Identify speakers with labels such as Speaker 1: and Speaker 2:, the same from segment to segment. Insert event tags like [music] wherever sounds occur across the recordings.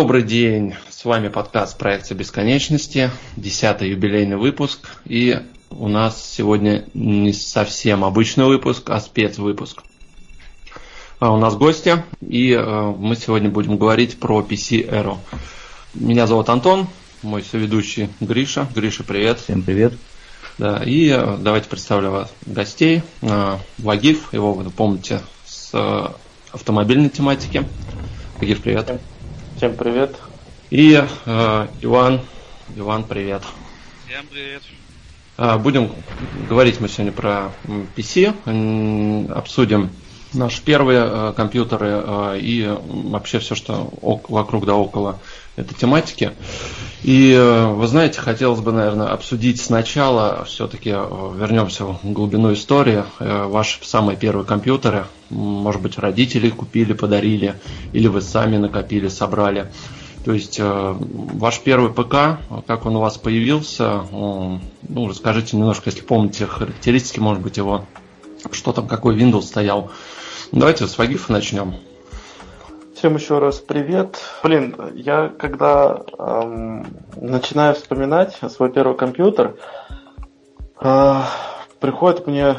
Speaker 1: Добрый день, с вами подкаст проекта бесконечности, десятый юбилейный выпуск, и у нас сегодня не совсем обычный выпуск, а спецвыпуск. А у нас гости, и э, мы сегодня будем говорить про PC-эру. Меня зовут Антон, мой соведущий Гриша. Гриша, привет.
Speaker 2: Всем привет.
Speaker 1: Да, и э, давайте представлю вас гостей. Э, Вагиф, его вы помните с автомобильной тематики. Вагиф, привет.
Speaker 3: Всем привет.
Speaker 1: И э, Иван. Иван, привет.
Speaker 4: Всем привет.
Speaker 1: Э, будем говорить мы сегодня про PC, обсудим наши первые э, компьютеры э, и вообще все, что ок, вокруг да около этой тематики. И э, вы знаете, хотелось бы, наверное, обсудить сначала, все-таки э, вернемся в глубину истории, э, ваши самые первые компьютеры, может быть, родители купили, подарили, или вы сами накопили, собрали. То есть ваш первый ПК, как он у вас появился, ну, расскажите немножко, если помните характеристики, может быть, его, что там, какой Windows стоял. Давайте с Вагифа начнем.
Speaker 3: Всем еще раз привет. Блин, я когда эм, начинаю вспоминать свой первый компьютер, э, приходит мне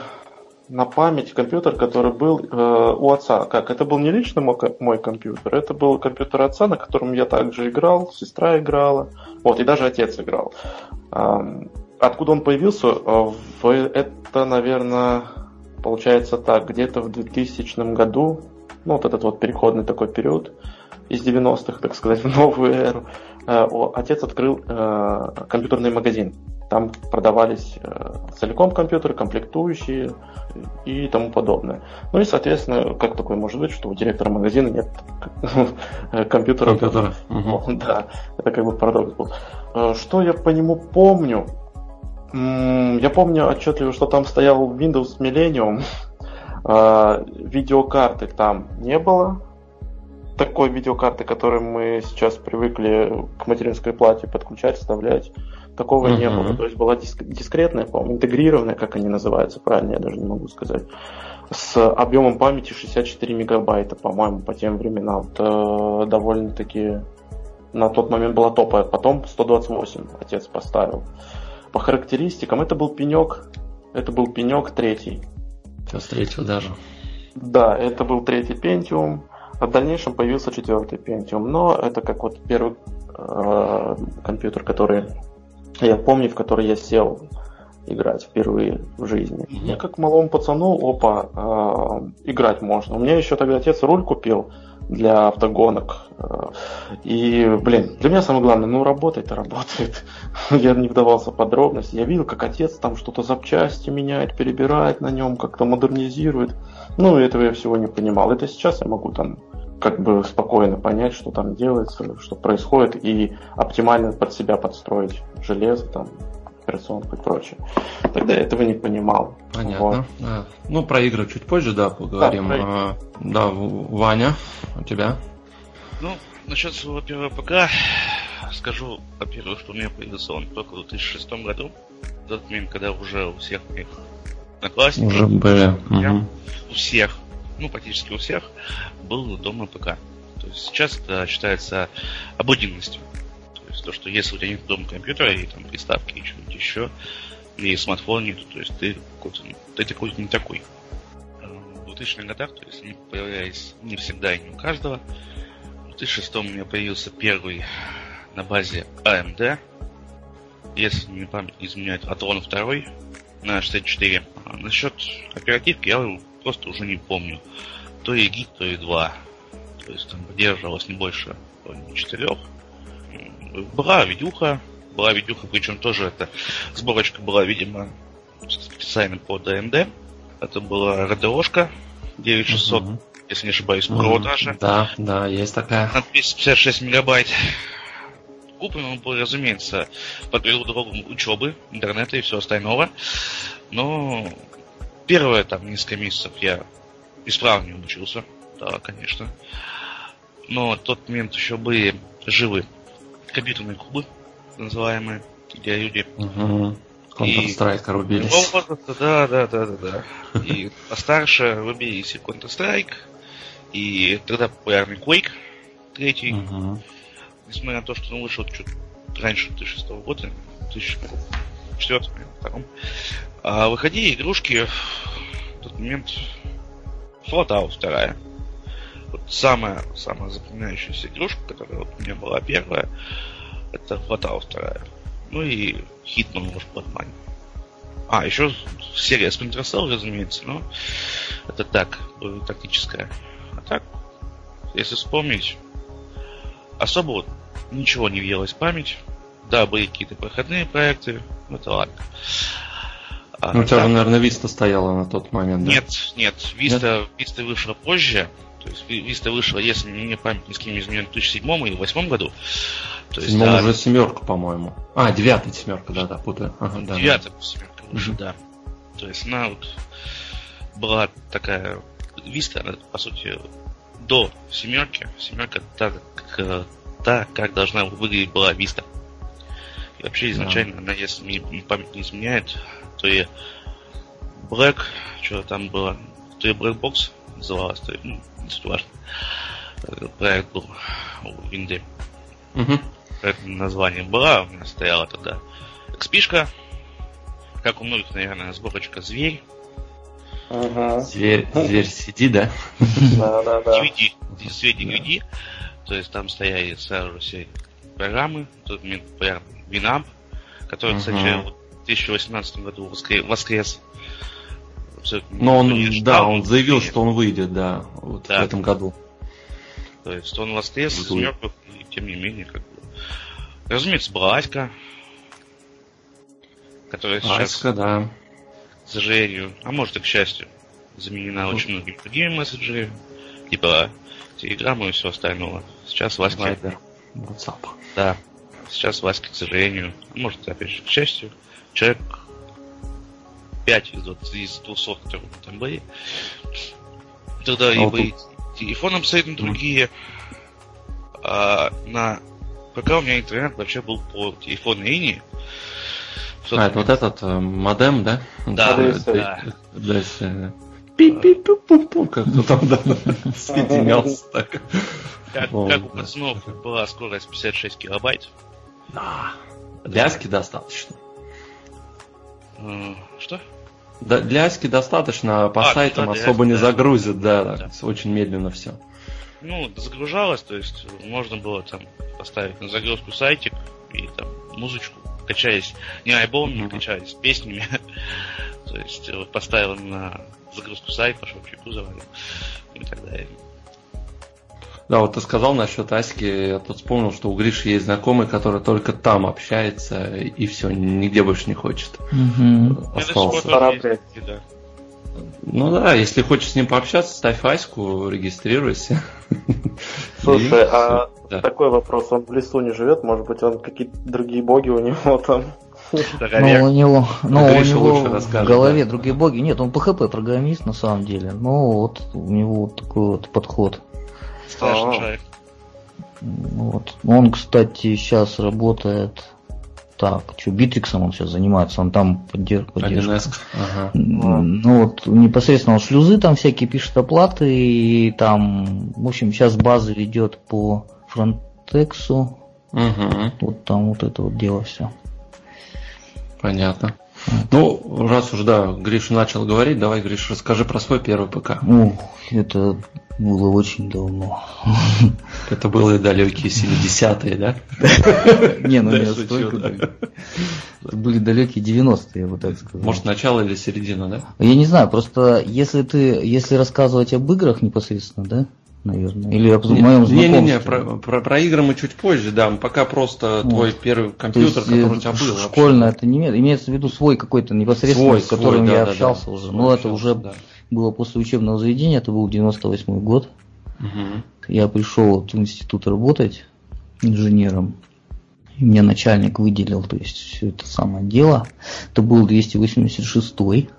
Speaker 3: на память компьютер, который был э, у отца. Как? Это был не лично мой, мой компьютер, это был компьютер отца, на котором я также играл, сестра играла, вот, и даже отец играл. Эм, откуда он появился? Э, в, это, наверное, получается так, где-то в 2000 году ну, вот этот вот переходный такой период из 90-х, так сказать, [laughs] в новую эру, э, отец открыл э, компьютерный магазин. Там продавались э, целиком компьютеры, комплектующие и тому подобное. Ну и, соответственно, как такое может быть, что у директора магазина нет [laughs] компьютера? Компьютера. Угу. Да, это как бы парадокс был. Что я по нему помню? Я помню отчетливо, что там стоял Windows Millennium, [laughs] видеокарты там не было. Такой видеокарты, которой мы сейчас привыкли к материнской плате подключать, вставлять. Такого uh-huh. не было. То есть была диск- дискретная, по-моему, интегрированная, как они называются, правильно, я даже не могу сказать. С объемом памяти 64 мегабайта, по-моему, по тем временам. Это довольно-таки на тот момент была топовая. Потом 128 отец поставил. По характеристикам это был пенек, это был пенек третий.
Speaker 1: Сейчас третьего даже.
Speaker 3: Да, это был третий Pentium. А в дальнейшем появился четвертый Pentium. Но это как вот первый э, компьютер, который я помню, в который я сел играть впервые в жизни. Мне как малому пацану, опа, э, играть можно. У меня еще тогда отец руль купил для автогонок. И, блин, для меня самое главное, ну, работает и [laughs] работает. Я не вдавался в подробности. Я видел, как отец там что-то запчасти меняет, перебирает на нем, как-то модернизирует. Ну, этого я всего не понимал. Это сейчас я могу там как бы спокойно понять, что там делается, что происходит, и оптимально под себя подстроить железо, там, операционку и прочее. Тогда я этого не понимал.
Speaker 1: Понятно. Вот. А, ну, про игры чуть позже, да, поговорим. Да, а, да, Ваня, у тебя?
Speaker 4: Ну, насчет своего первого ПК скажу, во-первых, что у меня появился он только в 2006 году. В тот момент, когда уже у всех моих одноклассников,
Speaker 1: уже были. Угу.
Speaker 4: у всех, ну, практически у всех, был дома ПК. То есть сейчас это считается обыденностью есть то, что если у тебя нет дома компьютера и там приставки и что-нибудь еще, и смартфон нет, то есть ты какой-то, ты какой-то не такой. В 2000-х годах, то есть они появлялись не всегда и не у каждого. В 2006 у меня появился первый на базе AMD. Если не память не изменяет, Атлон 2 на 64. А насчет оперативки я просто уже не помню. То и гиг, то и 2. То есть там поддерживалось не больше 4 была видюха, была видюха, причем тоже эта сборочка была, видимо, специально под AMD. Это была РДОшка 9600, угу. если не ошибаюсь, Pro угу. даже.
Speaker 1: Да, да, есть такая.
Speaker 4: На 256 мегабайт. Куплен он был, разумеется, под предлогом учебы, интернета и всего остального. Но первые там несколько месяцев я исправно учился. Да, конечно. Но в тот момент еще были живы компьютерные кубы, называемые, где люди...
Speaker 1: Угу. Counter-Strike рубились.
Speaker 4: Да, да, да, да, да. И постарше рубились и Counter-Strike, и тогда популярный Quake третий. Угу. несмотря на то, что он вышел чуть раньше 2006 года, 2004 2002, а выходили игрушки в тот момент Fallout вторая. Вот самая, самая запоминающаяся игрушка, которая вот у меня была первая, это Fallout вторая. Ну и Hitman, может, Batman. А, еще серия Splinter Cell, разумеется, но это так, тактическая. А так, если вспомнить, особо вот ничего не въелось в память. Да, были какие-то проходные проекты, но это ладно.
Speaker 1: А, ну, у тебя же, наверное, Vista стояла на тот момент,
Speaker 4: да? Нет, нет, нет? Vista вышла позже. То есть Vista вышла, если мне память ни с кем не изменена, в 2007 или 2008 году.
Speaker 1: То есть, да, уже семерка, по-моему. А, девятая семерка, да, да, путаю. Ага,
Speaker 4: да, девятая да. семерка вышла, mm-hmm. да. То есть она вот была такая Vista, она, по сути, до семерки. Семерка та, как, та, как должна выглядеть была Vista. И вообще изначально да. она, если мне память не изменяет, то и Black, что там было, то и Black Box называлась, то ну, не важно. Проект был у Винды. Угу. Это название была, у меня стояла тогда XP-шка, как у многих, наверное, сборочка Зверь.
Speaker 1: Ага. Зверь, зверь сиди, да?
Speaker 4: Да, да, да. DVD, зверь DVD. То есть там стояли сразу все программы, тут популярный Winamp, который, кстати, в 2018 году воскрес.
Speaker 1: Но он, да, он заявил, что он выйдет, да, вот да. в этом году.
Speaker 4: То есть он воскрес из мертвых, и тем не менее, как бы. Разумеется, была Аська, которая сейчас,
Speaker 1: Аська, да.
Speaker 4: к сожалению, а может и к счастью, заменена ну. очень многими другими мессенджерами, типа Телеграмму и все остальное. Сейчас Васька... Viber, WhatsApp. Да. Сейчас Васька, к сожалению, а может, опять же, к счастью, человек 5 из, 20, из 200, которые там были. Тогда а и были телефоны абсолютно другие. А на пока у меня интернет вообще был по телефонной линии.
Speaker 1: А, это вот этот э, модем, да?
Speaker 4: Да, [laughs] да.
Speaker 1: да. да пи-пи-пу-пу-пу, как-то там да, соединялся [laughs] так.
Speaker 4: Как, как у пацанов была скорость 56 килобайт.
Speaker 1: Да. Для Аски достаточно.
Speaker 4: Что?
Speaker 1: Да, для Аски достаточно, а по а, сайтам да, особо не да. загрузят, да, да, да, очень медленно все.
Speaker 4: Ну, загружалось, то есть можно было там поставить на загрузку сайтик и там музычку, качаясь не альбомами, mm-hmm. качаясь песнями. [laughs] то есть вот поставил на загрузку сайта, пошел чайку заварил и так далее.
Speaker 1: Да, вот ты сказал насчет Аськи, я тут вспомнил, что у Гриши есть знакомый, который только там общается и все, нигде больше не хочет. Угу. Остался. Ну да, если хочешь с ним пообщаться, ставь Аську, регистрируйся. [laughs]
Speaker 3: Слушай, а такой вопрос, он в лесу не живет, может быть, он какие-то другие боги у него там
Speaker 2: ну, у него, ну, у него в голове да. другие боги. Нет, он PHP программист на самом деле. Но вот у него вот такой вот подход. Страшный человек. Вот. Он, кстати, сейчас работает так, что Битриксом он сейчас занимается, он там поддерживает. Ага. Ну вот непосредственно он шлюзы там всякие пишет оплаты и там, в общем, сейчас база ведет по фронтексу. Угу. Вот там вот это вот дело все.
Speaker 1: Понятно. Ну, раз уж, да, Гриш начал говорить, давай, Гриш, расскажи про свой первый ПК.
Speaker 2: Ну, это было очень давно.
Speaker 1: Это были далекие 70-е, да?
Speaker 2: Не, ну не столько. Были далекие 90-е, я бы так сказал.
Speaker 1: Может, начало или середина, да?
Speaker 2: Я не знаю, просто если ты, если рассказывать об играх непосредственно, да, наверное. Или об
Speaker 1: не, моем знакомстве. Не-не-не, про, про, про игры мы чуть позже, да, пока просто вот. твой первый компьютер, есть, который у тебя был.
Speaker 2: Школьно это не имеет, имеется в виду свой какой-то непосредственно, свой, с которым свой, я да, общался да, уже. Свой Но это уже да. было после учебного заведения, это был 98 год. Угу. Я пришел в институт работать инженером. И мне начальник выделил, то есть все это самое дело. Это был 286 -й.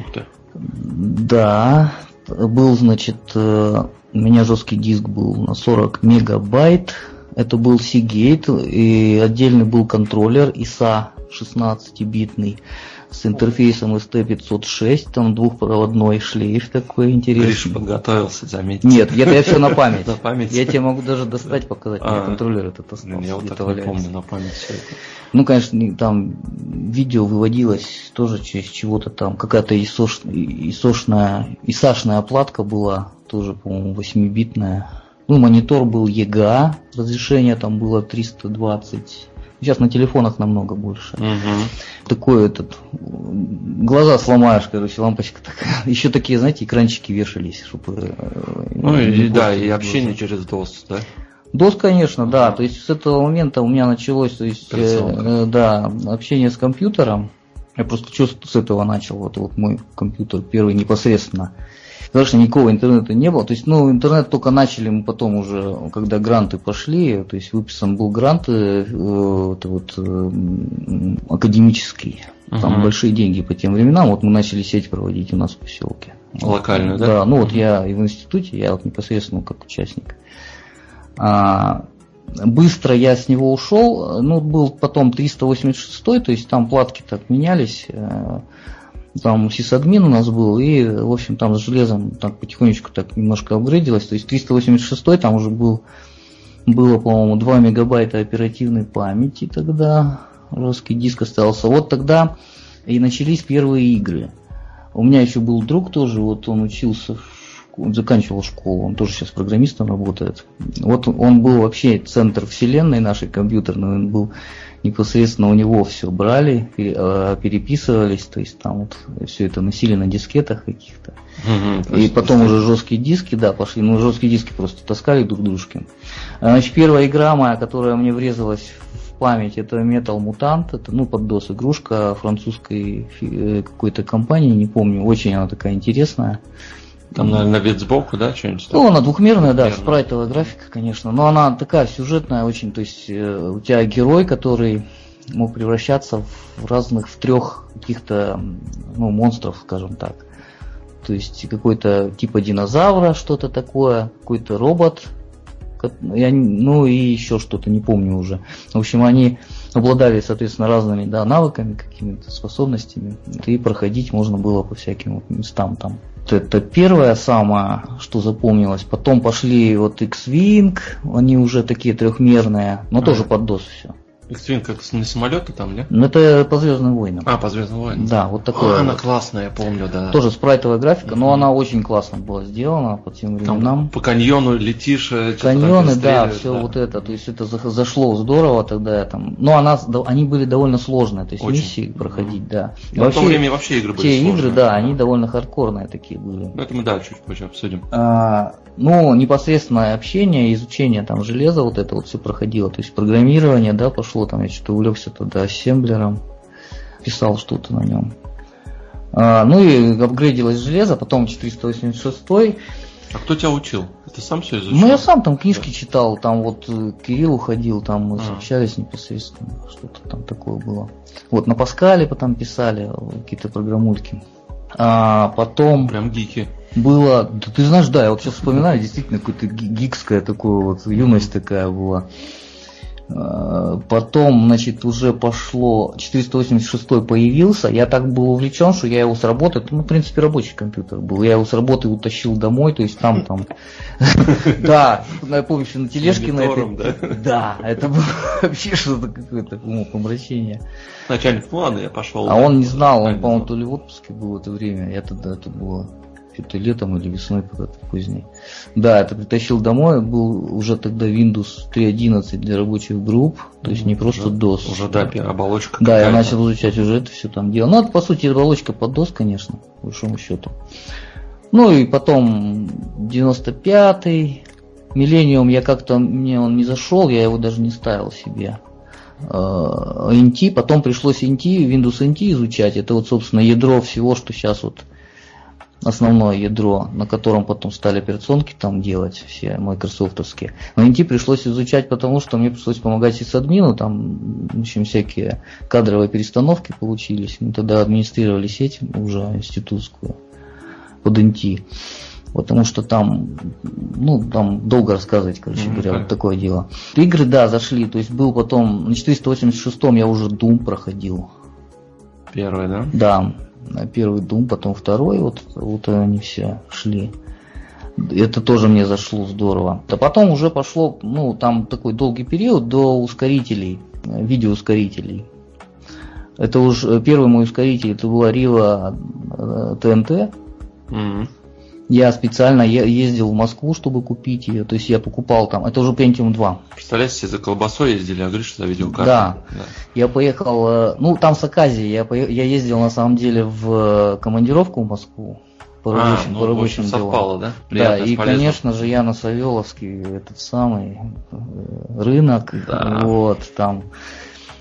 Speaker 2: Ух ты. Да, был, значит, э, у меня жесткий диск был на 40 мегабайт. Это был Seagate, и отдельный был контроллер ISA 16-битный с интерфейсом ST506, там двухпроводной шлейф такой интересный. Гриш
Speaker 1: подготовился, заметьте.
Speaker 2: Нет, это я все на [laughs] память.
Speaker 1: на память.
Speaker 2: Я тебе могу даже достать, показать, а, контроллер этот остался.
Speaker 1: Я вот так не помню на память все это.
Speaker 2: Ну, конечно, там видео выводилось тоже через чего-то там, какая-то исошная, исашная оплатка была, тоже, по-моему, 8-битная. Ну, монитор был EGA, разрешение там было 320 Сейчас на телефонах намного больше.
Speaker 1: Угу.
Speaker 2: Такой этот глаза сломаешь, короче, лампочка такая. [laughs] Еще такие, знаете, экранчики вешались, чтобы.
Speaker 1: Э, ну и да, и общение через DOS, да?
Speaker 2: DOS, конечно, да. То есть с этого момента у меня началось, то есть, э, да, общение с компьютером. Я просто что с этого начал, вот, вот мой компьютер первый непосредственно. Потому что никакого интернета не было. То есть, ну, интернет только начали мы потом уже, когда гранты пошли, то есть выписан был грант э, это вот, э, академический. Там угу. большие деньги по тем временам. Вот мы начали сеть проводить у нас в поселке.
Speaker 1: Локальную,
Speaker 2: да? Да, ну вот я и в институте, я вот непосредственно как участник. А, быстро я с него ушел. Ну, был потом 386, то есть там платки так менялись. Там сисадмин у нас был, и, в общем, там с железом так потихонечку так немножко апгрейдилось. То есть 386 там уже был, было, по-моему, 2 мегабайта оперативной памяти тогда, жесткий диск остался. Вот тогда и начались первые игры. У меня еще был друг тоже, вот он учился, заканчивал школу, он тоже сейчас программистом работает. Вот он был вообще центр вселенной нашей компьютерной, он был непосредственно у него все брали, а, переписывались, то есть там вот все это носили на дискетах каких-то. Угу, и потом уже жесткие диски, да, пошли, ну жесткие диски просто таскали друг дружки. Значит, первая игра моя, которая мне врезалась в память, это Metal Mutant, это, ну, под DOS игрушка французской э, какой-то компании, не помню, очень она такая интересная.
Speaker 1: Там, наверное, вид сбоку, да, что-нибудь?
Speaker 2: Ну, она двухмерная, да, спрайтовая графика, конечно. Но она такая сюжетная очень. То есть э, у тебя герой, который мог превращаться в разных, в трех каких-то ну, монстров, скажем так. То есть какой-то типа динозавра, что-то такое, какой-то робот, я, ну и еще что-то, не помню уже. В общем, они обладали, соответственно, разными да, навыками, какими-то способностями. И проходить можно было по всяким местам там это первое самое, что запомнилось. Потом пошли вот X-Wing, они уже такие трехмерные, но а. тоже под DOS все.
Speaker 1: X-Wing как на самолеты там, да?
Speaker 2: Ну это по Звездным войнам.
Speaker 1: А, по Звездным войнам.
Speaker 2: Да, вот такое. А,
Speaker 1: она классная, я помню, да.
Speaker 2: Тоже спрайтовая графика, но она очень классно была сделана по тем временам. Там
Speaker 1: по каньону летишь,
Speaker 2: э, Каньоны, да, все да. вот это. То есть это зашло здорово тогда там. Но она, они были довольно сложные, то есть очень. миссии проходить, mm-hmm. да.
Speaker 1: И вообще, в то время вообще игры были
Speaker 2: Те сложные. игры, да, они довольно хардкорные такие были.
Speaker 1: Ну это мы да, чуть позже обсудим.
Speaker 2: А, ну, непосредственное общение, изучение там железа, вот это вот все проходило. То есть программирование, да, пошло, там я что-то увлекся тогда ассемблером, писал что-то на нем. А, ну и апгрейдилось железо, потом 486
Speaker 1: а кто тебя учил? Ты сам все изучил?
Speaker 2: Ну, я сам там книжки да. читал, там вот э, Кирилл уходил, там мы а. общались непосредственно, что-то там такое было. Вот на Паскале потом писали какие-то программульки. А потом...
Speaker 1: Прям гики
Speaker 2: было, да, ты знаешь, да, я вот сейчас вспоминаю, действительно, какое-то гикская такое вот, юность такая была. А, потом, значит, уже пошло, 486 появился, я так был увлечен, что я его с работы, ну, в принципе, рабочий компьютер был, я его с работы утащил домой, то есть там, там, [laughs] да, я помню, что на тележке на этой, да, это было [laughs] вообще что-то какое-то помрачение.
Speaker 1: Начальник, ну ладно, я пошел.
Speaker 2: А он не знал, он, по-моему, то ли в отпуске был в это время, я тогда, это было что-то летом или весной куда-то позднее. Да, это притащил домой, был уже тогда Windows 3.11 для рабочих групп, то есть не просто DOS.
Speaker 1: Уже, да, оболочка.
Speaker 2: Да, я начал изучать уже это все там дело. Ну, это, по сути, оболочка под DOS, конечно, по большому счету. Ну и потом 95-й, Millennium я как-то, мне он не зашел, я его даже не ставил себе. NT, потом пришлось NT, Windows NT изучать. Это вот, собственно, ядро всего, что сейчас вот основное ядро, на котором потом стали операционки там делать, все майкрософтовские. Но NT пришлось изучать, потому что мне пришлось помогать сисадмину, там, в общем, всякие кадровые перестановки получились. Мы тогда администрировали сеть уже институтскую под NT. Потому что там, ну, там долго рассказывать, короче mm-hmm. говоря, вот такое дело. Игры, да, зашли. То есть был потом, на 486-м я уже Doom проходил.
Speaker 1: Первый, да?
Speaker 2: Да. Первый Doom, потом второй, вот, вот они все шли. Это тоже мне зашло здорово. А потом уже пошло, ну, там такой долгий период до ускорителей, видеоускорителей. Это уже первый мой ускоритель, это была Рива ТНТ. Mm-hmm. Я специально ездил в Москву, чтобы купить ее. То есть я покупал там. Это уже Pentium 2.
Speaker 1: Представляете, за колбасой ездили, а говоришь, что за видеокартой.
Speaker 2: Да. да. Я поехал, э, ну там с Аказией. Я, я ездил на самом деле в командировку в Москву.
Speaker 1: По рабочим, а, ну, по рабочим делам. совпало, да?
Speaker 2: Приятно, да, и, полезно. конечно же, я на Савеловский, этот самый э, рынок, да. вот, там,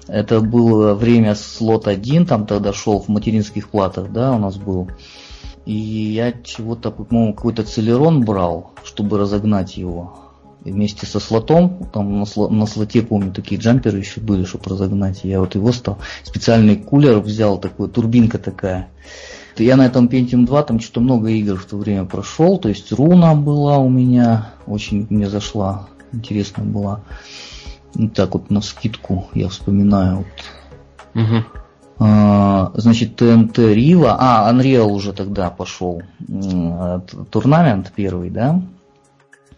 Speaker 2: это было время слот 1, там тогда шел в материнских платах, да, у нас был. И я чего-то, по-моему, какой-то целерон брал, чтобы разогнать его. И вместе со слотом, там на, сло, на слоте, помню, такие джамперы еще были, чтобы разогнать. Я вот его стал, специальный кулер взял, такой, турбинка такая. Я на этом Pentium 2 там что-то много игр в то время прошел. То есть руна была у меня, очень мне зашла, интересная была. Вот так вот на скидку я вспоминаю. Вот. Угу. А, значит, ТНТ Рива, а, Unreal уже тогда пошел, турнамент первый, да?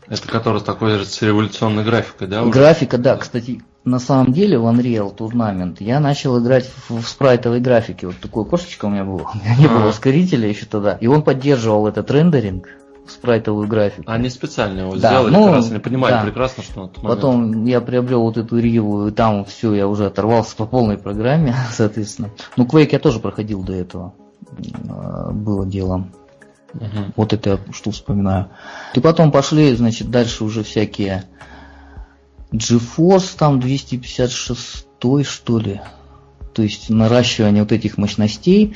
Speaker 1: Это который такой же с революционной графикой, да?
Speaker 2: Уже? Графика, да. Кстати, на самом деле в Unreal турнамент я начал играть в, в спрайтовой графике. Вот такое кошечка у меня было. [laughs] У меня не а. было ускорителя еще тогда. И он поддерживал этот рендеринг спрайтовую графику.
Speaker 1: Они специально его да, сделали, ну, как раз они понимают да. прекрасно, что на
Speaker 2: тот момент... Потом я приобрел вот эту Риву, и там все, я уже оторвался по полной программе, [laughs] соответственно. Ну, Quake я тоже проходил до этого. А, было дело. Угу. Вот это я что вспоминаю. И потом пошли, значит, дальше уже всякие GeForce там 256 что ли то есть наращивание вот этих мощностей.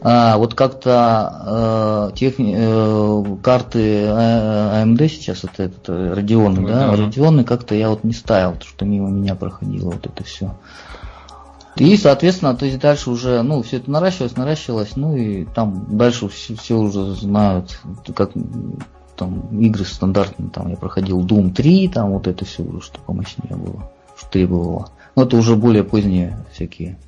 Speaker 2: А, вот как-то э, тех, э, карты AMD а, сейчас, это, это Radeon, ну, да, да, Radeon как-то я вот не ставил, что мимо меня проходило вот это все. И, соответственно, то есть дальше уже, ну, все это наращивалось, наращивалось, ну и там дальше все, все уже знают, как там игры стандартные, там я проходил Doom 3, там вот это все уже, что помощнее было, что требовало. Но это уже более поздние всякие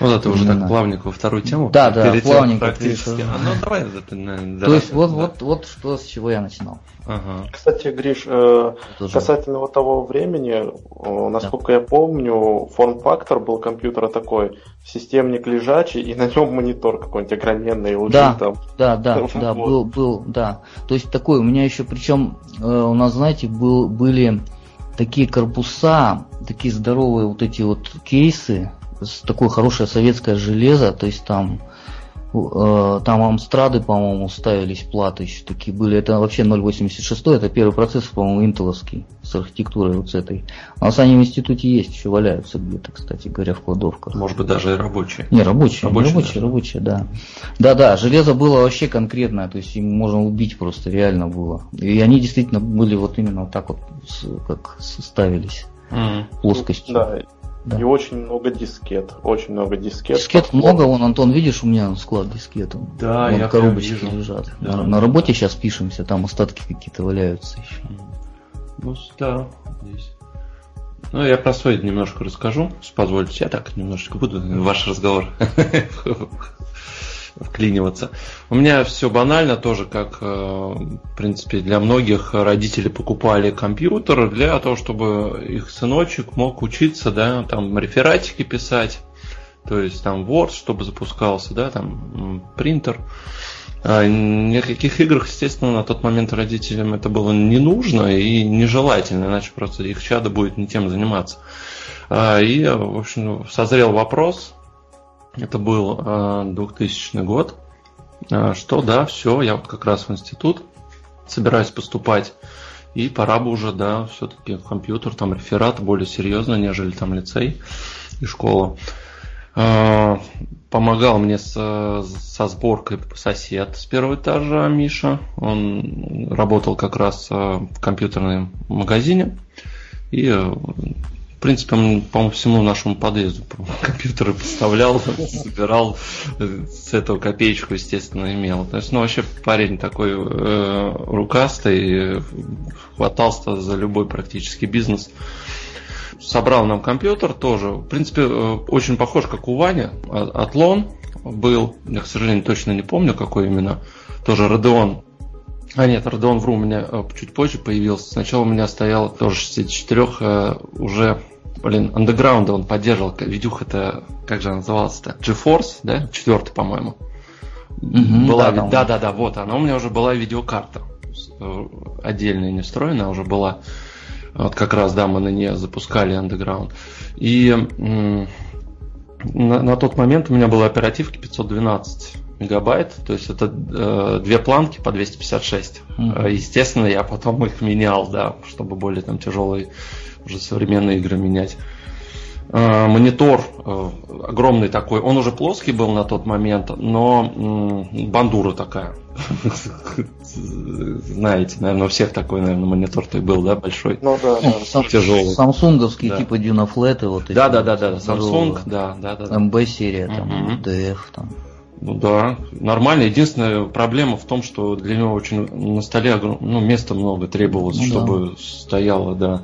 Speaker 1: вот это уже так плавненько во вторую тему.
Speaker 2: Да, да, плавненько практически.
Speaker 1: А, ну давай наверное,
Speaker 2: То есть вот, вот, вот что с чего я начинал.
Speaker 3: Ага. Кстати, Гриш, э, касательно вот того времени, э, насколько да. я помню, форм-фактор был компьютера такой, системник лежачий, и на нем монитор какой-нибудь огроменный,
Speaker 2: да, там. Да, да, [laughs] вот. да, был, был, да. То есть такой, у меня еще, причем э, у нас, знаете, был, были такие корпуса, такие здоровые вот эти вот кейсы, такое хорошее советское железо, то есть там э, там Амстрады, по-моему, ставились платы еще такие были. Это вообще 0.86, это первый процесс, по-моему, интеловский с архитектурой вот с этой. У нас они в институте есть, еще валяются где-то, кстати говоря, в кладовках.
Speaker 1: Может быть, даже и рабочие.
Speaker 2: Не, рабочие, рабочие, рабочие, рабочие, да. Да-да, железо было вообще конкретное, то есть им можно убить просто, реально было. И они действительно были вот именно вот так вот, как ставились. Mm-hmm. плоскостью.
Speaker 3: Да, да. И очень много дискет. Очень много дискет.
Speaker 2: Дискет много, вон, Антон, видишь, у меня склад дискет.
Speaker 1: Да, вон
Speaker 2: я коробочки вижу. лежат. Да. На, на работе сейчас пишемся, там остатки какие-то валяются еще.
Speaker 1: Ну, да, здесь. Ну, я про свой немножко расскажу, позвольте. Я так немножечко буду ваш разговор [laughs] вклиниваться. У меня все банально, тоже как, э, в принципе, для многих родители покупали компьютер для того, чтобы их сыночек мог учиться, да, там рефератики писать, то есть там Word, чтобы запускался, да, там принтер. А никаких игр, естественно, на тот момент родителям это было не нужно и нежелательно, иначе просто их чадо будет не тем заниматься. А, и, в общем, созрел вопрос, это был 2000 а, год. А, что, да, все, я вот как раз в институт собираюсь поступать. И пора бы уже, да, все-таки в компьютер, там реферат более серьезно, нежели там лицей и школа. А, помогал мне с, со сборкой сосед с первого этажа Миша. Он работал как раз в компьютерном магазине. И В принципе, он, по всему нашему подъезду компьютеры поставлял, собирал, с этого копеечку, естественно, имел. То есть, ну, вообще парень такой э, рукастый, хватался за любой практически бизнес. Собрал нам компьютер тоже. В принципе, э, очень похож, как у Вани. А, Атлон был, я, к сожалению, точно не помню, какой именно. Тоже Radeon а нет, Radeon Vru у меня э, чуть позже появился. Сначала у меня стоял тоже 64 э, уже блин, Underground он поддерживал. Видюха это, как же назывался-то? GeForce, да? Четвертый, по-моему. Mm-hmm, была, да, да, да, да, вот она у меня уже была видеокарта. Отдельная, не встроенная, уже была. Вот как раз, да, мы на нее запускали Underground. И на, на тот момент у меня была оперативка 512 мегабайт, то есть это э, две планки по 256. Mm-hmm. Естественно, я потом их менял, да, чтобы более там тяжелые уже современные игры менять. Э, монитор э, огромный такой, он уже плоский был на тот момент, но э, бандура такая. [laughs] Знаете, наверное, у всех такой, наверное, монитор-то был, да, большой. Ну да,
Speaker 2: да. Тяжелый. Самсунговский да. типа Дюнафлеты, вот
Speaker 1: Да, да, да, да, Samsung, да, да, да.
Speaker 2: МБ серия, там, DF, там.
Speaker 1: Ну да, нормально. Единственная проблема в том, что для него очень на столе ну, места много требовалось, ну, чтобы да. стояло, да.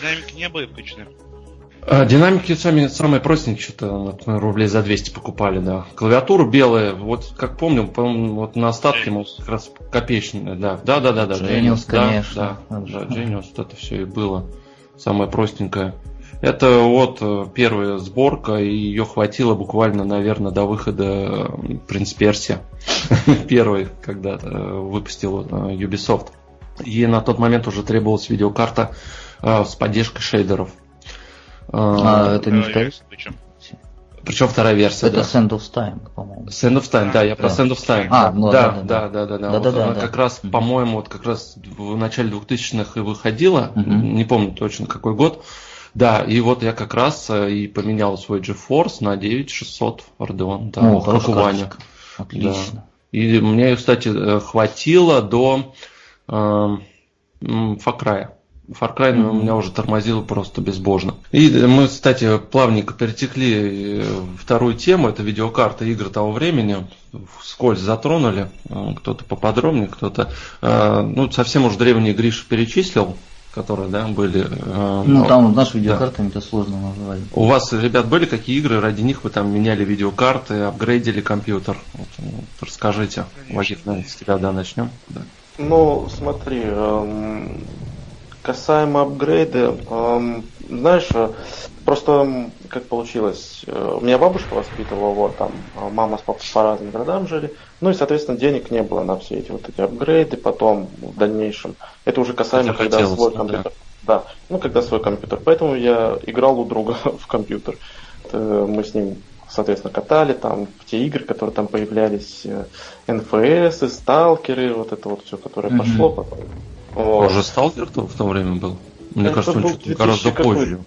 Speaker 4: Динамики не были включены?
Speaker 1: А, динамики сами, самые простенькие, что-то рублей за 200 покупали, да. Клавиатуру белая, вот как помню, помню вот на остатке мы как раз копеечная, да. Да, да, да, да.
Speaker 2: Genius, конечно.
Speaker 1: Да, да, да, Genius, вот это все и было. Самое простенькое. Это вот э, первая сборка, и ее хватило буквально, наверное, до выхода Принц Персия. [laughs] Первый, когда э, выпустил э, Ubisoft. И на тот момент уже требовалась видеокарта с поддержкой шейдеров.
Speaker 2: А, это не вторая?
Speaker 1: Причем вторая версия.
Speaker 2: Это да. Sand of Time, по-моему.
Speaker 1: Sand of Time, да, я про Sand of Time. А, ну, да, да, да, да, да. да, вот да, да как да. раз, по-моему, вот как раз в начале 2000-х и выходила, угу. не помню точно какой год. Да, и вот я как раз э, и поменял свой GeForce на 9600 Radeon, да, О, как у Вани. Отлично. Да. И мне, кстати, э, хватило до э, Far Cry. Far Cry mm-hmm. меня уже тормозило просто безбожно. И мы, кстати, плавненько перетекли э, вторую тему, это видеокарта игр того времени. Скользь затронули, кто-то поподробнее, кто-то... Ну, совсем уж древний Гриша перечислил, которые, да, были.
Speaker 2: Э, ну, там наш видеокартами да. это сложно назвать.
Speaker 1: У вас, ребят, были какие игры, ради них вы там меняли видеокарты, апгрейдили компьютер? Вот, вот, расскажите. Вагит, наверное, с тебя, да, начнем. Да.
Speaker 3: Ну, смотри, эм, касаемо апгрейда, эм, знаешь, э, просто как получилось, э, у меня бабушка воспитывала, вот там, а мама с папой по разным городам жили, ну и, соответственно, денег не было на все эти вот эти апгрейды потом, в дальнейшем. Это уже касаемо, Это когда свой компьютер. Да. да, ну когда свой компьютер. Поэтому я играл у друга [laughs] в компьютер. Мы с ним, соответственно, катали там те игры, которые там появлялись, НФС, и сталкеры, вот это вот все, которое mm-hmm. пошло потом.
Speaker 1: Вот. Уже сталкер в то время был? Мне Это кажется, он что-то гораздо позже.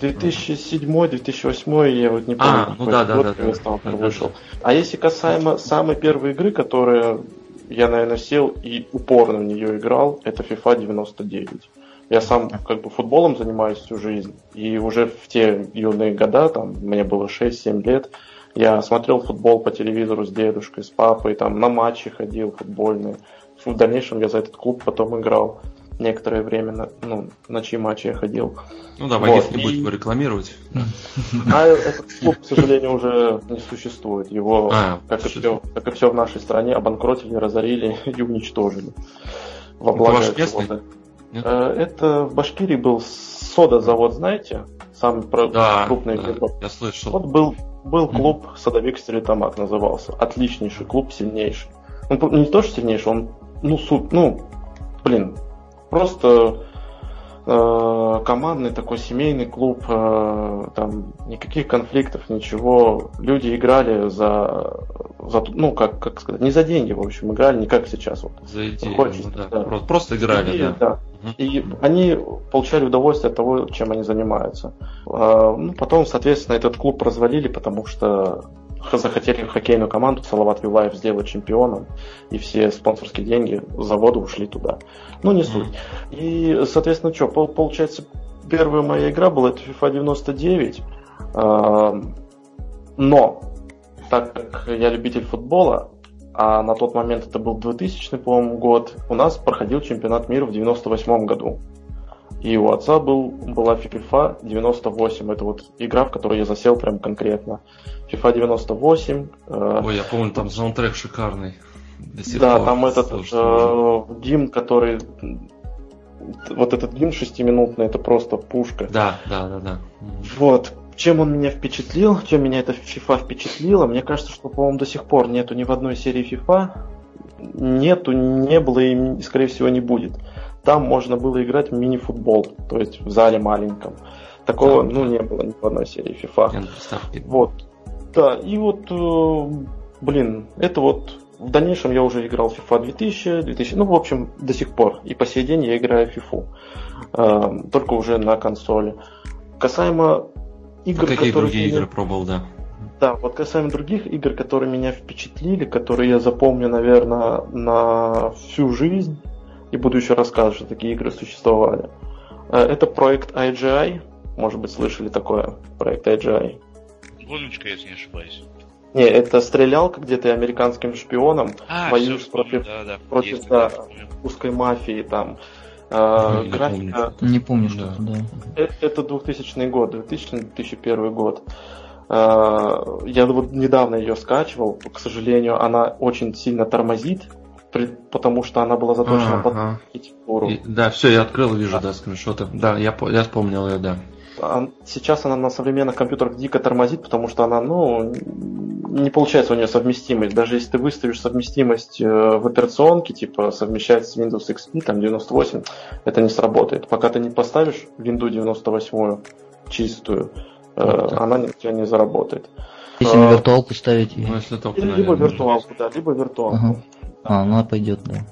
Speaker 3: 2007-2008, я вот не помню, а, ну да, год, да, да, да, вышел. А если касаемо самой первой игры, которая я, наверное, сел и упорно в нее играл, это FIFA 99. Я сам как бы футболом занимаюсь всю жизнь, и уже в те юные года, там, мне было 6-7 лет, я смотрел футбол по телевизору с дедушкой, с папой, там, на матчи ходил футбольные. В дальнейшем я за этот клуб потом играл некоторое время, на, ну, на чьи матчи я ходил.
Speaker 1: Ну да, вот. не будет его рекламировать.
Speaker 3: А этот клуб, к сожалению, уже не существует. Его, а, как, и все, как и все в нашей стране, обанкротили, разорили [laughs] и уничтожили.
Speaker 1: Во благо это,
Speaker 3: э, это в Башкирии был сода-завод, знаете? Самый да, крупный
Speaker 1: да, Я слышал.
Speaker 3: Вот был, был клуб Садовик Стерлитамак назывался. Отличнейший клуб, сильнейший. Он не то, что сильнейший, он, ну, суп, ну, блин, Просто э, командный такой семейный клуб, э, там никаких конфликтов, ничего. Люди играли за, за ну как, как сказать, не за деньги, в общем, играли не как сейчас. Вот.
Speaker 1: За идею, Хочется, ну, да. да. Просто, играли, идею, да. да.
Speaker 3: Угу. И они получали удовольствие от того, чем они занимаются. Э, ну, потом, соответственно, этот клуб развалили, потому что захотели хоккейную команду Салават Вилаев сделать чемпионом, и все спонсорские деньги завода ушли туда. Ну, не суть. И, соответственно, что, получается, первая моя игра была это FIFA 99. Э, но, так как я любитель футбола, а на тот момент это был 2000, по-моему, год, у нас проходил чемпионат мира в 98 году. И у отца был, была FIFA 98. Это вот игра, в которой я засел прям конкретно. FIFA 98.
Speaker 1: Э, Ой, я помню, там саундтрек шикарный.
Speaker 3: да, там этот э, гимн, который... Вот этот гимн шестиминутный, это просто пушка.
Speaker 1: Да, да, да, да.
Speaker 3: Вот. Чем он меня впечатлил, чем меня эта FIFA впечатлила, мне кажется, что, по-моему, до сих пор нету ни в одной серии FIFA, нету, не было и, скорее всего, не будет. Там можно было играть в мини-футбол, то есть в зале маленьком. Такого, да, ну, не было ни в одной серии FIFA. Вот. Да, и вот, э, блин, это вот в дальнейшем я уже играл в FIFA 2000, 2000, ну, в общем, до сих пор. И по сей день я играю в FIFA. Э, только уже на консоли. Касаемо игр,
Speaker 1: а какие другие меня... игры пробовал, да?
Speaker 3: Да, вот касаемо других игр, которые меня впечатлили, которые я запомню, наверное, на всю жизнь, и буду еще рассказывать, что такие игры существовали. Э, это проект IGI. Может быть, слышали такое? Проект IGI.
Speaker 4: Гоночка, если не ошибаюсь.
Speaker 3: Не, это стрелялка, где ты американским шпионом а, воюешь все, против, да, да. против да, узкой мафии там.
Speaker 2: А, не графика... Помню. Не помню, что да.
Speaker 3: Это, это 2000 год, 2000-2001 год. А, я вот недавно ее скачивал, к сожалению, она очень сильно тормозит, потому что она была заточена под
Speaker 1: архитектуру. Да, все, я открыл, вижу, да, скриншоты. Да, я, я вспомнил ее, да.
Speaker 3: А сейчас она на современных компьютерах дико тормозит, потому что она, ну, не получается у нее совместимость. Даже если ты выставишь совместимость э, в операционке, типа совмещать с Windows XP, там 98, это не сработает. Пока ты не поставишь Windows 98 чистую, вот э, она у тебя не заработает.
Speaker 2: Если на виртуалку ставить.
Speaker 3: Ну, если только, либо виртуалку, да, либо виртуалку. Ага.
Speaker 2: А, она пойдет, да.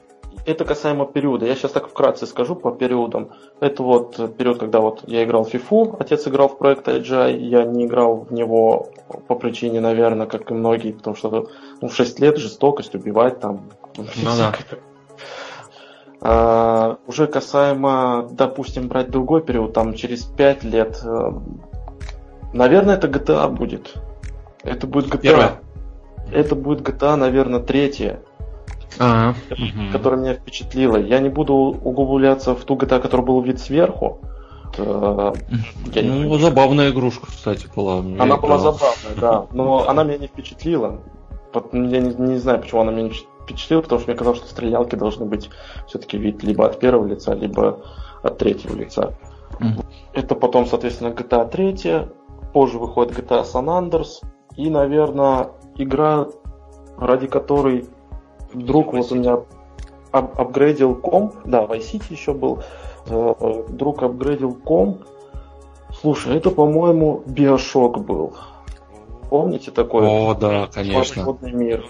Speaker 3: Это касаемо периода. Я сейчас так вкратце скажу по периодам. Это вот период, когда вот я играл в FIFA, отец играл в проект IGI, я не играл в него по причине, наверное, как и многие, потому что ну, в 6 лет жестокость, убивать там. Ну, да. А, уже касаемо, допустим, брать другой период, там через 5 лет, э, наверное, это GTA будет. Это будет GTA. Первое. Это будет GTA, наверное, третья а, которая меня впечатлила. Я не буду углубляться в ту GTA, которая был вид сверху.
Speaker 1: Э, я ну, не... забавная игрушка, кстати, была.
Speaker 3: Она была забавная, да. Но она меня не впечатлила. Я не, не знаю, почему она меня не впечатлила, потому что мне казалось, что стрелялки должны быть все-таки вид либо от первого лица, либо от третьего лица. Mm-hmm. Это потом, соответственно, GTA 3, позже выходит GTA San Andreas, и, наверное, игра, ради которой Вдруг вот у меня ап апгрейдил комп, да, в iCity еще был, э, э, друг апгрейдил комп. Слушай, это, по-моему, Биошок был. Помните такой?
Speaker 1: О, да, конечно.
Speaker 3: мир.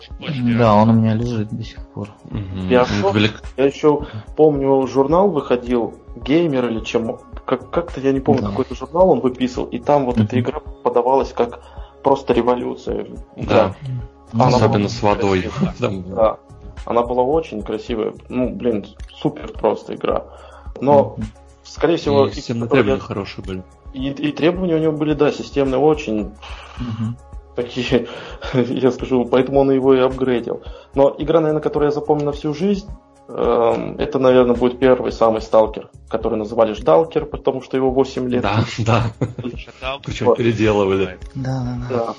Speaker 2: Да, он у меня лежит до сих пор.
Speaker 3: Угу. Биошок, я еще помню, журнал выходил, геймер или чем, как- как-то я не помню, да. какой-то журнал он выписывал, и там вот угу. эта игра подавалась как просто революция.
Speaker 1: Да. да. Особенно с водой.
Speaker 3: Да. [laughs] Она была очень красивая. Ну, блин, супер просто игра. Но, скорее всего...
Speaker 1: И системные требования хорошие были.
Speaker 3: И, и требования у него были, да, системные очень. Такие, [laughs] я скажу, поэтому он его и апгрейдил. Но игра, наверное, которую я запомнил на всю жизнь, эм, это, наверное, будет первый самый сталкер, который называли Ждалкер, потому что его 8 лет.
Speaker 1: Да, да. Причем переделывали.
Speaker 2: Да, да, да.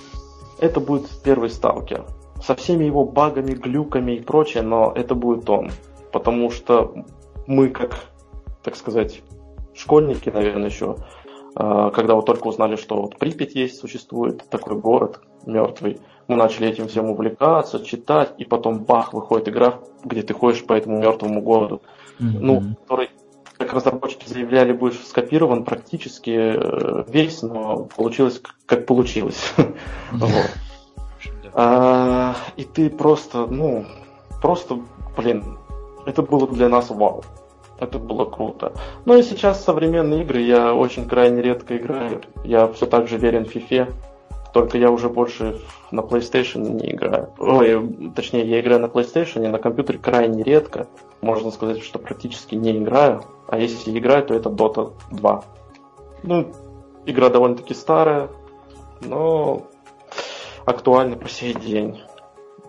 Speaker 3: Это будет первый сталкер со всеми его багами, глюками и прочее, но это будет он. Потому что мы, как, так сказать, школьники, наверное, еще, а, когда вот только узнали, что вот Припять есть, существует такой город мертвый, мы начали этим всем увлекаться, читать, и потом бах, выходит игра, где ты ходишь по этому мертвому городу, mm-hmm. ну, который, как разработчики заявляли, будет скопирован практически э, весь, но получилось как получилось. [laughs] Вот. А, и ты просто, ну, просто, блин, это было для нас вау. Это было круто. Ну и сейчас современные игры я очень крайне редко играю. Я все так же верен FIFA. Только я уже больше на PlayStation не играю. Ой, точнее, я играю на PlayStation, на компьютере крайне редко. Можно сказать, что практически не играю. А если играю, то это Dota 2. Ну, игра довольно-таки старая, но актуальна по сей день.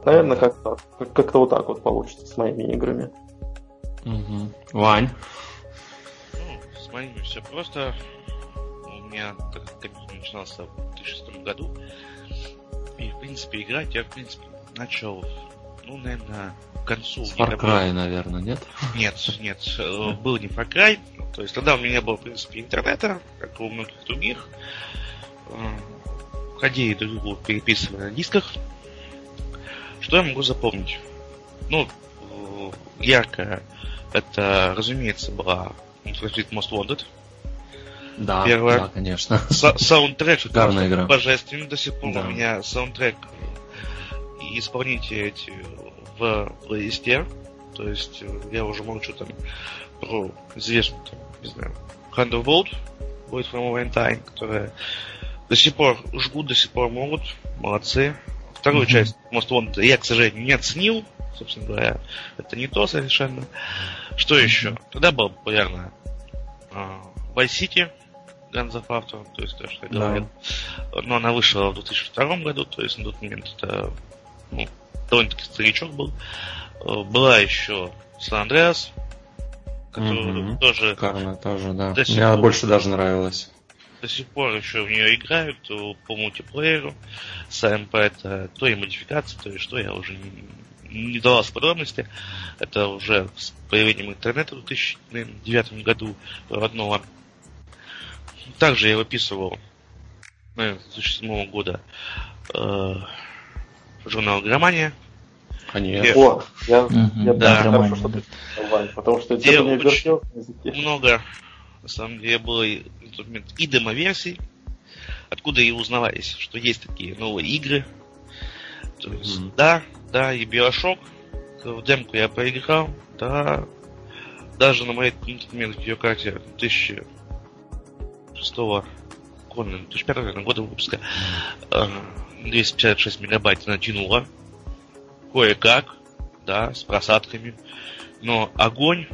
Speaker 3: Наверное, как-то как вот так вот получится с моими играми.
Speaker 1: Угу. Вань?
Speaker 4: Ну, с моими все просто. У меня так как начинался в 2006 году. И, в принципе, играть я, в принципе, начал, ну, наверное, к концу.
Speaker 1: С Far Cry, наверное, нет?
Speaker 4: Нет, [laughs] нет, э, был не Far Cry. То есть тогда у меня не было, в принципе, интернета, как у многих других. Э, ходили друг другу переписывали на дисках. Что я могу запомнить? Ну, э, ярко это, разумеется, была Need Most Wanted.
Speaker 1: Да, Первое. да, конечно.
Speaker 4: Са- саундтрек
Speaker 1: Шикарная игра.
Speaker 4: божественный. До сих пор да. у меня саундтрек и исполнители эти в плейлисте. То есть э, я уже молчу там про известную, там, не знаю, Thunderbolt, Void from Valentine, которая до сих пор жгут, до сих пор могут. Молодцы. Вторую mm-hmm. часть Most Wanted я, к сожалению, не оценил. Собственно говоря, это не то совершенно. Что mm-hmm. еще? Тогда была популярна uh, Vice City, Guns of Auto, то есть то, что я говорил. Да. Но она вышла в 2002 году, то есть на тот момент это ну, довольно-таки старичок был. Э, была еще San Andreas,
Speaker 1: которая mm-hmm. тоже... Шикарно, тоже, да. Мне пор... больше даже нравилась
Speaker 4: до сих пор еще в нее играют по мультиплееру. С АМП это то и модификация, то и что, я уже не, не давался подробности. Это уже с появлением интернета в 2009 году родного. Также я выписывал наверное, с 2007 года э, журнал «Громания».
Speaker 3: Конечно. О, я, угу, я да. хорошо, что ты потому что это не вертел
Speaker 4: много на самом деле было на тот момент и демо-версий, откуда и узнавались, что есть такие новые игры. То есть, mm-hmm. да, да, и Биошок, в демку я поиграл, да, даже на моей на тот момент видеокарте 2006 года, 2005 года выпуска 256 мегабайт натянула. Кое-как, да, с просадками. Но огонь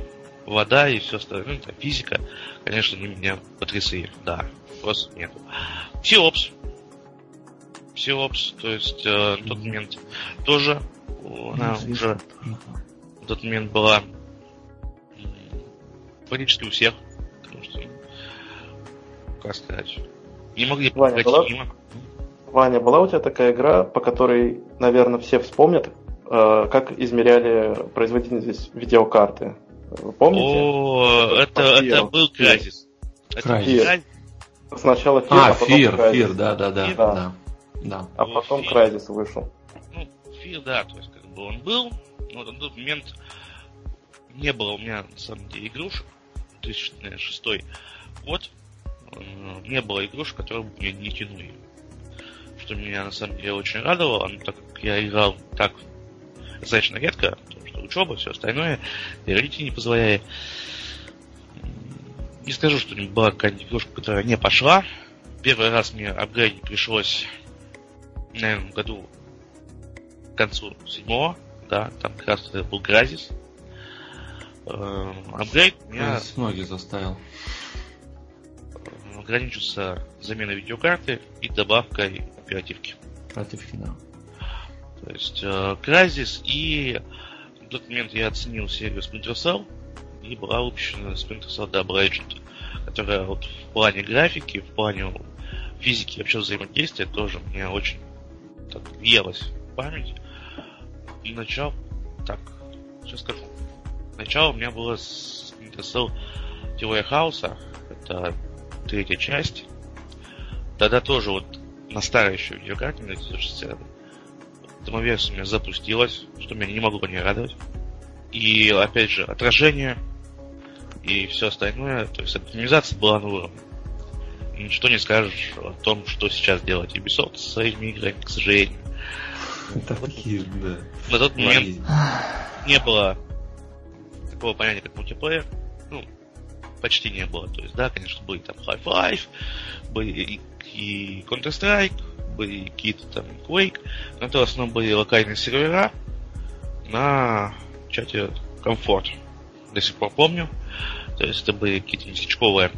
Speaker 4: вода и все остальное, ну, физика, конечно, они меня потрясли, да, просто нету. Псиопс. Псиопс, то есть э, на тот момент тоже она уже в тот момент была практически у всех, потому что, как сказать, не могли
Speaker 3: Ваня, была... мимо. Ваня, была у тебя такая игра, по которой, наверное, все вспомнят, э, как измеряли производительность видеокарты? Помните?
Speaker 4: О, это, это был Кразис.
Speaker 3: Кразис. Сначала
Speaker 1: Фир, а, а потом Фир, Фир, да, да, да, да.
Speaker 3: да. А потом Кразис вышел.
Speaker 4: Ну, Фир, да, то есть как бы он был, но на тот момент не было у меня на самом деле игрушек. 2006 год э, не было игрушек, которые бы мне не тянули. Что меня на самом деле очень радовало, но так как я играл так достаточно редко, учеба, все остальное, и родители не позволяли. Не скажу, что была какая-нибудь игрушка, которая не пошла. Первый раз мне апгрейдить пришлось, наверное, в году к концу седьмого, да, там как раз был Гразис. Эм, апгрейд меня...
Speaker 1: Ноги заставил.
Speaker 4: Ограничился заменой видеокарты и добавкой оперативки.
Speaker 1: Оперативки, да.
Speaker 4: То есть э, Crysis и тот момент я оценил серию Splinter Cell и была выпущена Splinter Cell Double Agent, которая вот в плане графики, в плане физики вообще взаимодействия тоже мне очень так въелась в память. И начал, так, сейчас скажу. Начало у меня было с Splinter Cell Теория Хаоса, это третья часть. Тогда тоже вот на старой еще видеокарте, на 960 Домовец у меня запустилась, что меня не могло не радовать. И, опять же, отражение и все остальное, то есть оптимизация была на уровне. Ничто не скажешь о том, что сейчас делать Ubisoft со своими играми, к сожалению. Такие, да. На тот момент не было такого понятия, как мультиплеер. Ну, почти не было. То есть, да, конечно, были там Half-Life, были и, и Counter-Strike, были какие-то там Quake, но это в основном были локальные сервера на чате комфорт. До сих пор помню. То есть это были какие-то местечковые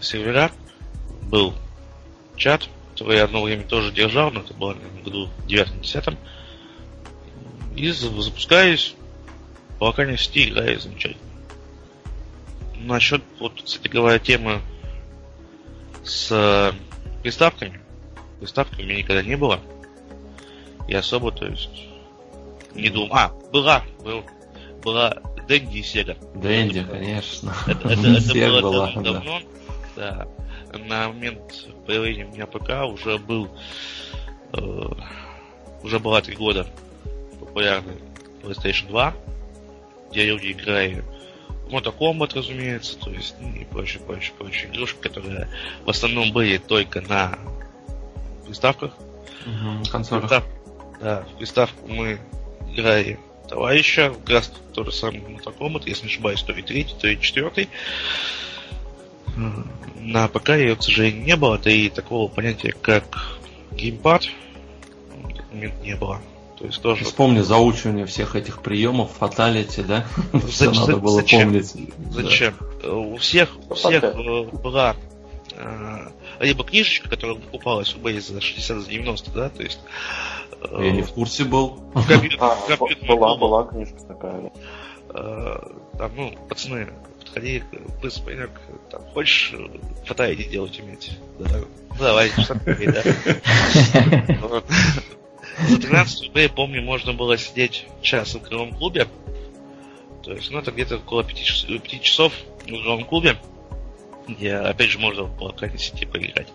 Speaker 4: сервера, был чат, который я одно время тоже держал, но это было в году 9-10. И запускаюсь, по локальной сети играю замечательно. Насчет, вот, кстати говоря, темы с э, приставками. Приставки у меня никогда не было. И особо, то есть, не думал. А, была, был, была Дэнди и Сега.
Speaker 1: Дэнди, конечно. [laughs] [laughs]
Speaker 4: Это, это, это было была, давно. Да. да. На момент появления у меня ПК уже был э, уже была три года популярный PlayStation 2, где люди играли Mortal Kombat, разумеется, то есть ну, и прочие, прочие, прочие игрушки, которые в основном были только на приставках.
Speaker 1: Угу, консолях.
Speaker 4: Пристав, да, в приставку мы играли товарища, как раз тот же самый Mortal Kombat, если не ошибаюсь, то и третий, то и четвертый. На ПК ее, к сожалению, не было, да и такого понятия, как геймпад, не было.
Speaker 1: То есть тоже... Вспомни заучивание всех этих приемов, фаталити, да? [laughs] Все надо было помнить.
Speaker 4: Зачем? У всех, у всех э, была э, либо книжечка, которая покупалась у Бэй за 60-90, да, то есть...
Speaker 1: Э, Я не в курсе был.
Speaker 3: А, была, была книжка такая.
Speaker 4: Там, ну, пацаны, подходи, быстро паренек, там, хочешь фаталити делать уметь? Да, давай, что да. За 13 рублей, помню, можно было сидеть час в игровом клубе. То есть, ну, это где-то около 5, 5 часов в игровом клубе, где, опять же, можно было какой-то сети поиграть.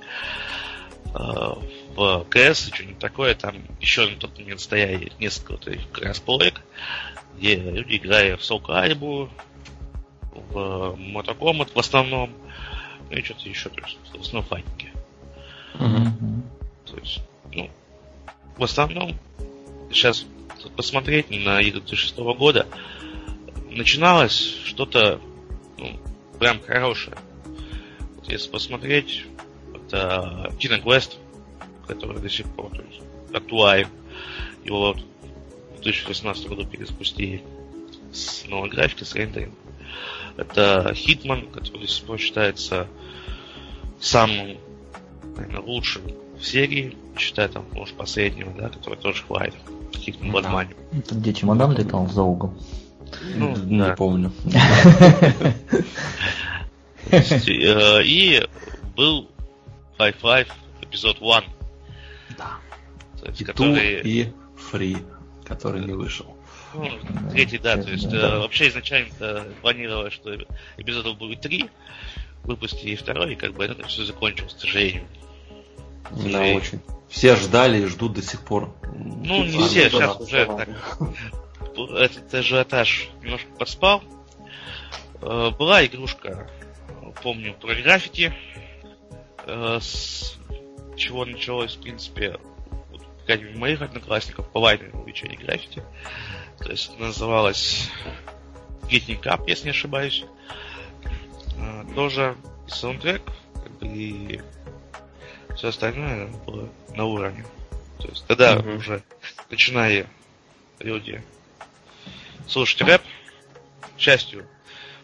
Speaker 4: А, в КС и что-нибудь такое, там еще на тот момент стояли несколько вот этих полек, где люди играли в Soul Calibur, в Kombat в основном, ну и что-то еще, то есть, в основном файтинги. Mm-hmm. То есть, ну, в основном, сейчас посмотреть на игры 2006 года, начиналось что-то ну, прям хорошее. Если посмотреть, это Тина Квест, который до сих пор то есть, актуален. Его вот в 2018 году перезапустили с новой графикой, с рендерингом. Это Hitman, который до сих пор считается самым наверное, лучшим в серии, считая там, может, последнего, да, который тоже хватит. Каких-то Бадмане.
Speaker 2: Это где чемодан летал за угол?
Speaker 1: Ну, не да. помню. [laughs] [laughs]
Speaker 4: Э, и был Half-Life эпизод 1.
Speaker 1: Да. И который... и Free, который не вышел.
Speaker 4: Ну, третий, да, то есть э, вообще изначально планировалось, что эпизодов будет три, выпустили второй, и как бы это все закончилось, к сожалению.
Speaker 1: Да, очень. Все ждали и ждут до сих пор.
Speaker 4: Ну, не а, все, сейчас уже так. Этот ажиотаж немножко подспал. Э, была игрушка, помню, про граффити. Э, с чего началось, в принципе, вот, моих одноклассников повальное увлечение граффити. То есть называлась Getting Up, если не ошибаюсь. Э, тоже и саундтрек, как бы и все остальное было на уровне. То есть тогда угу. уже начиная люди слушать рэп, к счастью,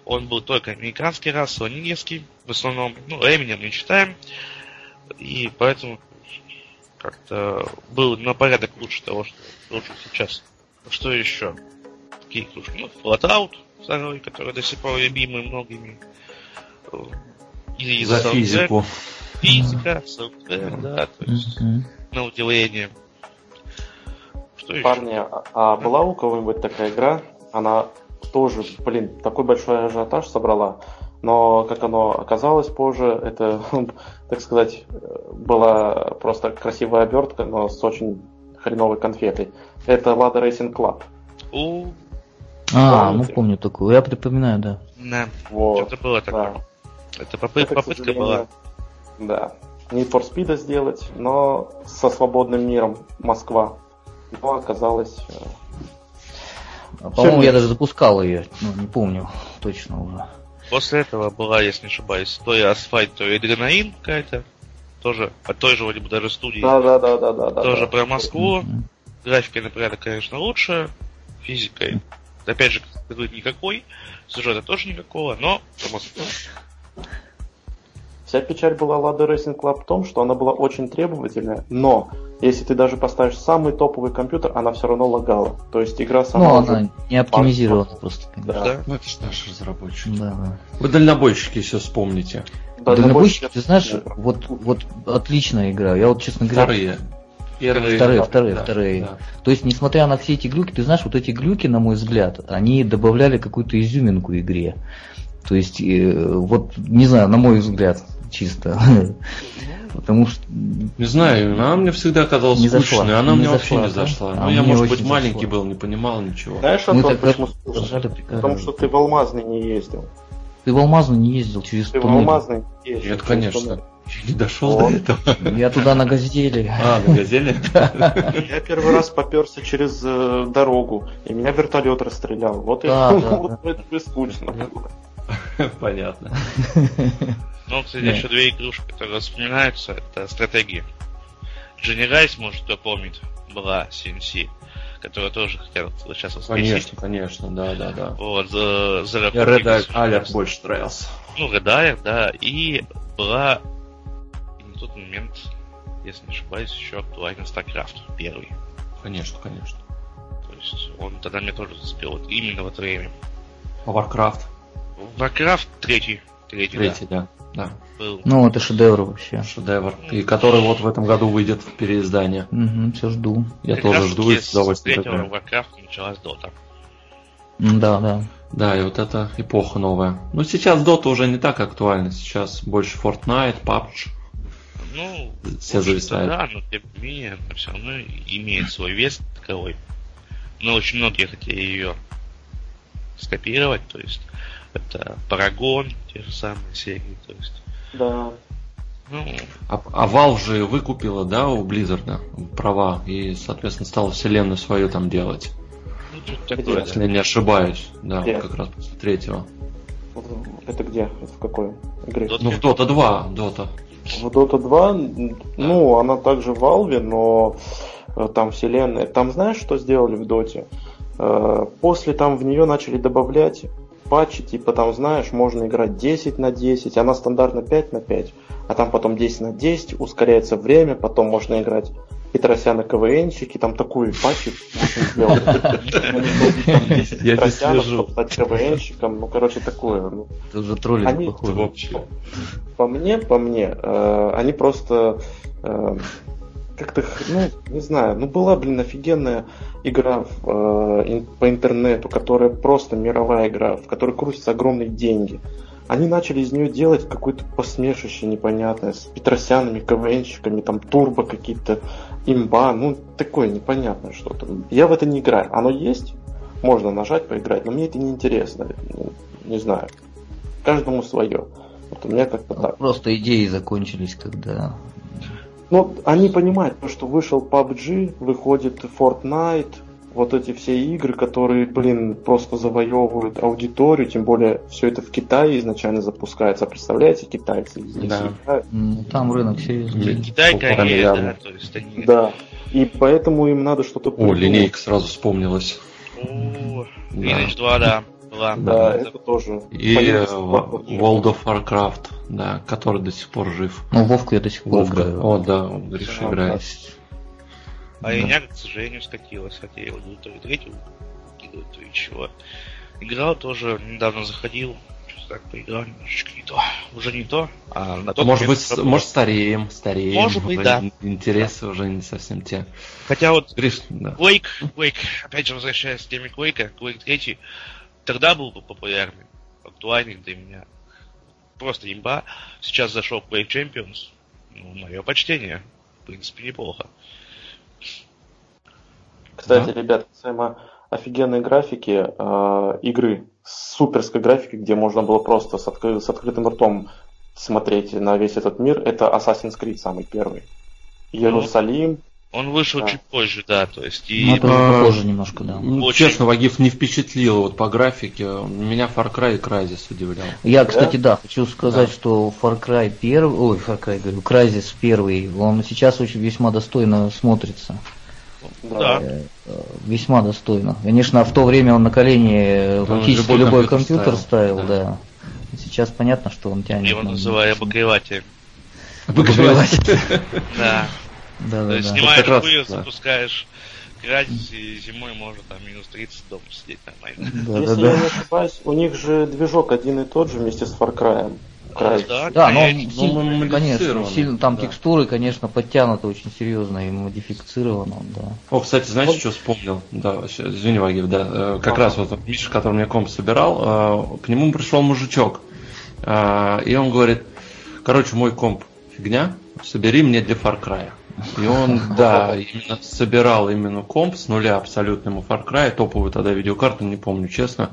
Speaker 4: он был только американский расовый, а не немецкий, в основном, ну, Эминем не читаем, и поэтому как-то был на порядок лучше того, что лучше сейчас. Что еще? Какие кружки? Ну, Fallout второй, который до сих пор любимый многими.
Speaker 1: И За физику
Speaker 4: физика, софтвер, да, то есть на удивление.
Speaker 3: Что еще? Парни, а, а была у кого-нибудь такая игра? Она тоже, блин, такой большой ажиотаж собрала, но как оно оказалось позже, это, [laughs] так сказать, была просто красивая обертка, но с очень хреновой конфетой. Это Lada Racing Club.
Speaker 2: У... А, Помните? ну помню такую, я припоминаю, да.
Speaker 4: Да, вот, что-то было такое. Да. Это попытка, это, попытка была.
Speaker 3: Да. Need for Speed сделать, но со свободным миром Москва. Но оказалось...
Speaker 2: Э, по-моему, я даже запускал ее, ну, не помню точно уже.
Speaker 4: После этого была, если не ошибаюсь, то и асфальт, то и адреналин какая-то. Тоже от той же, вроде бы, даже студии.
Speaker 3: Да, да, да, да, да.
Speaker 4: Тоже
Speaker 3: да,
Speaker 4: про Москву. Mm-hmm. Графикой, например, конечно, лучше. Физикой, опять же, никакой. Сюжета тоже никакого, но про Москву.
Speaker 3: Вся печаль была Lada Racing Club в том, что она была очень требовательная, но если ты даже поставишь самый топовый компьютер, она все равно лагала. То есть игра сама...
Speaker 2: Ну, она не оптимизирована просто.
Speaker 1: Да. да. Ну, это же наши разработчики. Да, да. Вы дальнобойщики все вспомните.
Speaker 2: Дальнобойщики, ты знаешь, вот, вот отличная игра. Я вот, честно говоря...
Speaker 1: Вторые.
Speaker 2: Первые, вторые, да, вторые, да, вторые. Да. То есть, несмотря на все эти глюки, ты знаешь, вот эти глюки, на мой взгляд, они добавляли какую-то изюминку игре. То есть, э, вот, не знаю, на мой взгляд, чисто. Потому что...
Speaker 1: Не знаю, она мне всегда казалась не скучной, зашла, она не мне зашла, вообще не зашла. Да? Ну, я, может быть, маленький был, не понимал ничего.
Speaker 3: Знаешь, Мы тогда почему скучно? Потому что ты в Алмазный не ездил.
Speaker 2: Ты в Алмазный не ездил через
Speaker 3: Ты туннель. в Алмазный
Speaker 1: не ездил. Нет, конечно. Я не дошел до этого.
Speaker 2: Я туда на газели.
Speaker 1: А, на газели? [laughs]
Speaker 3: Я первый раз поперся через э, дорогу, и меня вертолет расстрелял. Вот [laughs] это скучно. [laughs]
Speaker 1: Понятно. [laughs]
Speaker 4: Ну, кстати, еще две игрушки, которые вспоминаются, это стратегии. Дженни Райс, может, кто помнит, была CNC, которая тоже хотел сейчас
Speaker 1: воскресить. Конечно, конечно, да, да, да.
Speaker 4: Вот, за,
Speaker 1: за Red Alert больше нравился.
Speaker 4: Ну, Red Alert, да, и была на тот момент, если не ошибаюсь, еще актуальна StarCraft первый.
Speaker 1: Конечно, конечно.
Speaker 4: То есть он тогда мне тоже зацепил вот именно в это время.
Speaker 1: А Warcraft?
Speaker 4: Warcraft третий.
Speaker 1: Третий, третий да. да.
Speaker 2: Был. Ну, это шедевр вообще.
Speaker 1: Шедевр. И который вот в этом году выйдет в переиздание.
Speaker 2: Угу, все жду.
Speaker 1: Я как тоже жду и с удовольствием.
Speaker 4: С третьего Warcraft началась Dota.
Speaker 2: Да, да.
Speaker 1: Да, и вот эта эпоха новая. Ну, сейчас Dota уже не так актуальна. Сейчас больше Fortnite, PUBG.
Speaker 4: Ну, все зависает. Да, но тем не менее, она все равно имеет свой вес таковой. Но очень многие хотели ее скопировать, то есть это Парагон, те же самые серии, то есть.
Speaker 3: Да.
Speaker 1: Ну, а, а Valve же выкупила, да, у Blizzard права и, соответственно, стала вселенную свою там делать. Ну, такое, Если да. не ошибаюсь, да, где? как раз после третьего.
Speaker 3: Это где? Это в какой игре?
Speaker 1: Ну, в Dota 2, Dota.
Speaker 3: В Dota 2, ну, она также в Valve, но э, там вселенная. Там знаешь, что сделали в Доте? Э, после там в нее начали добавлять патчи, типа там, знаешь, можно играть 10 на 10, она стандартно 5 на 5, а там потом 10 на 10, ускоряется время, потом можно играть Петросяна КВНщики, там такую патчи можно сделать. [laughs] Я чтобы стать КВНщиком, ну, короче, такое. Ну.
Speaker 2: Это уже троллинг похоже вообще.
Speaker 3: По мне, по мне, э, они просто э, как-то, ну, не знаю, ну была, блин, офигенная игра в, э, по интернету, которая просто мировая игра, в которой крутятся огромные деньги. Они начали из нее делать какое-то посмешище непонятное, с Петросянами, КВНщиками, там турбо какие-то, имба, ну такое непонятное что-то. Я в это не играю. Оно есть, можно нажать, поиграть, но мне это не интересно. Ну, не знаю. Каждому свое. Вот у меня как-то так.
Speaker 2: Просто идеи закончились, когда
Speaker 3: но они понимают, что вышел PUBG, выходит Fortnite, вот эти все игры, которые, блин, просто завоевывают аудиторию, тем более все это в Китае изначально запускается. Представляете, китайцы
Speaker 2: здесь да. играют. Ну, там рынок серьезный.
Speaker 4: Китай, Корея, да, то есть
Speaker 3: они... Да, и поэтому им надо что-то
Speaker 1: О, линейка сразу вспомнилась.
Speaker 4: О, Lineage 2, да.
Speaker 3: Да, да это тоже.
Speaker 1: И World of Warcraft, да, который до сих пор жив.
Speaker 2: Ну, Вовку я до сих пор Вовка. играю.
Speaker 1: О, да, он решил играть.
Speaker 4: А да. Иняк, к сожалению, скатилась, хотя я его то и третью кидывать, то и чего. Играл тоже, недавно заходил, так поиграл немножечко не то. Уже не то.
Speaker 1: А на тот может быть, работал. может стареем, стареем.
Speaker 4: Может быть, да.
Speaker 1: Интересы да. уже не совсем те.
Speaker 4: Хотя вот Гриш, да. Quake, Quake, опять же возвращаясь к теме Quake, Quake 3, тогда был бы популярный, актуальный для меня. Просто имба. Сейчас зашел Quake Champions. Ну, мое почтение. В принципе, неплохо.
Speaker 3: Кстати, да? ребят, касаемо офигенной графики э, игры, суперской графики, где можно было просто с, откры- с открытым ртом смотреть на весь этот мир, это Assassin's Creed самый первый. Ну, Иерусалим,
Speaker 4: он вышел да. чуть позже, да, то есть
Speaker 2: и... Ну, а, позже немножко, да.
Speaker 1: Ну, Очень... Честно, Вагиф не впечатлил вот по графике. Меня Far Cry и Crysis удивлял.
Speaker 2: Я, кстати, да, да хочу сказать, да. что Far Cry первый, ой, Far Cry, говорю, Crysis первый, он сейчас очень весьма достойно смотрится.
Speaker 4: Да.
Speaker 2: Э, весьма достойно. Конечно, в то время он на колени практически любой, любой компьютер, компьютер ставил, ставил да. сейчас понятно, что он тянет.
Speaker 4: Я его называю обогреватель.
Speaker 1: Обогреватель. [laughs]
Speaker 4: Да.
Speaker 2: Да,
Speaker 4: То есть снимаешь пыль, запускаешь градус, и зимой может там минус 30 дома сидеть нормально.
Speaker 3: Да, Если да, я не ошибаюсь, у них же движок один и тот же вместе с Far Cry.
Speaker 2: Да, да, но сильно, конечно, сильно, там да. текстуры, конечно, подтянуты очень серьезно и модифицировано, да.
Speaker 1: О, кстати, знаете, вот. что вспомнил? Да, извини, Вагив, да, э, как ага. раз вот Миша, который мне комп собирал, э, к нему пришел мужичок, э, и он говорит, короче, мой комп фигня, собери мне для Far Cry. И он, да, именно собирал именно комп с нуля абсолютно ему Far Cry, топовую тогда видеокарту, не помню честно.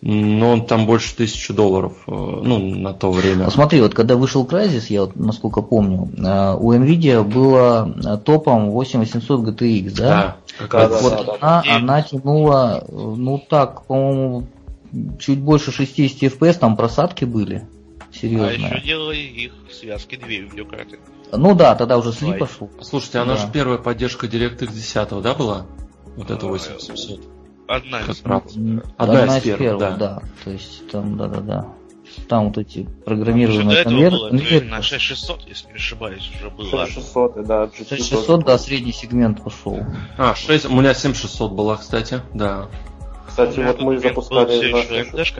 Speaker 1: Но он там больше тысячи долларов, э, ну, на то время.
Speaker 2: Ну, смотри, вот когда вышел Crysis, я вот, насколько помню, э, у Nvidia было э, топом 8800 GTX, да? Да, как да, вот да, она, да. она тянула, ну так, по-моему, чуть больше 60 FPS, там просадки были. Серьезно.
Speaker 4: А еще делали их связки две видеокарты.
Speaker 2: Ну да, тогда уже слип пошел.
Speaker 1: Слушайте, она да. же первая поддержка DirectX 10, да, была? Вот это 8700.
Speaker 4: Одна из
Speaker 2: первых. Одна, Одна из первых, первых да. да. То есть там, да-да-да. Там вот эти программируемые
Speaker 4: конверты. На 6600, если не ошибаюсь, уже было.
Speaker 3: 6600, да.
Speaker 2: 6600, да, средний сегмент пошел.
Speaker 1: А, 6, у меня 7600 была, кстати, да.
Speaker 3: Кстати, вот мы запускали нашу...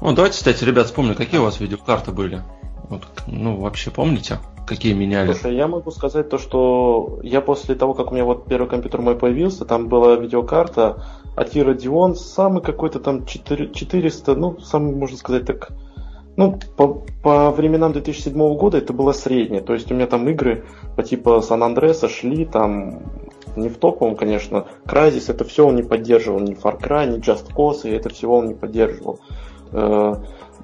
Speaker 1: Ну, давайте, кстати, ребят, вспомню, какие у вас видеокарты были? Вот, ну, вообще помните, какие меняли?
Speaker 3: Слушай, я могу сказать то, что я после того, как у меня вот первый компьютер мой появился, там была видеокарта Atira Dion, самый какой-то там 400, ну, самый, можно сказать так, ну, по, по временам 2007 года это было среднее. То есть у меня там игры по типу Сан Андреса шли там не в топовом, конечно. Crysis это все он не поддерживал, ни Far Cry, ни Just Cause, и это всего он не поддерживал.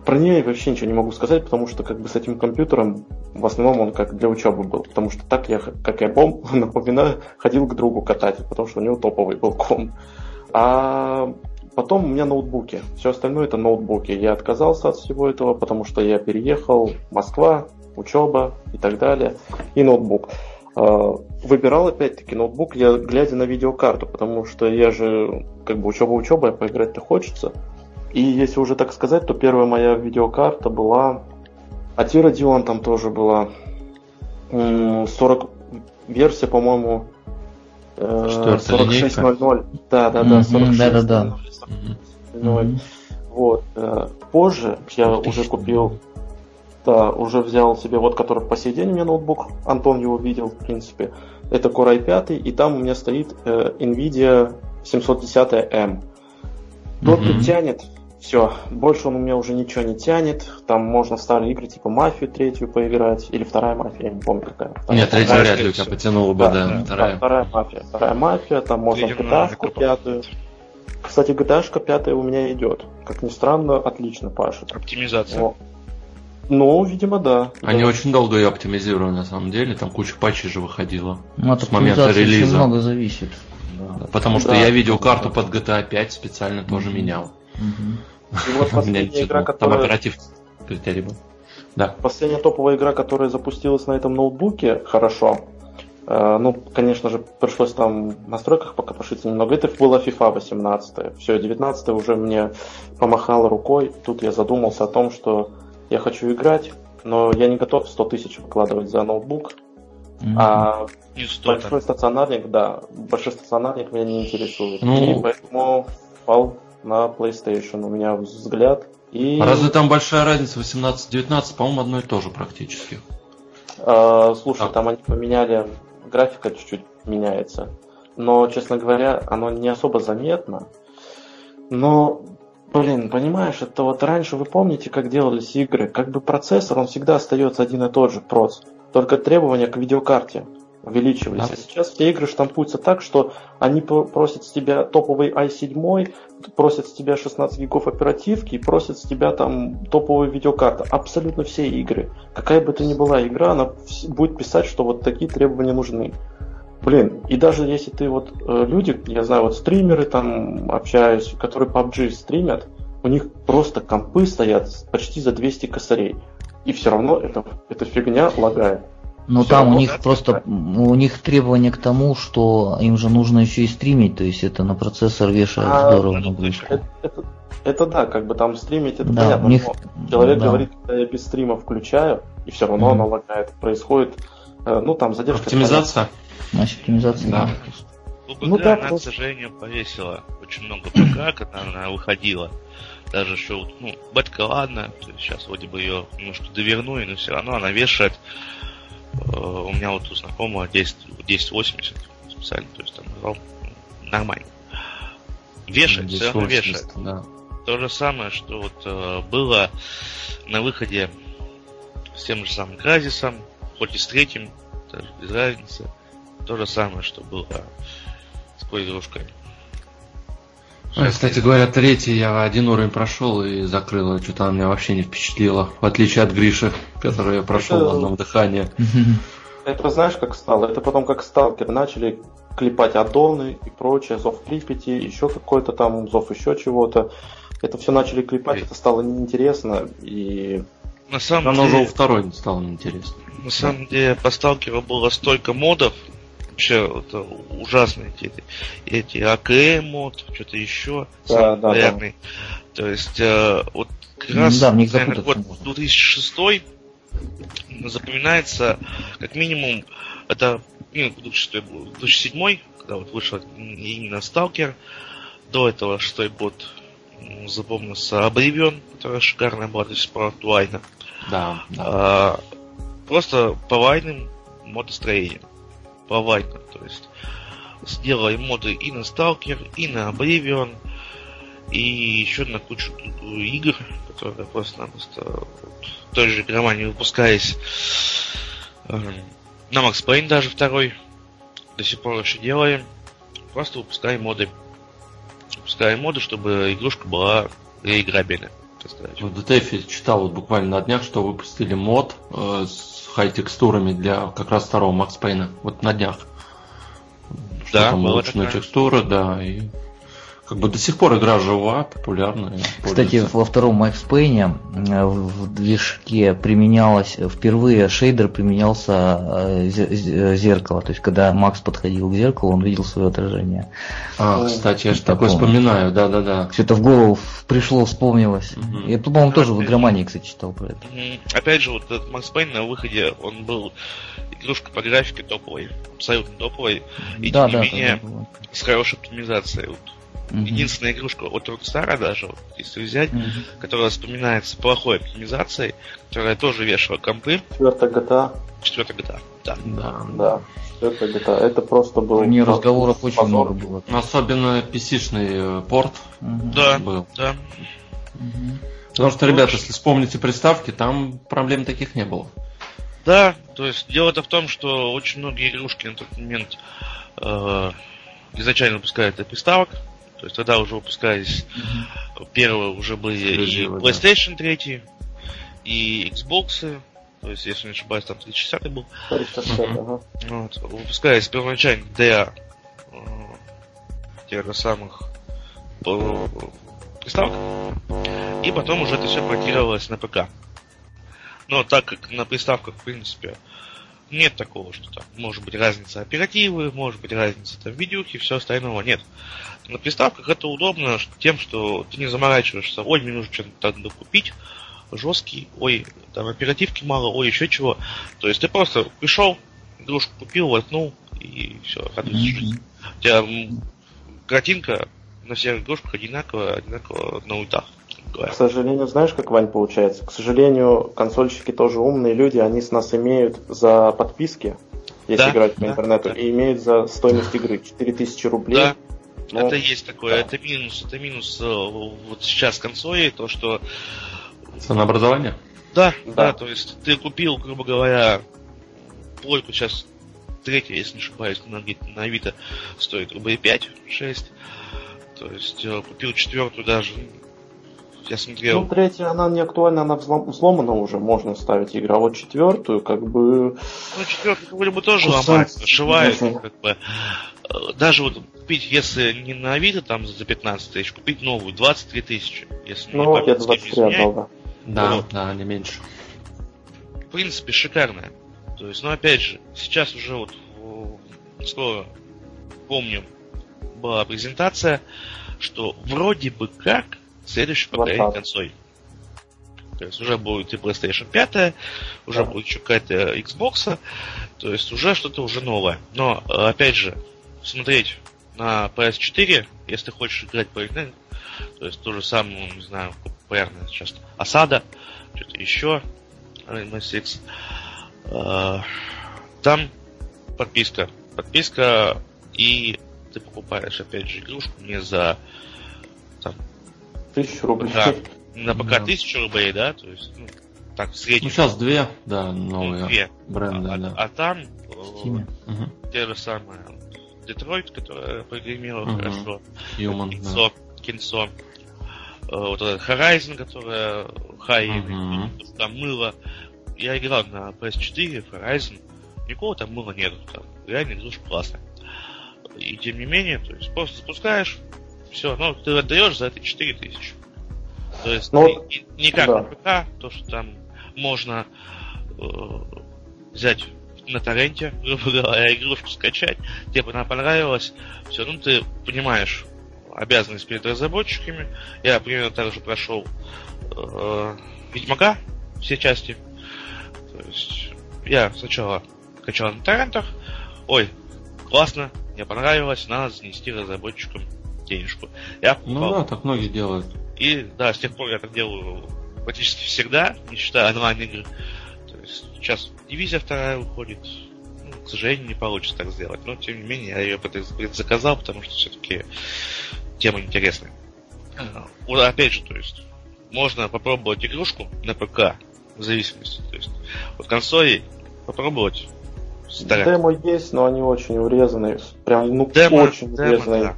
Speaker 3: Про нее я вообще ничего не могу сказать, потому что как бы с этим компьютером в основном он как для учебы был. Потому что так я, как я бом, [laughs] напоминаю, ходил к другу катать, потому что у него топовый был ком. А потом у меня ноутбуки. Все остальное это ноутбуки. Я отказался от всего этого, потому что я переехал Москва, учеба и так далее. И ноутбук. А, выбирал опять-таки ноутбук, я глядя на видеокарту, потому что я же как бы учеба учеба, поиграть-то хочется. И если уже так сказать, то первая моя видеокарта была... Атира Dion там тоже была. 40 версия, по-моему, 4600. Да, да, да, 4600. Да, да, да. Вот. Э, позже я уже купил, да, уже взял себе вот, который по сей день у меня ноутбук, Антон его видел, в принципе. Это Core i5, и там у меня стоит э, NVIDIA 710M. Тот, кто тянет все, больше он у меня уже ничего не тянет. Там можно в старые игры типа мафию третью поиграть. Или вторая мафия, я не помню какая.
Speaker 1: Вторая, Нет, третья вряд ли у тебя потянула бы, да. да,
Speaker 3: да вторая. Да, вторая мафия. Вторая мафия, там можно GTA пятую. Кстати, GTA пятая у меня идет. Как ни странно, отлично пашет.
Speaker 4: Оптимизация. О.
Speaker 3: Ну, видимо, да.
Speaker 1: Они
Speaker 3: да.
Speaker 1: очень долго ее оптимизировали, на самом деле. Там куча патчей же выходила. Ну, от с момента релиза.
Speaker 2: Очень много зависит.
Speaker 1: Да. Потому что да. я видел карту под GTA 5 специально mm-hmm. тоже менял. Mm-hmm.
Speaker 3: И вот [laughs] последняя игра, которая... Там оператив
Speaker 1: критерий был. Да.
Speaker 3: Последняя топовая игра, которая запустилась на этом ноутбуке, хорошо. Э, ну, конечно же, пришлось там в настройках пока пошиться немного. Это была FIFA 18. Все, 19 уже мне помахало рукой. Тут я задумался о том, что я хочу играть, но я не готов 100 тысяч выкладывать за ноутбук. Mm-hmm. А большой стационарник, да, большой стационарник меня не интересует. Ну... И поэтому впал на PlayStation, у меня взгляд. И...
Speaker 1: Разве там большая разница 18-19? По-моему, одно и то же практически.
Speaker 3: А, слушай, а. там они поменяли, графика чуть-чуть меняется. Но, честно говоря, оно не особо заметно. Но, блин, понимаешь, это вот раньше вы помните, как делались игры? Как бы процессор, он всегда остается один и тот же, проц. Только требования к видеокарте увеличивались. А сейчас все игры штампуются так, что они просят с тебя топовый i7, просят с тебя 16 гигов оперативки просят с тебя там топовые видеокарты. Абсолютно все игры. Какая бы это ни была игра, она будет писать, что вот такие требования нужны. Блин, и даже если ты вот э, люди, я знаю, вот стримеры там общаюсь, которые PUBG стримят, у них просто компы стоят почти за 200 косарей. И все равно это, эта фигня лагает.
Speaker 2: Но Все там у них просто у них требования к тому, что им же нужно еще и стримить, то есть это на процессор вешает а, здорово нагрузку.
Speaker 3: Это, это, это да, как бы там стримить это да, понятно. У них, человек да. говорит, когда я без стрима включаю, и все равно mm-hmm. оно лагает. Происходит, э, ну там задержка.
Speaker 1: Оптимизация.
Speaker 2: Значит, оптимизация. Да.
Speaker 4: Ну, ну да, она, просто... к сожалению, повесила очень много ПК, когда она выходила. Даже что, ну, бетка ладно, сейчас вроде бы ее немножко довернули, но все равно она вешает. Э, у меня вот у знакомого 10, 1080 специально, то есть там ну, нормально. Вешает, все равно вешает. Да. То же самое, что вот э, было на выходе с тем же самым Кразисом, хоть и с третьим, даже без разницы. То же самое, что было с той игрушкой.
Speaker 1: Ой, кстати говоря, третий я один уровень прошел и закрыл. Что-то она меня вообще не впечатлило. В отличие от Гриши, который я прошел это... в одном дыхании. [laughs]
Speaker 3: Это знаешь, как стало? Это потом как сталкер начали клепать аддоны и прочее, зов Припяти, еще какой-то там зов еще чего-то. Это все начали клепать, это стало неинтересно и
Speaker 4: на самом
Speaker 1: Оно деле... уже второй стало неинтересно.
Speaker 4: На самом деле по сталкеру было столько модов, вообще это ужасные эти, эти АКМ мод, что-то еще, да, самый да, популярный. Да. То есть э, вот как раз да, наверное, год 2006 запоминается как минимум это ну, 2006 был, 2007, когда вот вышел именно Сталкер. До этого шестой год запомнился Обривион, которая шикарная была до сих пор актуальна.
Speaker 1: Да, да.
Speaker 4: А, просто по вайным модостроением. По вайным, то есть сделали моды и на Сталкер, и на Обривион, и еще на кучу игр, которые просто-напросто той же громане выпускались. Эм, на Макс Пейн даже второй до сих пор еще делаем. Просто выпускаем моды. Выпускаем моды, чтобы игрушка была реиграбельной.
Speaker 1: В DTF читал вот буквально на днях, что выпустили мод э, с хай-текстурами для как раз второго Макс Пейна. Вот на днях. Что да, там улучшенные текстуры, да, и как бы до сих пор игра жива, популярная.
Speaker 2: Кстати, во втором Max Payne э, в движке применялось, впервые шейдер применялся э, зеркало. То есть, когда Макс подходил к зеркалу, он видел свое отражение.
Speaker 1: А, кстати, я же такое вспоминаю, да-да-да.
Speaker 2: Все-то в голову пришло, вспомнилось. Угу. Я, по-моему, тоже в игромании, кстати, читал про это.
Speaker 4: Опять же, вот этот Макс Пейн на выходе, он был игрушка по графике топовой, абсолютно топовой, и да, тем не да, менее, с хорошей оптимизацией. Вот Mm-hmm. Единственная игрушка от Rockstar даже, вот, если взять, mm-hmm. которая вспоминается плохой оптимизацией, которая тоже вешала компы.
Speaker 3: Четвертая GTA.
Speaker 4: Четвертая GTA, да.
Speaker 3: Да, да. Четвертая GTA. Это просто был...
Speaker 2: Не разговоров очень много было.
Speaker 1: Особенно PC-шный э, порт
Speaker 4: mm-hmm. да, был. Да.
Speaker 1: Mm-hmm. Потому что, ребята, если вспомните приставки, там проблем таких не было.
Speaker 4: Да, то есть дело-то в том, что очень многие игрушки на тот момент э, изначально выпускают от приставок, то есть тогда уже выпускались mm-hmm. первые уже были и PlayStation 3, и Xbox, то есть, если не ошибаюсь, там 360 был. 360, uh-huh. вот, выпускались первоначально для э, тех же самых э, приставок, и потом уже это все портировалось на ПК. Но так как на приставках, в принципе, нет такого, что там может быть разница оперативы, может быть разница там видюхи, все остального нет. На приставках это удобно тем, что ты не заморачиваешься, ой, мне нужно что-то купить, жесткий, ой, там оперативки мало, ой, еще чего. То есть ты просто пришел, игрушку купил, воткнул, и все, радуйся mm-hmm. жизни. У тебя картинка на всех игрушках одинаковая, одинаково на ультах.
Speaker 3: К сожалению, знаешь, как, Вань, получается? К сожалению, консольщики тоже умные люди, они с нас имеют за подписки, если да, играть по интернету, да. и имеют за стоимость игры 4000 рублей.
Speaker 4: Да. Ну, это есть такое, да. это минус, это минус э, вот сейчас консоли, то что...
Speaker 1: Ценообразование?
Speaker 4: Да, да, да, то есть ты купил, грубо говоря, плойку сейчас третья, если не ошибаюсь, на, на Авито стоит рублей 5-6. То есть э, купил четвертую даже, я смотрел.
Speaker 3: Ну, третья, она не актуальна, она взломана уже, можно ставить игру. А вот четвертую, как бы...
Speaker 4: Ну, четвертую вроде бы тоже ломается, зашивает, как бы. Э, даже вот купить, если не на Авито там за 15 тысяч, купить новую, 23 тысячи. Если
Speaker 3: ну, вот я 23 отдал, да.
Speaker 1: Да, вот. да, не меньше.
Speaker 4: В принципе, шикарная. То есть, ну опять же, сейчас уже вот скоро помню, была презентация, что вроде бы как следующее поколение консоль. То есть уже будет и PlayStation 5, уже да. будет еще какая-то Xbox, то есть уже что-то уже новое. Но, опять же, смотреть на PS4, если хочешь играть по интернету, то есть то же самое, не знаю, популярное сейчас Осада, что-то еще, MSX, э, там подписка. Подписка и ты покупаешь, опять же, игрушку не за
Speaker 3: тысячу рублей.
Speaker 4: Да, [laughs] на пока да. тысячу рублей, да, то есть, ну, так, в среднем.
Speaker 1: Ну, сейчас две, да, новые ну, две. бренды,
Speaker 4: а,
Speaker 1: да.
Speaker 4: А, а там Steam. Э, те же самые Детройт, которая прогремела угу. хорошо.
Speaker 1: Human,
Speaker 4: Кинцо, да. Кинцо. Э, вот этот Horizon, которая Хай, угу. там мыло. Я играл на PS4, Horizon. Никакого там мыла нету. Там реально игрушка классная. И тем не менее, то есть просто запускаешь, все, ну, ты отдаешь за это 4000. То есть ну, не, не как да. на ПК, то, что там можно э, взять на торренте, [laughs] грубо говоря, игрушку скачать, тебе она понравилась, все, ну ты понимаешь обязанность перед разработчиками. Я примерно так же прошел э, Ведьмака, все части. То есть я сначала качал на торрентах, ой, классно, мне понравилось, надо занести разработчикам денежку. Я
Speaker 1: покупал. Ну да, так многие делают.
Speaker 4: И да, с тех пор я так делаю практически всегда, не считая онлайн-игр. То есть сейчас дивизия вторая уходит. Ну, к сожалению, не получится так сделать. Но тем не менее, я ее заказал, потому что все-таки тема интересная. Вот опять же, то есть, можно попробовать игрушку на ПК, в зависимости. То есть, вот консоли попробовать
Speaker 3: Старая. Демо есть, но они очень урезанные. Прям, ну, демо, очень демо, урезанные. Да.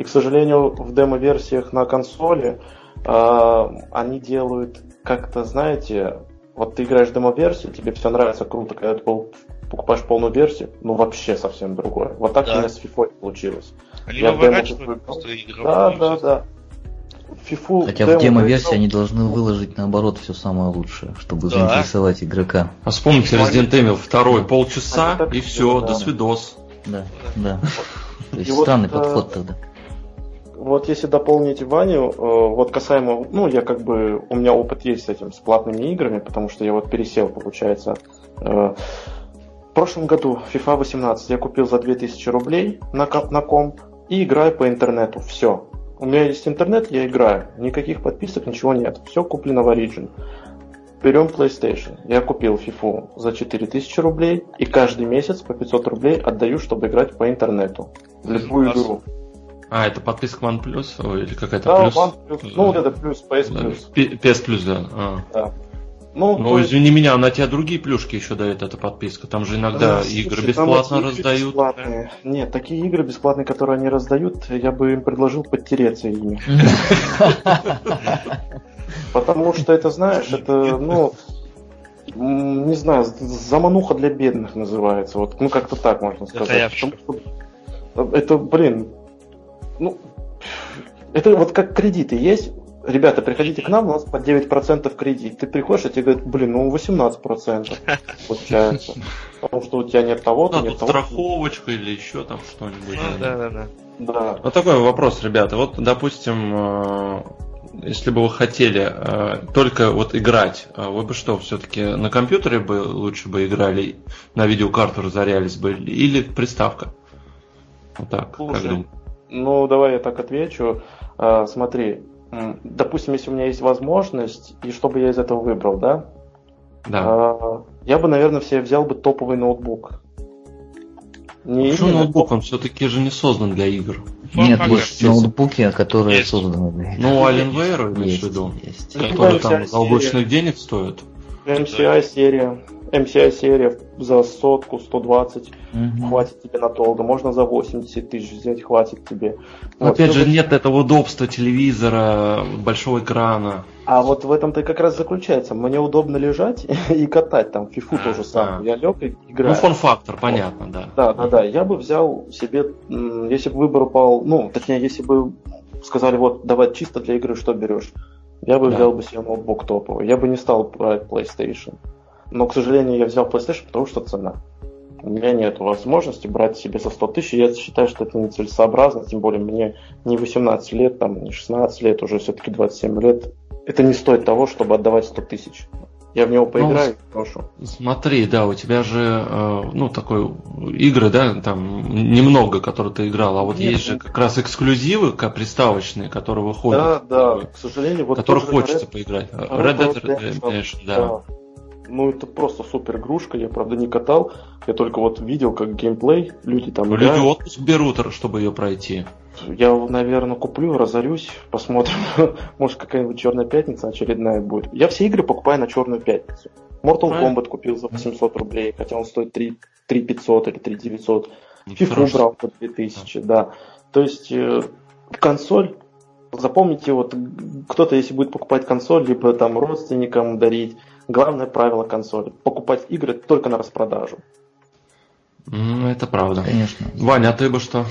Speaker 3: И, к сожалению, в демо-версиях на консоли э, они делают как-то, знаете, вот ты играешь в демо-версию, тебе все нравится, круто, когда ты покупаешь полную версию, ну вообще совсем другое. Вот так да. у меня с FIFA получилось.
Speaker 4: Они Я выворачивают просто
Speaker 3: игру. Да, да, да.
Speaker 2: FIFA Хотя в демо-версии они должны выложить наоборот все самое лучшее, чтобы да. заинтересовать игрока.
Speaker 1: А вспомните Resident Evil 2 полчаса и все, до свидос.
Speaker 2: Да, да. То есть странный э, подход тогда.
Speaker 3: Вот если дополнить Ваню, э, вот касаемо, ну, я как бы, у меня опыт есть с этим, с платными играми, потому что я вот пересел, получается. Э, в прошлом году FIFA 18 я купил за 2000 рублей на, на комп и играю по интернету. Все. У меня есть интернет, я играю. Никаких подписок, ничего нет. Все куплено в Origin. Берем PlayStation. Я купил FIFA за 4000 рублей и каждый месяц по 500 рублей отдаю, чтобы играть по интернету. В любую игру.
Speaker 1: А, это подписка One Plus или какая-то
Speaker 3: да, плюс? One Plus. Ну, вот это плюс, PS Plus.
Speaker 1: PS Plus, да. А. да. Ну, ну есть... извини меня, на тебя другие плюшки еще дает эта подписка. Там же иногда да, игры слушай, бесплатно раздают.
Speaker 3: Бесплатные. Нет, такие игры бесплатные, которые они раздают, я бы им предложил подтереться ими. [laughs] Потому что это, знаешь, это, ну, не знаю, замануха для бедных называется. Вот, ну, как-то так можно сказать. Это, блин, ну, это вот как кредиты есть, ребята, приходите к нам, у нас под 9% кредит. Ты приходишь, а тебе говорят, блин, ну 18% получается. Потому что у тебя нет того-то,
Speaker 1: ну, нет того. страховочка или еще там что-нибудь.
Speaker 4: Ну, да, да, да.
Speaker 1: Да. Вот такой вопрос, ребята. Вот, допустим, э, если бы вы хотели э, только вот играть, э, вы бы что, все-таки на компьютере бы лучше бы играли, на видеокарту разорялись бы, или приставка? Вот так, Слушай, как думаете?
Speaker 3: Ну, давай я так отвечу. Смотри, допустим, если у меня есть возможность, и что бы я из этого выбрал, да?
Speaker 1: Да. А,
Speaker 3: я бы, наверное, все взял бы топовый ноутбук.
Speaker 1: Не Почему ноутбук? Топ... Он все-таки же не создан для игр.
Speaker 2: Нет, есть ноутбуки, которые есть. созданы для игр.
Speaker 1: Ну, Alienware, имеешь в виду? Есть. Которые там заоблачных денег стоят.
Speaker 3: MCI серия. MCI серия за сотку, 120 угу. хватит тебе надолго. Можно за 80 тысяч взять, хватит тебе.
Speaker 1: Но вот, опять же, будет... нет этого удобства телевизора, большого экрана.
Speaker 3: А вот в этом-то как раз заключается. Мне удобно лежать [laughs] и катать там фифу а, тоже самое. Я лег и играю.
Speaker 1: Ну, фон-фактор, понятно, да.
Speaker 3: Да, да, да. Я бы взял себе, если бы выбор упал, ну, точнее, если бы сказали, вот, давай чисто для игры, что берешь? Я бы да. взял бы себе ноутбук топовый. Я бы не стал брать PlayStation. Но, к сожалению, я взял PlayStation, потому что цена. У меня нет возможности брать себе за 100 тысяч. Я считаю, что это нецелесообразно, тем более мне не 18 лет, там, не 16 лет, уже все-таки 27 лет. Это не стоит того, чтобы отдавать 100 тысяч. Я в него ну, поиграю, ну, прошу.
Speaker 1: Смотри, да, у тебя же, э, ну, такой игры, да, там немного, которые ты играл, а вот Нет, есть же как раз эксклюзивы приставочные, которые выходят.
Speaker 3: Да, да, к сожалению,
Speaker 1: вот. Которые хочется Red... поиграть. Red Dead Redemption, да. да.
Speaker 3: Ну, это просто супер игрушка, я, правда, не катал, я только вот видел, как геймплей, люди там
Speaker 1: Люди играют. отпуск берут, чтобы ее пройти.
Speaker 3: Я, наверное, куплю, разорюсь, [laughs] посмотрим. Может, какая-нибудь черная пятница очередная будет. Я все игры покупаю на черную пятницу. Mortal Kombat купил за 800 рублей, хотя он стоит 3, 3 500 или 3 900. FIFA брал по 2000, да. То есть э, консоль, запомните, вот кто-то, если будет покупать консоль, либо там родственникам дарить, главное правило консоли – покупать игры только на распродажу.
Speaker 1: Ну, это правда. Конечно. Ваня, а ты бы что?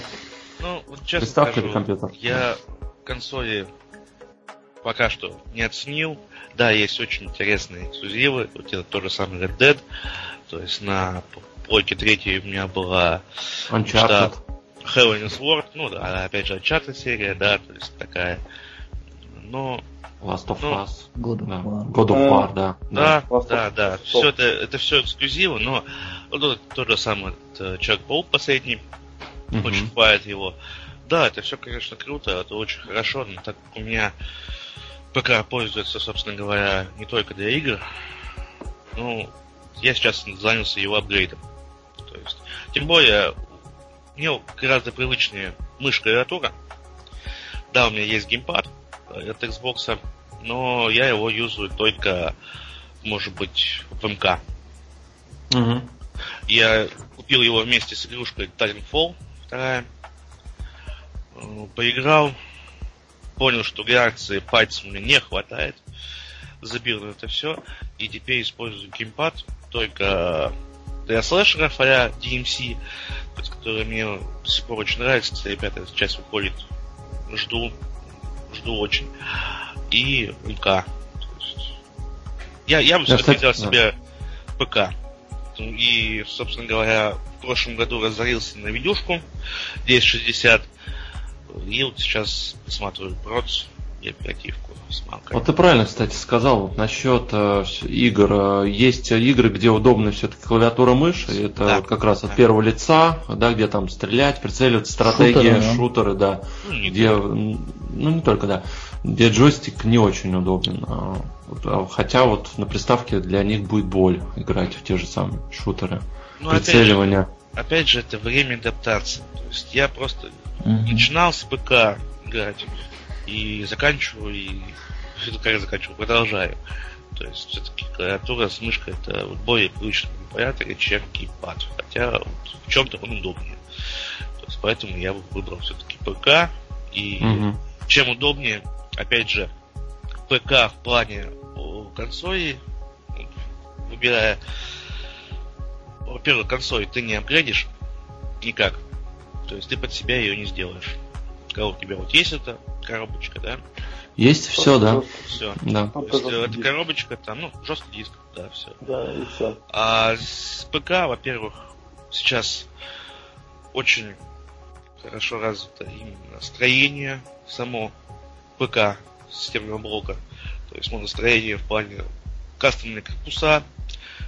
Speaker 4: Ну, вот честно Приставка скажу, или компьютер? Я консоли пока что не оценил. Да, есть очень интересные эксклюзивы. Вот это тот же самый Red Dead. То есть на плойке третьей у меня была
Speaker 1: Uncharted.
Speaker 4: Heaven's Ward, ну да, опять же Uncharted серия, да, то есть такая. Но
Speaker 1: Last of ну, Us.
Speaker 2: God of War.
Speaker 1: God of War, да.
Speaker 4: Да, да, да. да. Все это, это все эксклюзивы, но вот тот же самый Человек Паук последний, uh-huh. очень хвалит его. Да, это все, конечно, круто, это очень хорошо, но так как у меня ПК пользуется, собственно говоря, не только для игр, ну, я сейчас занялся его апгрейдом. То есть, тем более, мне гораздо привычнее мышь клавиатура. Да, у меня есть геймпад, от Xbox, но я его юзаю только, может быть, в МК. Угу. Я купил его вместе с игрушкой Titanfall 2. Э, поиграл, понял, что реакции пальцев мне не хватает. Забил на это все. И теперь использую геймпад только для слэшеров, а DMC, который мне до сих пор очень нравится. Ребята, сейчас выходит. Жду жду очень. И МК. Я, я бы все-таки взял себе ПК. И, собственно говоря, в прошлом году разорился на видюшку 1060. И вот сейчас посмотрю проц и оперативку
Speaker 1: с Вот ты правильно, кстати, сказал вот, насчет э, игр. Есть игры, где удобно все-таки клавиатура мышь. И это да, вот как раз да. от первого лица, да, где там стрелять, прицеливаться, стратегия, шутеры, шутеры да. Ну, не где, только. ну не только, да. Где джойстик не очень удобен. А, а, хотя вот на приставке для них будет боль играть в те же самые шутеры. Ну, Прицеливание.
Speaker 4: Опять же, опять же, это время адаптации. То есть я просто угу. начинал с ПК играть и заканчиваю, и как я заканчиваю, продолжаю. То есть все-таки клавиатура с мышкой это более привычный манипулятор, чем геймпад. Хотя вот, в чем-то он удобнее. То есть поэтому я выбрал все-таки ПК. И угу. чем удобнее, опять же, ПК в плане консоли, выбирая во-первых, консоль ты не апгрейдишь никак. То есть ты под себя ее не сделаешь. Когда у тебя вот есть эта коробочка, да?
Speaker 1: Есть все, да.
Speaker 4: Все. Да. То есть, э, эта коробочка, там, ну, жесткий диск, да, все. Да, и все. А с ПК, во-первых, сейчас очень хорошо развито именно строение само ПК системного блока. То есть ну, настроение в плане кастомные корпуса,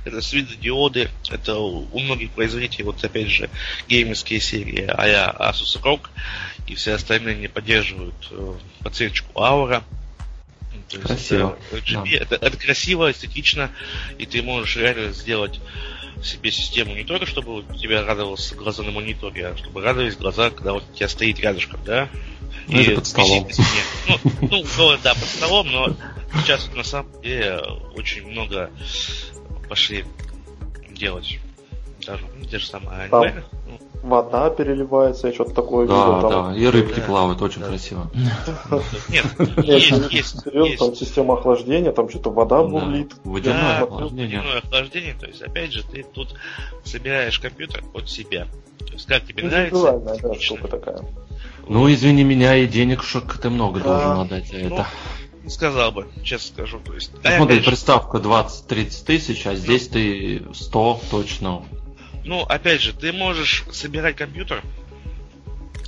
Speaker 4: это светодиоды, это у многих производителей, вот опять же, геймерские серии а Asus ROG и все остальные не поддерживают э, подсветочку аура.
Speaker 1: То есть красиво.
Speaker 4: Это, да. это, это красиво, эстетично, и ты можешь реально сделать себе систему не только, чтобы у тебя радовался глаза на мониторе, а чтобы радовались глаза, когда вот у тебя стоит рядышком, да?
Speaker 1: Ну, и под столом.
Speaker 4: Ну, ну, да, под столом, но сейчас на самом деле очень много пошли делать. Даже, ну, те же самые аниме.
Speaker 3: Ну, вода переливается, я что-то такое
Speaker 1: да, видел. Там. Да, и рыбки да. плавают, очень да. красиво.
Speaker 4: Нет, [laughs] есть, есть.
Speaker 3: Серьезно, там система охлаждения, там что-то вода бурлит.
Speaker 1: Водяное охлаждение.
Speaker 4: Водяное охлаждение, то есть, опять же, ты тут собираешь компьютер от себя. То есть, как тебе нравится.
Speaker 3: да, штука такая.
Speaker 1: Ну, извини меня, и денег шок ты много должен отдать за это.
Speaker 4: Не сказал бы, честно скажу. То есть,
Speaker 1: да, Смотри, конечно... приставка 20-30 тысяч, а здесь ну, ты 100 точно.
Speaker 4: Ну, опять же, ты можешь собирать компьютер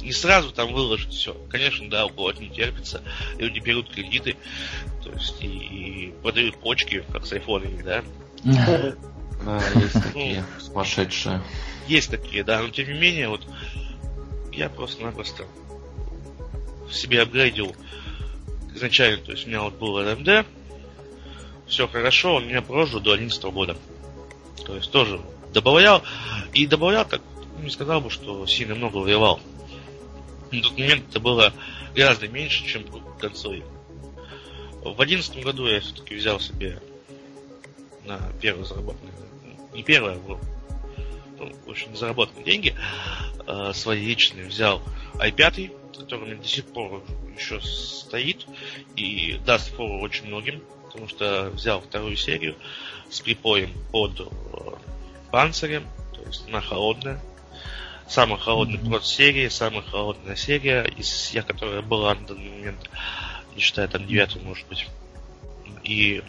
Speaker 4: и сразу там выложить все. Конечно, да, у кого-то не терпится, люди берут кредиты, то есть и, и продают почки, как с айфонами, да.
Speaker 1: Да, [laughs] есть такие ну, сумасшедшие.
Speaker 4: Есть такие, да, но тем не менее, вот я просто-напросто себе апгрейдил изначально, то есть у меня вот был RMD, все хорошо, он меня прожил до 2011 года. То есть тоже добавлял, и добавлял так, не сказал бы, что сильно много воевал. На тот момент это было гораздо меньше, чем к концу. В одиннадцатом году я все-таки взял себе на первый заработанный, не первый, а ну, в общем, заработанные деньги, э, свои личные взял i5, который у меня до сих пор еще стоит и даст фору очень многим, потому что взял вторую серию с припоем под э, панцирем, то есть она холодная. Самая холодная mm-hmm. прот серии, самая холодная серия из я, которая была на данный момент, не считая там девятую, может быть. И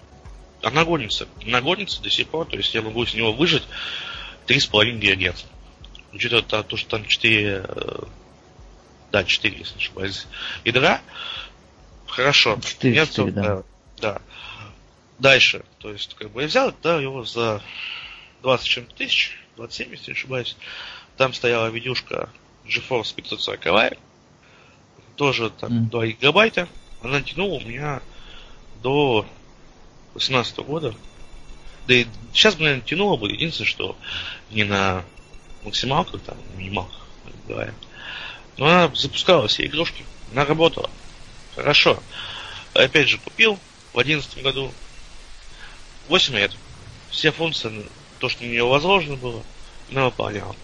Speaker 4: она гонится. Она гонится до сих пор, то есть я могу с него выжить 3,5 ГГц. Учитывая то, что там 4 да, 4, если не ошибаюсь, ядра. Хорошо.
Speaker 2: 4, Нет, 4 да.
Speaker 4: да. Дальше, то есть, как бы я взял, да, его за 20 чем тысяч, 27, если не ошибаюсь. Там стояла видюшка GeForce 540, тоже там mm. 2 гигабайта. Она тянула у меня до 18 года. Да и сейчас наверное, тянуло бы. Единственное, что не на максималках, там, минималках, говоря. Но она запускала все игрушки, она работала. Хорошо. Опять же, купил в одиннадцатом году 8 лет. Все функции, то, что у нее возложено было, она выполняла.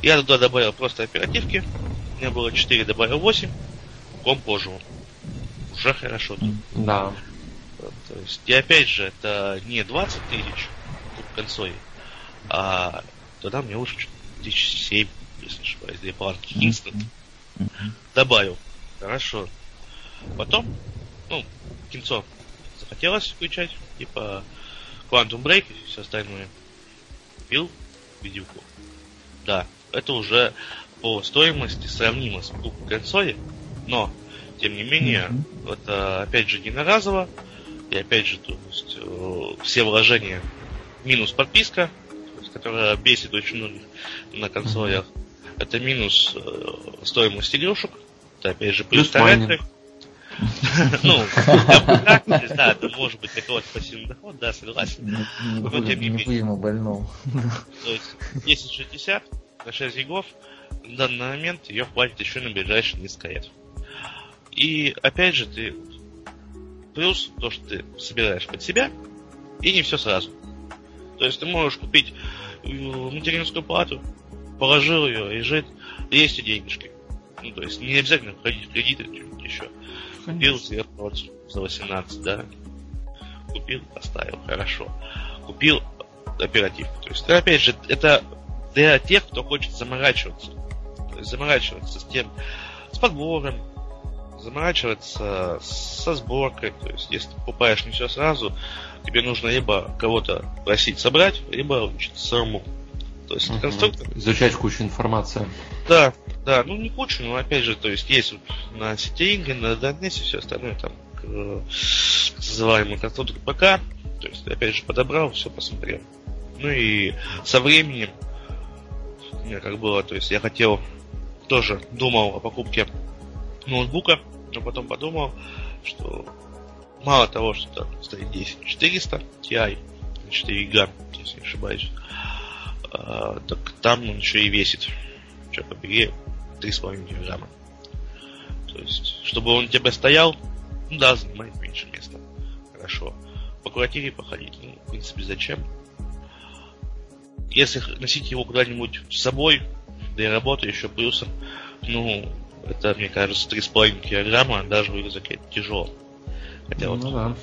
Speaker 4: Я туда добавил просто оперативки. У меня было 4, добавил 8. Комп пожил. Уже хорошо. Тут.
Speaker 1: Да.
Speaker 4: То есть, и опять же, это не 20 тысяч консолей, а тогда мне лучше тысяч семь если не ошибаюсь, две планки Instant. Добавил. Хорошо. Потом, ну, кинцо захотелось включать, типа Quantum Break и все остальное. Купил видюку. Да, это уже по стоимости сравнимо с покупкой консоли, но, тем не менее, mm-hmm. это опять же единоразово, и опять же, то есть, э, все вложения минус подписка, есть, которая бесит очень многих на консолях. Mm-hmm. Это минус э, стоимость игрушек. Это опять же плюс тарелки. [laughs] Ну, да, может быть какой-то пассивный доход, да, согласен.
Speaker 2: Но тем не менее. Не больном.
Speaker 4: То есть 1060 на 6 гигов в данный момент ее хватит еще на ближайшие несколько лет. И опять же ты плюс то, что ты собираешь под себя, и не все сразу. То есть ты можешь купить э, материнскую плату, положил ее, лежит, есть и денежки. Ну, то есть не обязательно входить в кредит или что-нибудь еще. Купил сверху за 18, да. Купил, поставил, хорошо. Купил оперативку. То есть, опять же, это для тех, кто хочет заморачиваться. То есть заморачиваться с тем, с подбором, заморачиваться со сборкой. То есть, если ты покупаешь не все сразу, тебе нужно либо кого-то просить собрать, либо учиться самому.
Speaker 1: То есть угу. конструктор... Изучать кучу информации.
Speaker 4: Да, да, ну не кучу, но опять же, то есть есть вот на сетинге, на Донесе, все остальное там э, называемый конструктор ПК. То есть, опять же, подобрал, все посмотрел. Ну и со временем, у меня как было, то есть я хотел, тоже думал о покупке ноутбука, но потом подумал, что мало того, что там стоит 10400 Ti, 4 ГБ, если не ошибаюсь, а, так там он еще и весит, что побери, 3,5 килограмма. То есть, чтобы он у тебя стоял, ну да, занимает меньше места. Хорошо. По квартире походить, ну, в принципе, зачем? Если носить его куда-нибудь с собой, для работы еще плюсом, ну, это, мне кажется, 3,5 килограмма даже в рюкзаке тяжело. Хотя ну, вот да.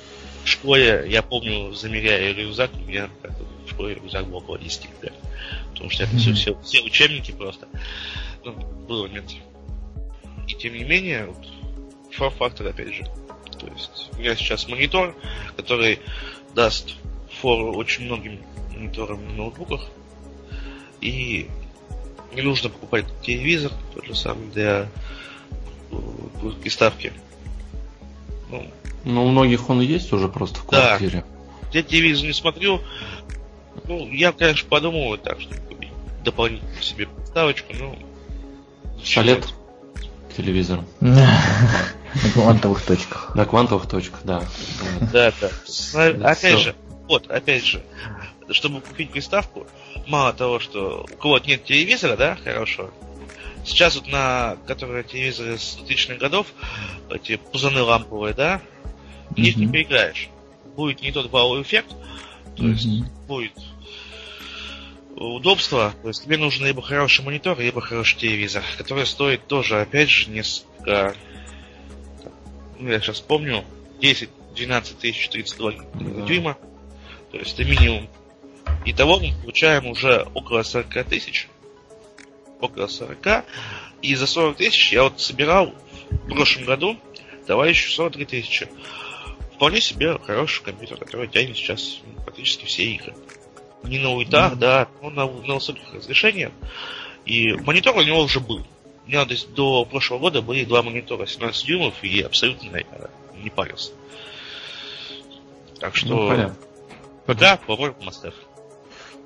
Speaker 4: в школе, я помню, замеряя рюкзак, у меня в школе рюкзак был около 10 килограмм потому что это все, все, все учебники просто. Ну, было нет. И тем не менее, вот, фактор опять же. То То есть у меня сейчас монитор, который даст фору очень многим мониторам на ноутбуках. И не нужно покупать телевизор, тот же самый для приставки.
Speaker 1: Ну, Но у многих он есть уже просто в квартире.
Speaker 4: Да. Я телевизор не смотрю. Ну, я, конечно, подумываю так, чтобы купить дополнительную себе приставочку, но...
Speaker 1: Шалет телевизор.
Speaker 2: На квантовых точках.
Speaker 1: На квантовых точках, да.
Speaker 4: Да, да. Опять же, вот, опять же, чтобы купить приставку, мало того, что у кого-то нет телевизора, да, хорошо. Сейчас вот на которые телевизоры с 2000-х годов, эти пузаны ламповые, да, mm-hmm. их не переиграешь. Будет не тот вау-эффект, то mm-hmm. есть будет удобство, то есть тебе нужен либо хороший монитор, либо хороший телевизор, который стоит тоже, опять же, несколько, ну, я сейчас помню, 10-12 тысяч 32 mm-hmm. дюйма, то есть это минимум Итого мы получаем уже около 40 тысяч. Около 40. И за 40 тысяч я вот собирал в прошлом году, давай еще 43 тысячи. Вполне себе хороший компьютер, который тянет сейчас практически все игры. Не на ультах, mm-hmm. да, но на, на высоких разрешениях. И монитор у него уже был. У меня до, до прошлого года были два монитора 17 дюймов, и абсолютно не парился. Так что... Ну, понятно. Да, попробуем мастер.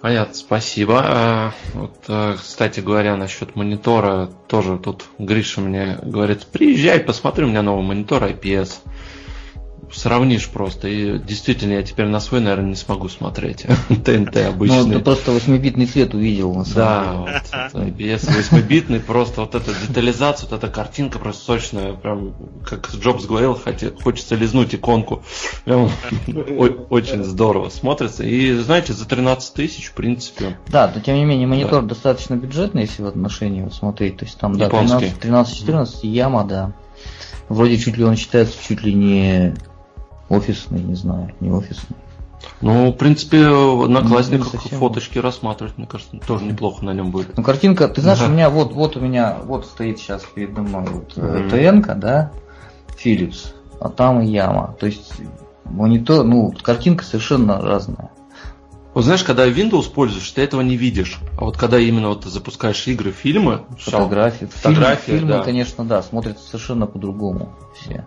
Speaker 1: Понятно, спасибо. А, вот, а, кстати говоря, насчет монитора, тоже тут Гриша мне говорит, приезжай, посмотри, у меня новый монитор IPS сравнишь просто. И действительно, я теперь на свой, наверное, не смогу смотреть. [laughs] ТНТ обычный. Ну,
Speaker 2: ты просто 8-битный цвет увидел, на
Speaker 1: самом да, деле. Вот, IPS 8-битный, просто вот эта детализация, вот эта картинка просто сочная. Прям, как Джобс говорил, хочется лизнуть иконку. Прям очень здорово смотрится. И, знаете, за 13 тысяч, в принципе...
Speaker 2: Да, но тем не менее, монитор достаточно бюджетный, если в отношении вот смотреть. То есть там, да, 13-14, яма, да. Вроде чуть ли он считается чуть ли не Офисный, не знаю, не офисный.
Speaker 1: Ну, в принципе, на классниках ну, фоточки рассматривать, мне кажется, тоже неплохо на нем будет.
Speaker 2: Ну, картинка, ты знаешь, ага. у меня вот, вот у меня, вот стоит сейчас передо мной вот mm-hmm. ТНК, да, Philips, а там и яма. То есть монитор, ну, картинка совершенно разная.
Speaker 1: Вот знаешь, когда Windows пользуешься, ты этого не видишь. А вот когда именно вот ты запускаешь игры, фильмы,
Speaker 2: фотографии, фотографии, фильмы, да. конечно, да, смотрятся совершенно по-другому все.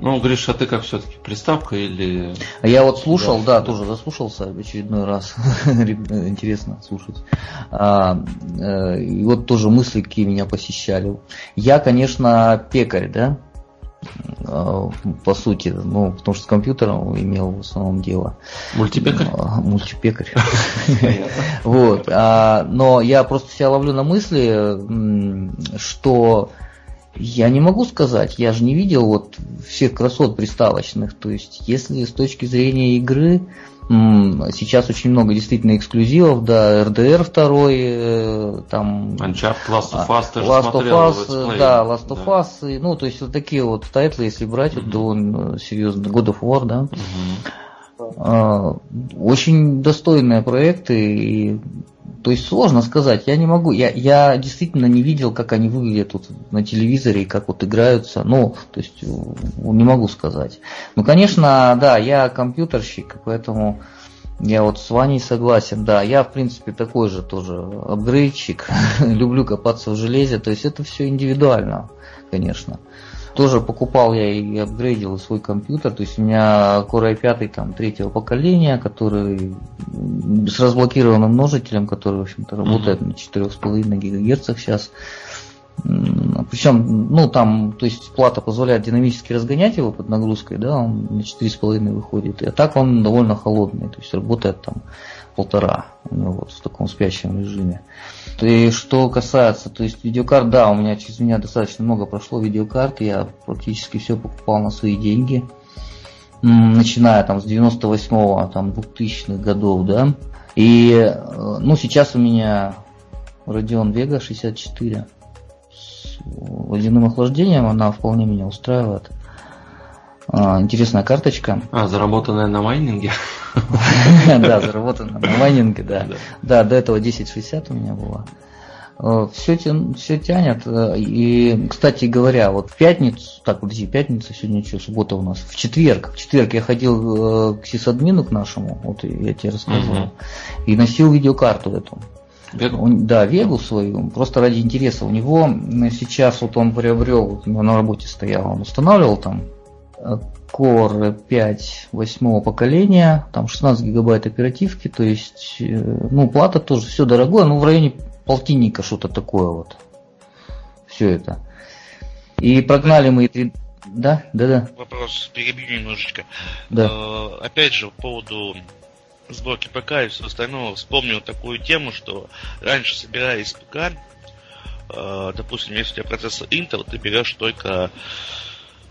Speaker 1: Ну, говоришь, а ты как все-таки приставка или...
Speaker 2: А я вот слушал, да, да тоже заслушался очередной раз. [laughs] Интересно слушать. А, э, и вот тоже мысли какие меня посещали. Я, конечно, пекарь, да, а, по сути, ну, потому что с компьютером имел в основном дело.
Speaker 1: Мультипекарь? А,
Speaker 2: мультипекарь. [laughs] Вот. Но я просто себя ловлю на мысли, что я не могу сказать, я же не видел вот всех красот приставочных. То есть, если с точки зрения игры, сейчас очень много действительно эксклюзивов, да, RDR 2, э, там...
Speaker 1: Uncharted, Last of Us, ты
Speaker 2: Last of Us, да, Last of Us, да. И, ну, то есть вот такие вот тайтлы, если брать, mm-hmm. вот довольно серьезно, God of War, да. Mm-hmm. Очень достойные проекты, и то есть сложно сказать, я не могу, я, я действительно не видел, как они выглядят вот на телевизоре и как вот играются, ну, то есть э, не могу сказать. Ну, конечно, да, я компьютерщик, поэтому я вот с Ваней согласен, да, я в принципе такой же тоже апгрейдщик, [laughs] люблю копаться в железе, то есть это все индивидуально, конечно. Тоже покупал я и апгрейдил свой компьютер. То есть у меня Core i5 там, третьего поколения, который с разблокированным множителем, который, в общем-то, работает mm-hmm. на 4,5 ГГц сейчас. Причем, ну там, то есть плата позволяет динамически разгонять его под нагрузкой, да, он на 4,5 выходит. И а так он довольно холодный, то есть работает там полтора, ну, вот в таком спящем режиме. И что касается, то есть видеокарт, да, у меня через меня достаточно много прошло видеокарт, я практически все покупал на свои деньги, начиная там с 98-го, там 2000-х годов, да. И, э, ну, сейчас у меня Radeon Vega 64 с водяным охлаждением, она вполне меня устраивает. А, интересная карточка.
Speaker 1: А, заработанная на майнинге? [laughs]
Speaker 2: Да, заработанная на майнинге, да. Да, до этого 1060 у меня было. Э, все, все тянет. Э, и, кстати говоря, вот в пятницу, так, подожди, пятница, сегодня что, суббота у нас, в четверг, в четверг я ходил к сисадмину к нашему, вот я тебе рассказывал, угу. и носил видеокарту эту. Вегу? Да, Вегу свою, просто ради интереса. У него сейчас вот он приобрел, на работе стоял, он устанавливал там Core 5 восьмого поколения, там 16 гигабайт оперативки, то есть, э, ну, плата тоже все дорогое, ну, в районе полтинника что-то такое вот. Все это. И прогнали мы 3... Да, да, да.
Speaker 4: Вопрос, перебью немножечко.
Speaker 2: Да.
Speaker 4: Э, опять же, по поводу сборки ПК и все остальное, вспомнил такую тему, что раньше, собираясь ПК, э, допустим, если у тебя процессор Intel, ты берешь только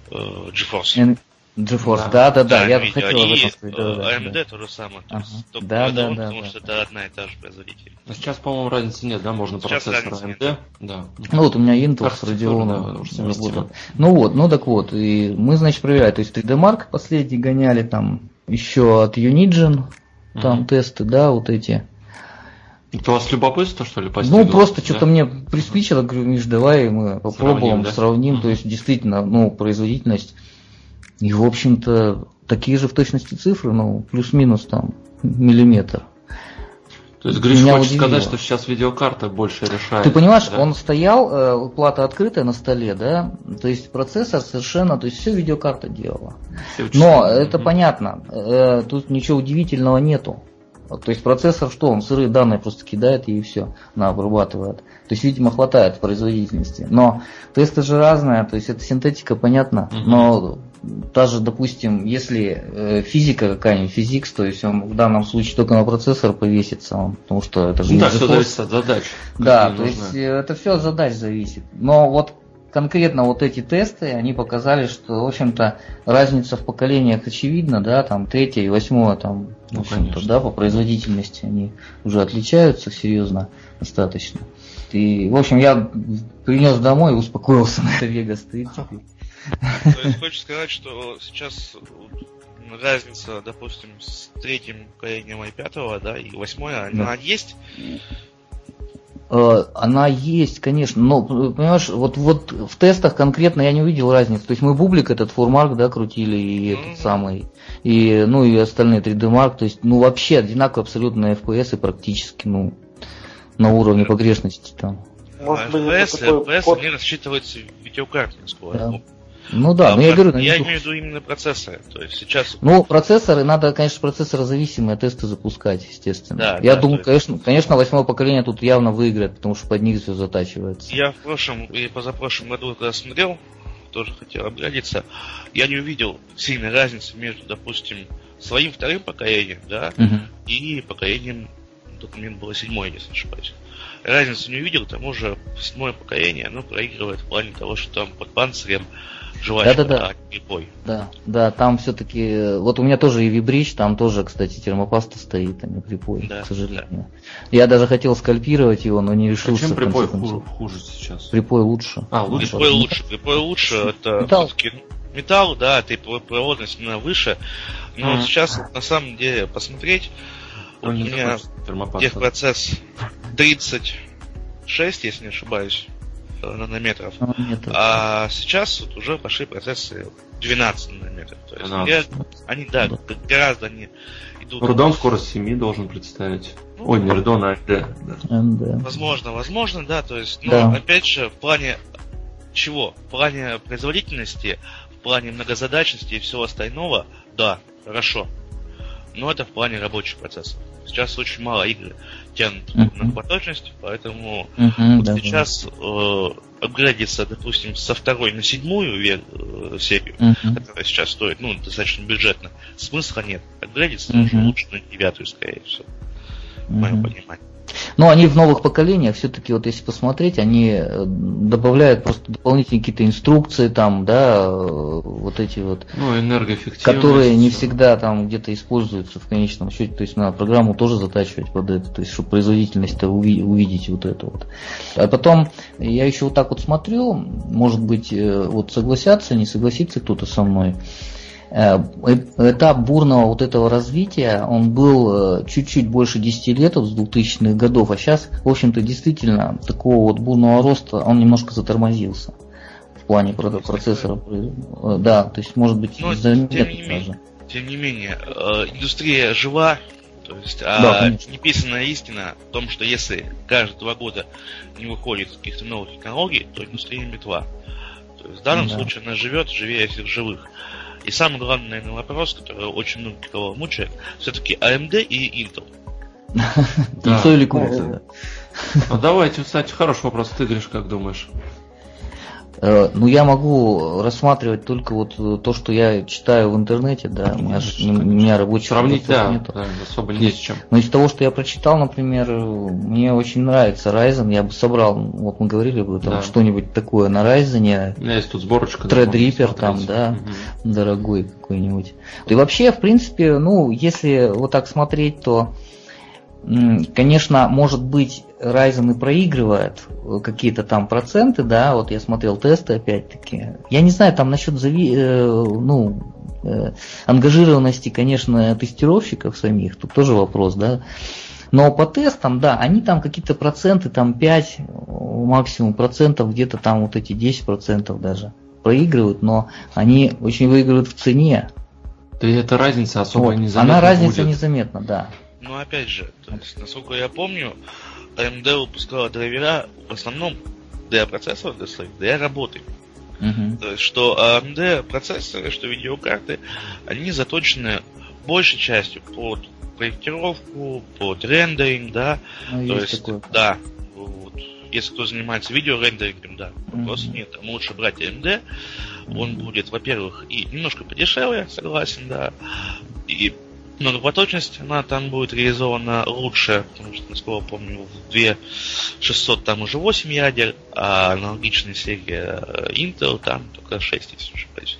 Speaker 4: GeForce.
Speaker 2: GeForce, да, да, да, я
Speaker 4: видео. хотел об этом сказать. Да, да, AMD да. то же самое, то ага. есть только да, да, да, потому да, что это одна и та же производитель.
Speaker 1: А сейчас, по-моему, разницы нет, да, можно сейчас процессор AMD. Нет.
Speaker 2: Да. Ну вот у меня Intel с Radeon работает. Ну вот, ну так вот, и мы, значит, проверяли, то есть 3D Mark последний гоняли, там еще от Unigine, там тесты, да, вот эти.
Speaker 1: Это у вас любопытство, что ли,
Speaker 2: постигло? Ну, просто да? что-то мне приспичило, говорю, Миш, давай мы попробуем, сравним, да? сравним. Угу. То есть, действительно, ну, производительность и, в общем-то, такие же в точности цифры, ну, плюс-минус там миллиметр.
Speaker 1: То есть Гриш хочет удивило. сказать, что сейчас видеокарта больше решает.
Speaker 2: Ты понимаешь, да? он стоял, э, плата открытая на столе, да, то есть процессор совершенно, то есть все видеокарта делала. Все Но это mm понятно, э, тут ничего удивительного нету. То есть процессор что, он сырые данные просто кидает и все, она обрабатывает. То есть, видимо, хватает производительности. Но тесты же разные, то есть это синтетика, понятно, mm но даже, допустим, если э, физика какая-нибудь, физикс, то есть он в данном случае только на процессор повесится, он, потому что это же
Speaker 1: ну, да, все зависит от задач.
Speaker 2: Да, то нужны. есть э, это все от задач зависит. Но вот конкретно вот эти тесты, они показали, что, в общем-то, разница в поколениях очевидна, да, там третье и восьмое, там, ну, в общем-то, да, по производительности они уже отличаются серьезно достаточно. И, в общем, я принес домой и успокоился на это Vegas 30.
Speaker 4: То есть хочешь сказать, что сейчас разница, допустим, с третьим поколением i5, да, и восьмое, да. она есть?
Speaker 2: Э, она есть, конечно, но, понимаешь, вот, вот в тестах конкретно я не увидел разницы. То есть мы бублик этот формарк, да, крутили, и mm-hmm. этот самый, и, ну, и остальные 3D Mark, то есть, ну, вообще одинаково абсолютно FPS и практически, ну, на уровне погрешности там.
Speaker 4: Может FPS, FPS код... они рассчитываются скоростью. Да.
Speaker 2: Ну да, а, но я говорю...
Speaker 4: Я имею в виду именно процессоры. То есть сейчас...
Speaker 2: Ну, процессоры, надо, конечно, процессорозависимые тесты запускать, естественно. Да, я да, думаю, есть... конечно, конечно, восьмое поколение тут явно выиграет, потому что под них все затачивается.
Speaker 4: Я в прошлом и позапрошлом году, когда смотрел, тоже хотел обглядеться, я не увидел сильной разницы между, допустим, своим вторым поколением, да, угу. и поколением, момент было седьмое, если не ошибаюсь. Разницу не увидел, к тому же седьмое поколение, оно проигрывает в плане того, что там под панцирем
Speaker 2: жвачка, да, да, да. припой. Да, да, там все-таки, вот у меня тоже и вибрич, там тоже, кстати, термопаста стоит, а не припой, да, к сожалению. Да. Я даже хотел скальпировать его, но не решился. А
Speaker 1: чем припой хуже, хуже сейчас?
Speaker 2: Припой лучше.
Speaker 4: А, лучше? Припой лучше, припой лучше, это металл. металл, да, ты проводность на выше, но mm. сейчас на самом деле посмотреть, у меня техпроцесс 36, если не ошибаюсь, нанометров. нанометров. А сейчас вот уже пошли процессы 12 нанометров. То есть 12. они, да, да, гораздо они
Speaker 1: идут. Рудон скорость 7 должен представить. Ну, Ой, не Рудон, а AMD.
Speaker 4: Да. Возможно, возможно, да. То есть, но да. опять же, в плане чего? В плане производительности, в плане многозадачности и всего остального, да, хорошо. Но это в плане рабочих процессов. Сейчас очень мало игр тянут uh-huh. на поточность, поэтому uh-huh, вот да, сейчас э, апгрейдиться, допустим, со второй на седьмую вер, э, серию, uh-huh. которая сейчас стоит, ну, достаточно бюджетно, смысла нет. Апгрейдиться uh-huh. нужно лучше на девятую, скорее всего, в моем понимании.
Speaker 2: Но они в новых поколениях все-таки, вот если посмотреть, они э, добавляют просто дополнительные какие-то инструкции там, да, э, вот эти вот,
Speaker 1: ну, энергоэффективность.
Speaker 2: которые не всегда там где-то используются в конечном счете, то есть надо программу тоже затачивать под это, то есть чтобы производительность-то увидеть вот это вот. А потом я еще вот так вот смотрю, может быть, э, вот согласятся, не согласится кто-то со мной. Э, этап бурного вот этого развития, он был э, чуть-чуть больше 10 лет, с 2000-х годов, а сейчас, в общем-то, действительно, такого вот бурного роста, он немножко затормозился в плане процессора. Э, да, то есть, может быть,
Speaker 4: заметно даже. Тем не менее, индустрия жива, то есть, а да, неписанная истина в том, что если каждые два года не выходит каких-то новых технологий, то индустрия мертва. То есть в данном да. случае она живет, живее всех живых. И самый главный, наверное, вопрос, который очень много кого мучает, все-таки AMD и Intel. [laughs]
Speaker 2: Яйцо или курица, да.
Speaker 1: Ну давайте, кстати, хороший вопрос. Ты, Гриш, как думаешь?
Speaker 2: Э, ну, я могу рассматривать только вот то, что я читаю в интернете, да, у меня, у меня рабочих
Speaker 1: Сравнить, да, нет. да, особо не с чем.
Speaker 2: Но из того, что я прочитал, например, мне очень нравится Ryzen, я бы собрал, вот мы говорили бы, там да. что-нибудь такое на Ryzen.
Speaker 1: У меня есть тут сборочка.
Speaker 2: Threadripper там, да, угу. дорогой какой-нибудь. И вообще, в принципе, ну, если вот так смотреть, то Конечно, может быть, Ryzen и проигрывает э, какие-то там проценты, да, вот я смотрел тесты опять-таки. Я не знаю, там насчет зави... Э, ну, э, ангажированности, конечно, тестировщиков самих, тут тоже вопрос, да. Но по тестам, да, они там какие-то проценты, там 5 максимум процентов, где-то там вот эти 10 процентов даже проигрывают, но они очень выигрывают в цене.
Speaker 1: Да и эта разница особо вот.
Speaker 2: незаметна Она разница будет. незаметна, да.
Speaker 4: Но опять же, то есть, насколько я помню, AMD выпускала драйвера в основном для процессоров, для своих, для работы. Uh-huh. То есть, что AMD процессоры, что видеокарты, они заточены большей частью под проектировку, под рендеринг, да. Ну, То есть, такое. да, вот, если кто занимается видеорендерингом, да, вопросов uh-huh. нет. Там лучше брать AMD. Он будет, во-первых, и немножко подешевле, согласен, да. И многопоточность, она там будет реализована лучше, потому что, насколько помню, в 2600 там уже 8 ядер, а аналогичная серия э, Intel там только 6, если не ошибаюсь.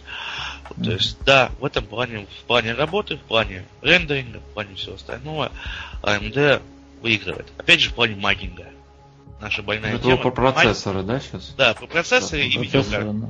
Speaker 4: Mm-hmm. То есть, да, в этом плане, в плане работы, в плане рендеринга, в плане всего остального, AMD выигрывает. Опять же, в плане магинга. Наша больная
Speaker 1: Это тема. про процессоры, да, сейчас?
Speaker 4: Да, про процессоры да, и видеокарты. Да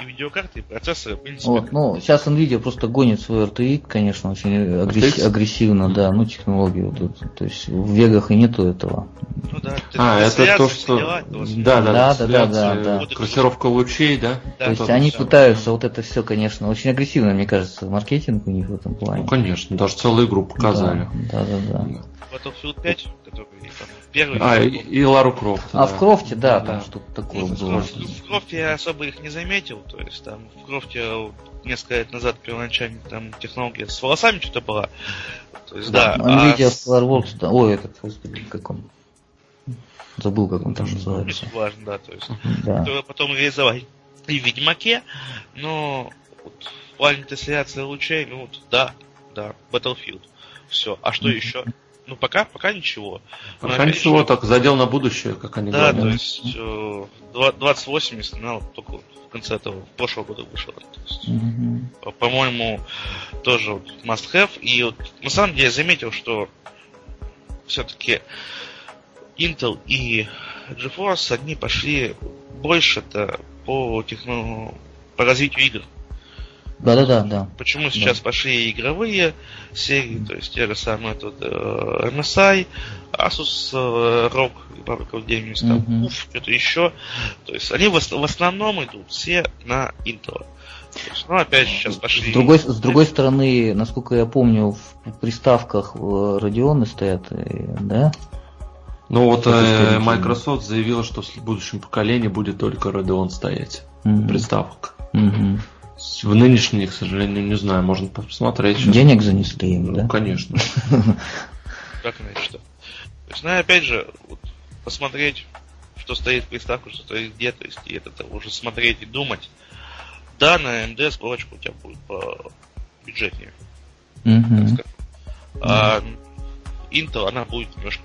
Speaker 4: и видеокарты, и процессоры, в принципе.
Speaker 2: Вот, ну, сейчас Nvidia просто гонит свой RTX, конечно, очень агресс... агрессивно, да, ну, технологию тут. То есть в вегах и нету этого.
Speaker 1: Ну да. А, это то, что... Дела, да, да, да, да, да, да, да. Трассировка лучей, да?
Speaker 2: да то есть они все. пытаются вот это все, конечно, очень агрессивно, мне кажется, маркетинг у них в этом плане.
Speaker 1: Ну, конечно, даже целую игру показали.
Speaker 2: Да, да, да. да.
Speaker 4: Battlefield 5, который
Speaker 1: там первый. А, и, и Лару Крофт.
Speaker 2: А да. в Крофте, да, да. там что-то такое ну, было.
Speaker 4: В Крофте я особо их не заметил, то есть там в Крофте несколько лет назад первоначально там технология с волосами что-то была. То есть, да. да.
Speaker 2: Nvidia а... SolarWorks, да, ой, этот, господи, как он. Забыл, как он там называется.
Speaker 4: Не важно, да, то есть. Да. Потом реализовать и в Ведьмаке, но вот, в плане трансляции лучей, ну вот, да, да, Battlefield. Все. А что еще? Ну, пока, пока ничего.
Speaker 1: Пока ничего, еще... так задел на будущее, как они
Speaker 4: да, говорят. Да, то есть э, 2080, ну, только в конце этого, прошлого года. Есть, mm-hmm. По-моему, тоже вот must have. И вот на самом деле я заметил, что все-таки Intel и GeForce, они пошли больше-то по, техно... по развитию игр.
Speaker 2: Да, да, да, да.
Speaker 4: Почему сейчас да. пошли игровые серии, то есть те же самые тут э, MSI, Asus э, ROG, of Games, там, mm-hmm. уф, что-то еще. То есть они в, в основном идут все на Intel. Есть, ну, опять же, сейчас пошли.
Speaker 2: С другой, с другой стороны, насколько я помню, в приставках Radeon стоят, э, да?
Speaker 1: Ну вот э, Microsoft заявила, что в будущем поколении будет только Radeon стоять. Mm-hmm. Приставок. Mm-hmm. В нынешней, к сожалению, не знаю, можно посмотреть.
Speaker 2: Сейчас. Денег занесли им,
Speaker 1: ну,
Speaker 2: да?
Speaker 1: конечно. [laughs]
Speaker 4: Как иначе что? То есть, ну, опять же, вот, посмотреть, что стоит в приставку, что стоит где, то есть, и это уже смотреть и думать. Да, на AMD сборочка у тебя будет по бюджетнее. Mm-hmm. А Intel, она будет немножко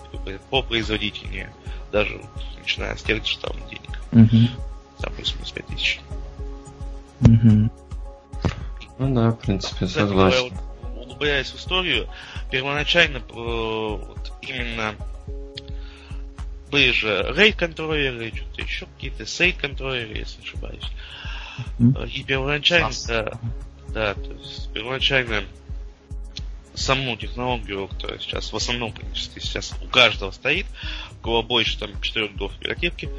Speaker 4: по производительнее. Даже начиная с тех же там денег. Mm-hmm. Там плюс-минус 5000.
Speaker 1: Угу. Ну да, в принципе, Кстати, согласен.
Speaker 4: Вот, углубляясь в историю, первоначально э, вот, именно были же RAID контроллеры, что-то еще какие-то SAID контроллеры, если не ошибаюсь. Mm-hmm. И первоначально Да, то есть первоначально саму технологию, которая сейчас в основном практически сейчас у каждого стоит, у кого больше там 4 гигов оперативки,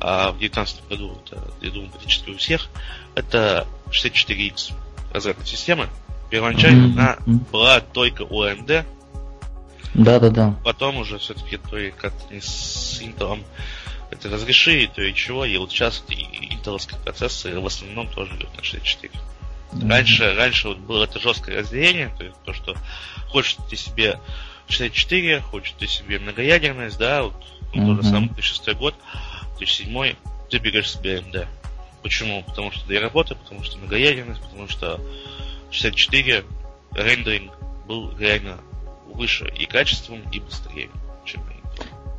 Speaker 4: а в 2019 году это, я думаю, практически у всех, это 64X разрядной системы. Первоначально mm-hmm. она была только у AMD.
Speaker 2: Да, да, да.
Speaker 4: Потом уже все-таки то и как с Intel это разрешили, то и чего, и вот сейчас и интеловские процессоры в основном тоже идут на 64. Mm-hmm. Раньше, раньше вот было это жесткое разделение, то есть то, что хочешь ты себе 64, хочешь ты себе многоядерность, да, вот mm-hmm. тот же самый 2006 год, 2007, ты берешь себе AMD. Почему? Потому что для работы, потому что многоядерность, потому что 64 рендеринг был реально выше и качеством, и быстрее, чем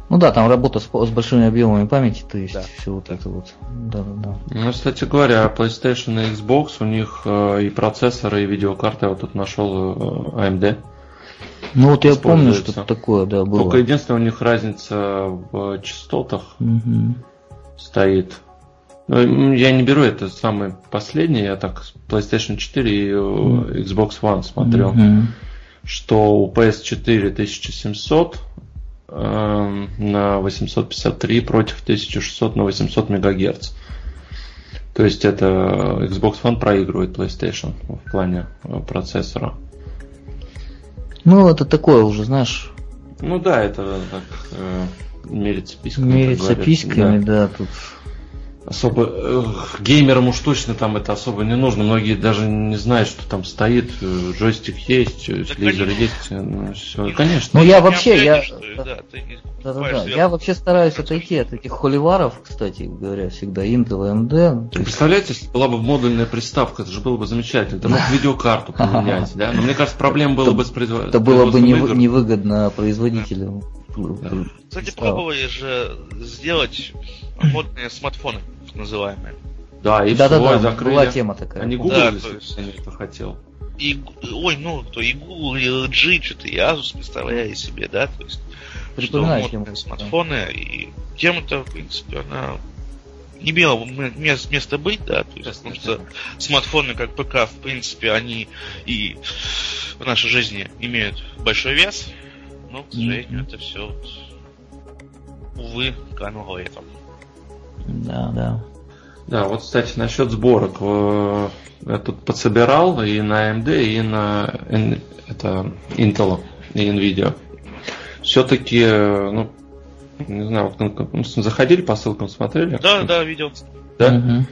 Speaker 2: ну да, там работа с, с большими объемами памяти, то есть да. все вот это вот. Да, да, да.
Speaker 1: Ну, кстати говоря, PlayStation и Xbox, у них э, и процессоры, и видеокарты, я вот тут нашел э, AMD.
Speaker 2: Ну вот я помню, что такое, да, было.
Speaker 1: Только единственное, у них разница в частотах угу. стоит. Ну, я не беру это самое последнее, я так PlayStation 4 и mm. Xbox One смотрел, mm-hmm. что у PS4 1700 Эм, на 853 против 1600 на 800 мегагерц. То есть это Xbox One проигрывает PlayStation в плане э, процессора.
Speaker 2: Ну, это такое уже, знаешь.
Speaker 1: Ну да, это так э, мерится
Speaker 2: письками. Мерится письками, да. да, тут
Speaker 1: особо э, геймерам уж точно там это особо не нужно. Многие даже не знают, что там стоит, э, джойстик есть, э, да, лизер есть, ну, все. Конечно.
Speaker 2: Ну я вообще, я, да, да, да, да. я вообще стараюсь отойти от этих холиваров, кстати говоря, всегда Intel, AMD.
Speaker 1: Представляете, если была бы модульная приставка, это же было бы замечательно. Ты мог видеокарту поменять, да? Но мне кажется, проблем было бы с
Speaker 2: производителем. Это было бы невыгодно производителю.
Speaker 4: Кстати, пробовали же сделать модные смартфоны называемые.
Speaker 1: Да, и
Speaker 2: да, да, да, закрыли. была тема такая.
Speaker 1: Они Google, да, если есть... они это хотел.
Speaker 4: И, ой, ну, то и Google, и LG, что-то, и Asus, представляю себе, да, то есть, Припоминаю что модные смартфоны, да. и тема-то, в принципе, она не имела мест, места быть, да, то есть, потому что смартфоны, как ПК, в принципе, они и в нашей жизни имеют большой вес, но, к сожалению, mm-hmm. это все, вот, увы, кануло этом.
Speaker 2: Да, да.
Speaker 1: Да, вот, кстати, насчет сборок. Я тут подсобирал и на AMD, и на это, Intel и Nvidia. Все-таки, ну, не знаю, заходили по ссылкам, смотрели?
Speaker 4: Да, да, видел.
Speaker 1: Да?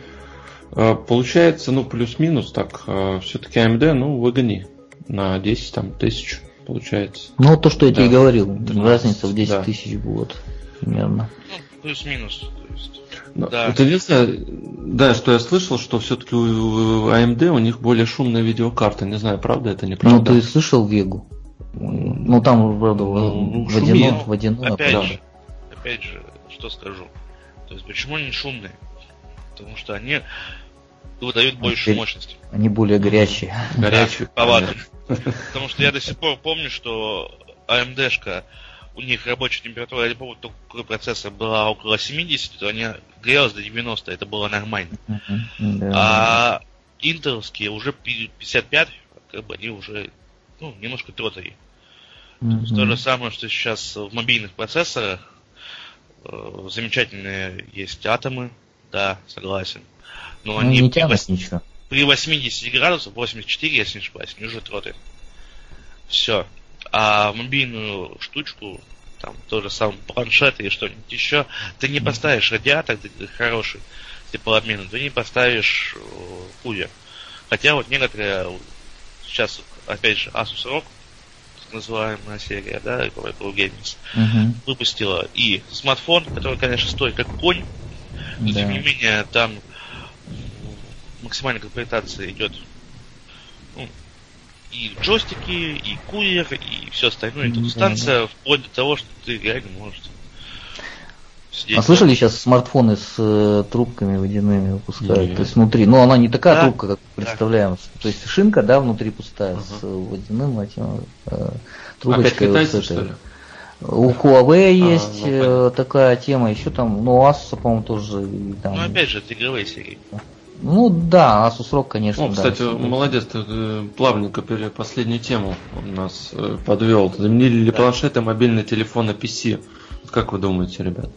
Speaker 1: Угу. Получается, ну, плюс-минус, так, все-таки AMD, ну, выгони на 10 там, тысяч, получается.
Speaker 2: Ну, то, что я да. тебе говорил, 13, разница в 10 да. тысяч будет примерно.
Speaker 4: Ну, плюс-минус.
Speaker 1: Но да. Единственное, да, что я слышал, что все-таки у AMD у них более шумная видеокарта. Не знаю, правда это, неправда.
Speaker 2: Ну, ты слышал Вегу? Ну, там, правда, ну, водяной, водяной.
Speaker 4: Опять да. же, опять же, что скажу. То есть, почему они шумные? Потому что они выдают больше
Speaker 2: они,
Speaker 4: мощности.
Speaker 2: Они более горячие.
Speaker 1: Горячие.
Speaker 4: Потому что я до сих пор помню, что AMD-шка у них рабочая температура, я не помню, какой процессор была около 70, то они грелась до 90, это было нормально. Uh-huh. А интеловские уже 55, как бы они уже ну, немножко тротари. Uh-huh. То же самое, что сейчас в мобильных процессорах э, замечательные есть атомы, да, согласен. Но ну, они
Speaker 2: не при, 8,
Speaker 4: при 80 градусах, 84, если не ошибаюсь, они уже троты. Все а мобильную штучку, там тоже сам планшет или что-нибудь еще, ты не поставишь радиатор хороший теплообмен, ты не поставишь э, кулер. Хотя вот некоторые сейчас, опять же, Asus ROG, так называемая серия, да, Pro Games, uh-huh. выпустила и смартфон, который, конечно, стоит как конь, но да. тем не менее там максимальная комплектация идет и джойстики, и кулер, и все остальное. Это станция да, вплоть до того, что ты реально можешь
Speaker 2: сидеть. А слышали сейчас смартфоны с э, трубками водяными выпускают? mm То есть внутри. Ну, она не такая да, трубка, как да. представляем. То есть шинка, да, внутри пустая, uh с водяным этим э, трубочкой. Опять китайцы, вот что ли? У Huawei а, есть ну, э, такая тема, еще там, ну, Asus, по-моему, тоже.
Speaker 4: Там... Ну, опять же, это игровые серии.
Speaker 2: Ну да, Asus ROG, конечно.
Speaker 1: О, кстати, да. молодец, ты э, плавненько последнюю тему у нас э, подвел. Заменили ли да. планшеты, мобильные телефоны, PC? Как вы думаете, ребят?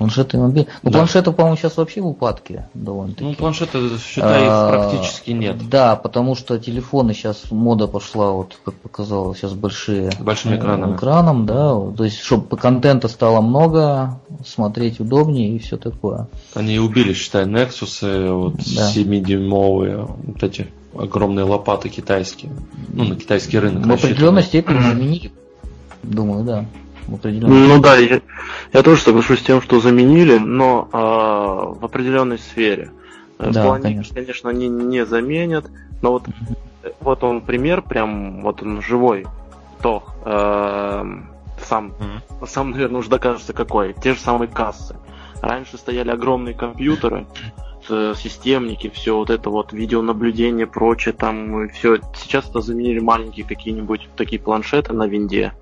Speaker 2: Планшеты и мобильные. Ну, да. планшеты, по-моему, сейчас вообще в упадке довольно-таки.
Speaker 1: Ну, планшеты, считай, их а, практически нет.
Speaker 2: Да, потому что телефоны сейчас мода пошла, вот как показалось, сейчас большие.
Speaker 1: Большим экраном.
Speaker 2: Экраном, да. То есть, чтобы контента стало много, смотреть удобнее и все такое.
Speaker 1: Они убили, считай, Nexus, вот да. 7-дюймовые, вот эти огромные лопаты китайские. Ну, на китайский рынок.
Speaker 2: В определенной степени заменили. Думаю, да
Speaker 3: в определенной Ну да, я, я тоже соглашусь с тем, что заменили, но э, в определенной сфере. Э, да, плане, конечно. конечно, они не заменят, но вот, вот он пример, прям вот он живой. То э, сам, mm-hmm. сам, наверное, уже докажется какой. Те же самые кассы. Раньше стояли огромные компьютеры, системники, все вот это вот видеонаблюдение, прочее, там все. Сейчас это заменили маленькие какие-нибудь такие планшеты на винде.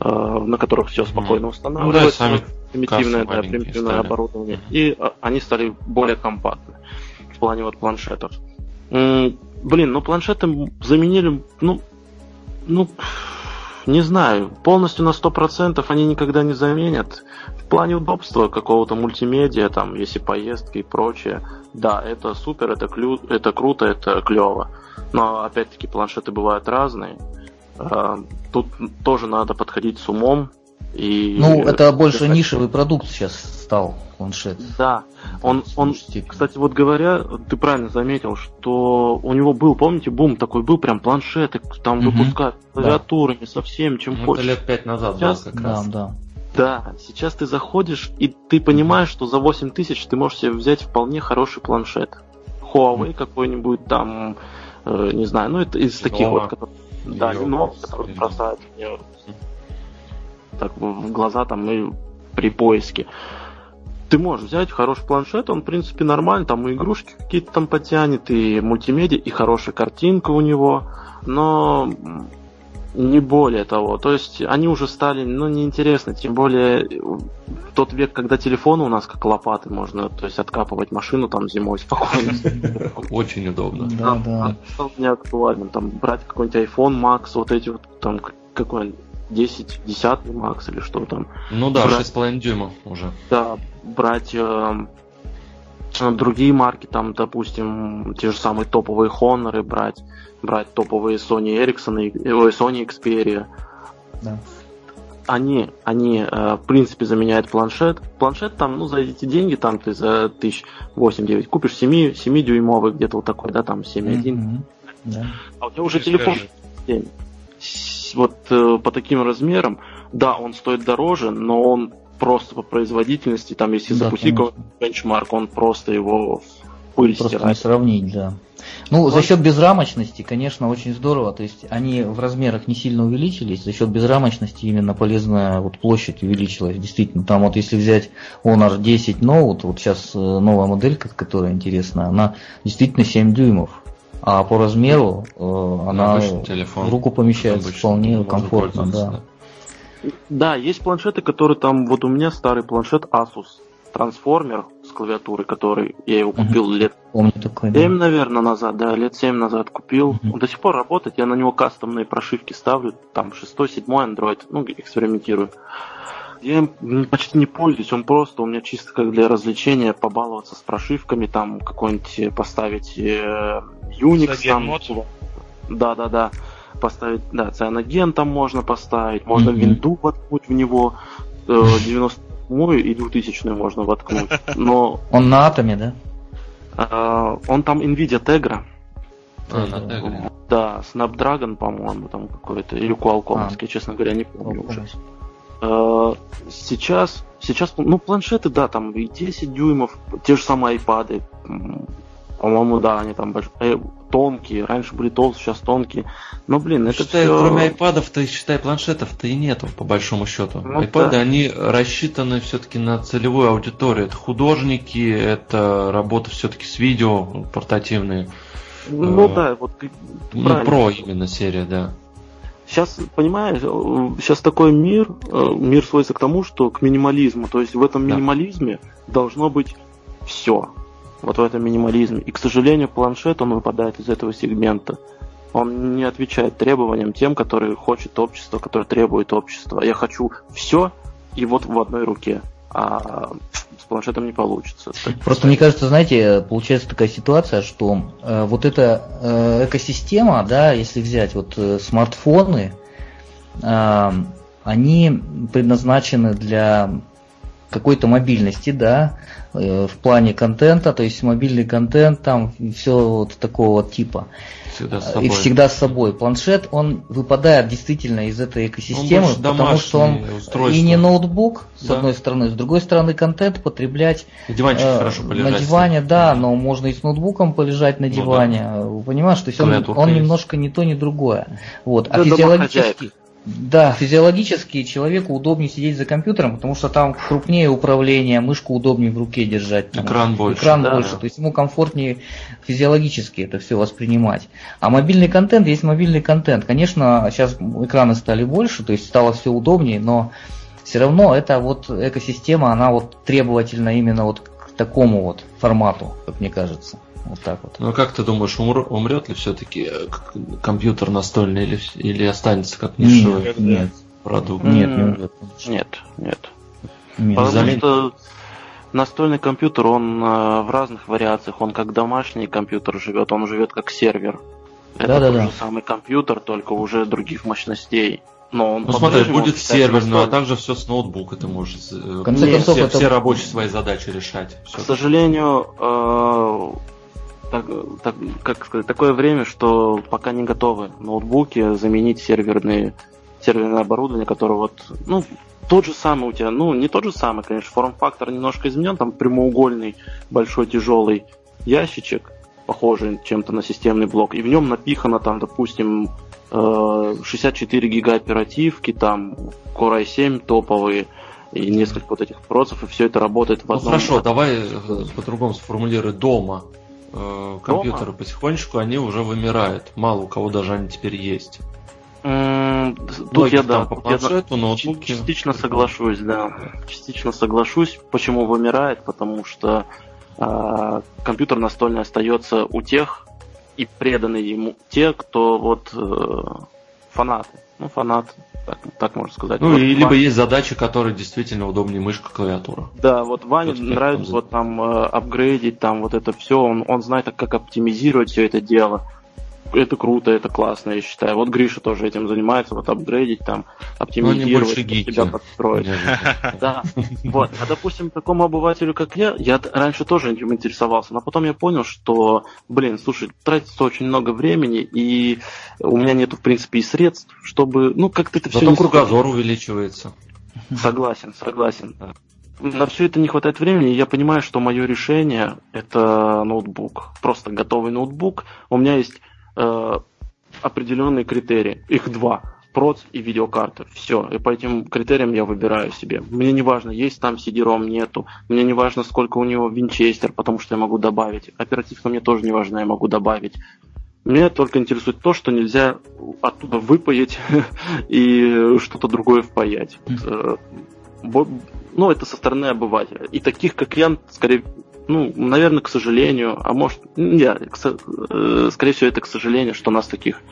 Speaker 3: Э, на которых все спокойно устанавливается. Ну, да, примитивное, да, примитивное оборудование. И э, они стали более компактны в плане вот планшетов. Блин, ну планшеты заменили, ну, ну, не знаю, полностью на 100% они никогда не заменят. В плане удобства какого-то мультимедиа, там, если поездки и прочее, да, это супер, это, клю, это круто, это клево. Но, опять-таки, планшеты бывают разные. А, тут тоже надо подходить с умом. И
Speaker 2: ну, это больше это... нишевый продукт сейчас стал планшет.
Speaker 3: Да, он, он, кстати, вот говоря, ты правильно заметил, что у него был, помните, бум такой был, прям планшеты, там угу. выпускают клавиатурами, да. совсем, чем ну,
Speaker 1: хочешь. Это лет пять назад сейчас,
Speaker 2: был как раз. Да, да.
Speaker 3: Да, сейчас ты заходишь, и ты понимаешь, что за 8 тысяч ты можешь себе взять вполне хороший планшет. Huawei какой-нибудь там, э, не знаю, ну это из таких вот, которые да, который бросает мне так в глаза там и при поиске. Ты можешь взять хороший планшет, он, в принципе, нормальный, там и игрушки какие-то там потянет, и мультимедиа, и хорошая картинка у него, но не более того. То есть они уже стали, ну, неинтересны. Тем более в тот век, когда телефоны у нас как лопаты можно, то есть откапывать машину там зимой спокойно.
Speaker 1: Очень удобно.
Speaker 3: Да, да. Стал не актуальным. Там брать какой-нибудь iPhone Max, вот эти вот там какой 10, 10 Max или что там.
Speaker 1: Ну да, брать, 6,5 дюйма уже.
Speaker 3: Да, брать другие марки, там, допустим, те же самые топовые Honor брать брать топовые Sony Ericsson, и Sony Xperia. Да. Они, они э, в принципе заменяют планшет. Планшет там, ну, за эти деньги, там ты за тысяч 8-9 купишь 7, 7-дюймовый, где-то вот такой, да, там 7.1. Mm-hmm. Да. А у тебя уже телефон 7. Вот э, по таким размерам, да, он стоит дороже, но он просто по производительности, там, если да, запустить бенчмарк, он просто его
Speaker 2: пыль просто стирает. не сравнить, да. Ну, вот. за счет безрамочности, конечно, очень здорово. То есть они в размерах не сильно увеличились. За счет безрамочности именно полезная вот площадь увеличилась. Действительно, там вот если взять Honor 10 Note, вот сейчас э, новая моделька, которая интересная, она действительно 7 дюймов. А по размеру э, она телефон. в руку помещается вполне комфортно, да.
Speaker 3: Да, есть планшеты, которые там, вот у меня старый планшет Asus трансформер с клавиатурой, который я его купил uh-huh. лет Помню такой, 7, да. наверное, назад, да, лет 7 назад купил. Uh-huh. Он до сих пор работает, я на него кастомные прошивки ставлю, там 6-7 Android, ну, экспериментирую. Я им почти не пользуюсь, он просто у меня чисто как для развлечения побаловаться с прошивками, там какой-нибудь поставить э, Unix там. Да, да, да. Поставить, да, цианоген там можно поставить, можно mm-hmm. винду воткнуть в него, э, 90 восьмую и двухтысячную можно воткнуть. Но...
Speaker 2: Он на атоме, да?
Speaker 3: А, он там NVIDIA Tegra. А, Tegra. Да, Snapdragon, по-моему, там какой-то, или Qualcomm, а. честно говоря, не помню уже. А, сейчас, сейчас, ну, планшеты, да, там и 10 дюймов, те же самые iPad, по-моему, да, они там больш... э, тонкие. Раньше были толстые, сейчас тонкие. Но, блин, это
Speaker 1: считай, все... кроме айпадов-то, считай, планшетов-то и нету, по большому счету. Ну, Айпады, да. они рассчитаны все-таки на целевую аудиторию. Это художники, это работа все-таки с видео портативные.
Speaker 3: Ну э, да, вот
Speaker 1: Ну, про именно серия, да.
Speaker 3: Сейчас, понимаешь, сейчас такой мир, э, мир сводится к тому, что к минимализму. То есть в этом минимализме да. должно быть все Вот в этом минимализме. И, к сожалению, планшет, он выпадает из этого сегмента. Он не отвечает требованиям тем, которые хочет общество, которые требует общество. Я хочу все и вот в одной руке. А с планшетом не получится.
Speaker 2: Просто мне кажется, знаете, получается такая ситуация, что э, вот эта э, экосистема, да, если взять вот э, смартфоны, э, они предназначены для какой-то мобильности, да, в плане контента, то есть мобильный контент, там все вот такого вот типа. Всегда с собой. И всегда с собой. Планшет, он выпадает действительно из этой экосистемы, потому что он устройство. и не ноутбук, с да. одной стороны, с другой стороны, контент потреблять
Speaker 1: на диванчик э, хорошо полежать.
Speaker 2: На диване, да, но можно и с ноутбуком полежать на диване. Ну, да. Понимаешь, то есть он, он немножко не то, не другое. Вот. А физиологически, да, физиологически человеку удобнее сидеть за компьютером, потому что там крупнее управление, мышку удобнее в руке держать.
Speaker 1: Экран больше.
Speaker 2: Экран да, больше, то есть ему комфортнее физиологически это все воспринимать. А мобильный контент есть мобильный контент. Конечно, сейчас экраны стали больше, то есть стало все удобнее, но все равно эта вот экосистема, она вот требовательна именно вот к такому вот формату, как мне кажется. Вот так вот.
Speaker 1: Ну как ты думаешь, умр, умрет ли все-таки э, компьютер настольный или, или останется как нишевой
Speaker 2: нет, нет.
Speaker 1: продукт?
Speaker 3: Нет, не умрет. Нет, нет. нет. Потому Замет... что настольный компьютер, он э, в разных вариациях. Он как домашний компьютер живет, он живет как сервер. Это да, тот да, же самый компьютер, только уже других мощностей.
Speaker 1: Но он ну смотри, будет сервер, но а также все с ноутбука ты можешь э, в конце концов, все, это... все рабочие свои задачи решать.
Speaker 3: Все. К сожалению, э, так, так, как сказать, такое время, что пока не готовы ноутбуки заменить серверные, серверное оборудование, которое вот, ну, тот же самый у тебя, ну, не тот же самый, конечно, форм-фактор немножко изменен, там прямоугольный, большой, тяжелый ящичек, похожий чем-то на системный блок, и в нем напихано там, допустим, 64 э, гига оперативки, там Core i7 топовые, и несколько вот этих процессов, и все это работает в
Speaker 1: одном. Ну хорошо, давай э, по-другому сформулируй дома э, компьютеры Дома? потихонечку они уже вымирают. Мало у кого даже они теперь есть.
Speaker 3: Тут я, да, по планшету, я ноутбуки. Частично соглашусь, да. Частично соглашусь. Почему вымирает? Потому что э, компьютер настольный остается у тех и преданы ему те, кто вот э, фанаты. Ну, фанаты так, так можно сказать.
Speaker 1: Ну, вот и либо Ване... есть задачи, которые действительно удобнее мышка, клавиатура.
Speaker 3: Да, вот Ване вот нравится вот там э, апгрейдить, там вот это все, он, он знает, как оптимизировать все это дело это круто, это классно, я считаю. Вот Гриша тоже этим занимается, вот апгрейдить, там, оптимизировать, себя подстроить. Да, вот. А, допустим, такому обывателю, как я, я раньше тоже этим интересовался, но потом я понял, что, блин, слушай, тратится очень много времени, и у меня нету, в принципе, и средств, чтобы, ну, как-то это все...
Speaker 1: Зато кругозор увеличивается.
Speaker 3: Согласен, согласен. На все это не хватает времени, и я понимаю, что мое решение это ноутбук. Просто готовый ноутбук. У меня есть э, определенные критерии. Их два. Проц и видеокарта. Все. И по этим критериям я выбираю себе. Мне не важно, есть там CD-ROM, нету. Мне не важно, сколько у него винчестер, потому что я могу добавить. Оперативка мне тоже не важна, я могу добавить. Меня только интересует то, что нельзя оттуда выпаять [laughs] и что-то другое впаять. Э, ну, это со стороны обывателя. И таких, как я, скорее, ну, наверное, к сожалению, а может, я, э, скорее всего, это к сожалению, что нас таких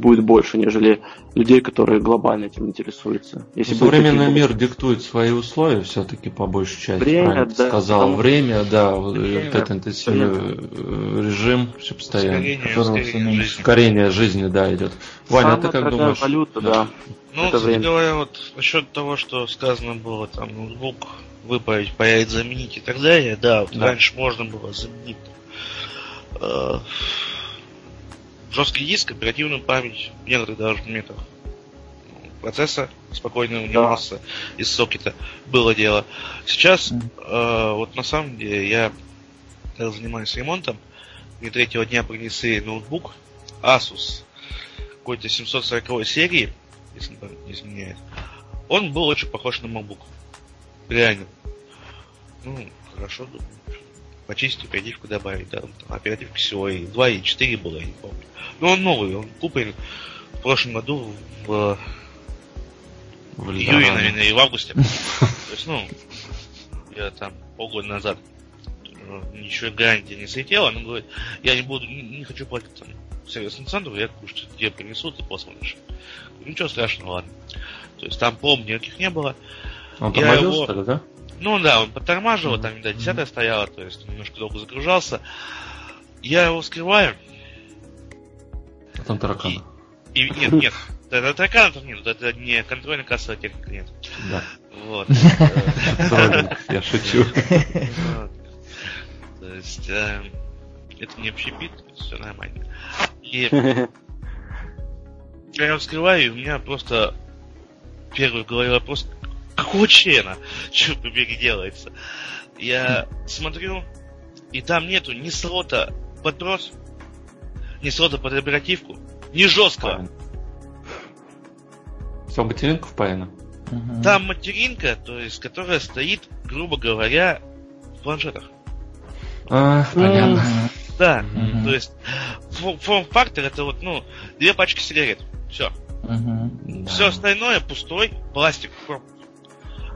Speaker 3: будет больше, нежели людей, которые глобально этим интересуются.
Speaker 1: Если современный такие... мир диктует свои условия все-таки по большей части.
Speaker 3: Время, да.
Speaker 1: Сказал потому... время, да, время, вот этот интенсивный время. режим все постоянно. Ускорение, ускорение, ускорение жизни, да, идет. Ваня, а ты как думаешь?
Speaker 3: Валюта, да. да.
Speaker 4: Ну, это время. говоря, вот насчет того, что сказано было, там, ноутбук выправить, появить, заменить и так далее, да, вот да. раньше можно было заменить э, жесткий диск, оперативную память, некоторых даже моментах процесса спокойно унимался да. из сокета. Было дело. Сейчас, э, вот на самом деле, я занимаюсь ремонтом. Мне третьего дня принесли ноутбук Asus какой-то 740 серии, если не изменяет. Он был очень похож на MacBook. Реально. Ну, хорошо, думаю. Почистить оперативку добавить, да. Оперативка всего и 2 и 4 было, я не помню. Но ну, он новый, он куплен в прошлом году в, в июне, наверное, и в августе. [laughs] То есть, ну, я там полгода назад э, ничего гарантия не слетела, она говорит, я не буду, не, не хочу платить там сервисный центр, я кушать тебе принесут и посмотришь. Ничего страшного, ладно. То есть там проб никаких не было.
Speaker 1: Он тормозил, его... да?
Speaker 4: Ну да, он подтормаживал, там, видать, десятая стояла, то есть немножко долго загружался. Я его скрываю.
Speaker 1: А там тараканы.
Speaker 4: И, и, нет, нет, это тараканов нет, это не контрольная кассовая техника, нет.
Speaker 1: Да.
Speaker 4: Вот.
Speaker 1: Я шучу.
Speaker 4: То есть, э, это не общепит, все нормально. И я его вскрываю, и у меня просто первый в голове вопрос, какого члена, черт побери, делается? Я смотрю, и там нету ни слота под брос, ни слота под оперативку, ни жесткого.
Speaker 1: Все, материнка впаяна?
Speaker 4: Угу. Там материнка, то есть, которая стоит, грубо говоря, в планшетах.
Speaker 1: А, понятно.
Speaker 4: Да, угу. то есть форм-фактор это вот, ну, две пачки сигарет. Все. Угу. Все остальное пустой пластик.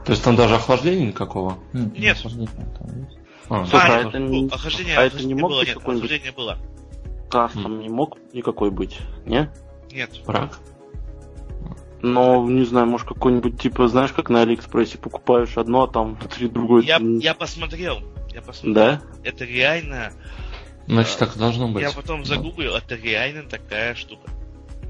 Speaker 1: То есть там даже охлаждения никакого?
Speaker 4: Нет.
Speaker 3: А, Слушай, а, это не... охлаждение, а это не мог быть какой-нибудь... Было. Кастом не мог никакой быть, не?
Speaker 4: Нет.
Speaker 1: Брак?
Speaker 3: Но, не знаю, может какой-нибудь, типа, знаешь, как на Алиэкспрессе покупаешь одно, а там внутри другое.
Speaker 4: Я, я посмотрел. Я посмотрел.
Speaker 3: Да?
Speaker 4: Это реально...
Speaker 1: Значит, так должно быть.
Speaker 4: Я потом загуглил, это реально такая штука.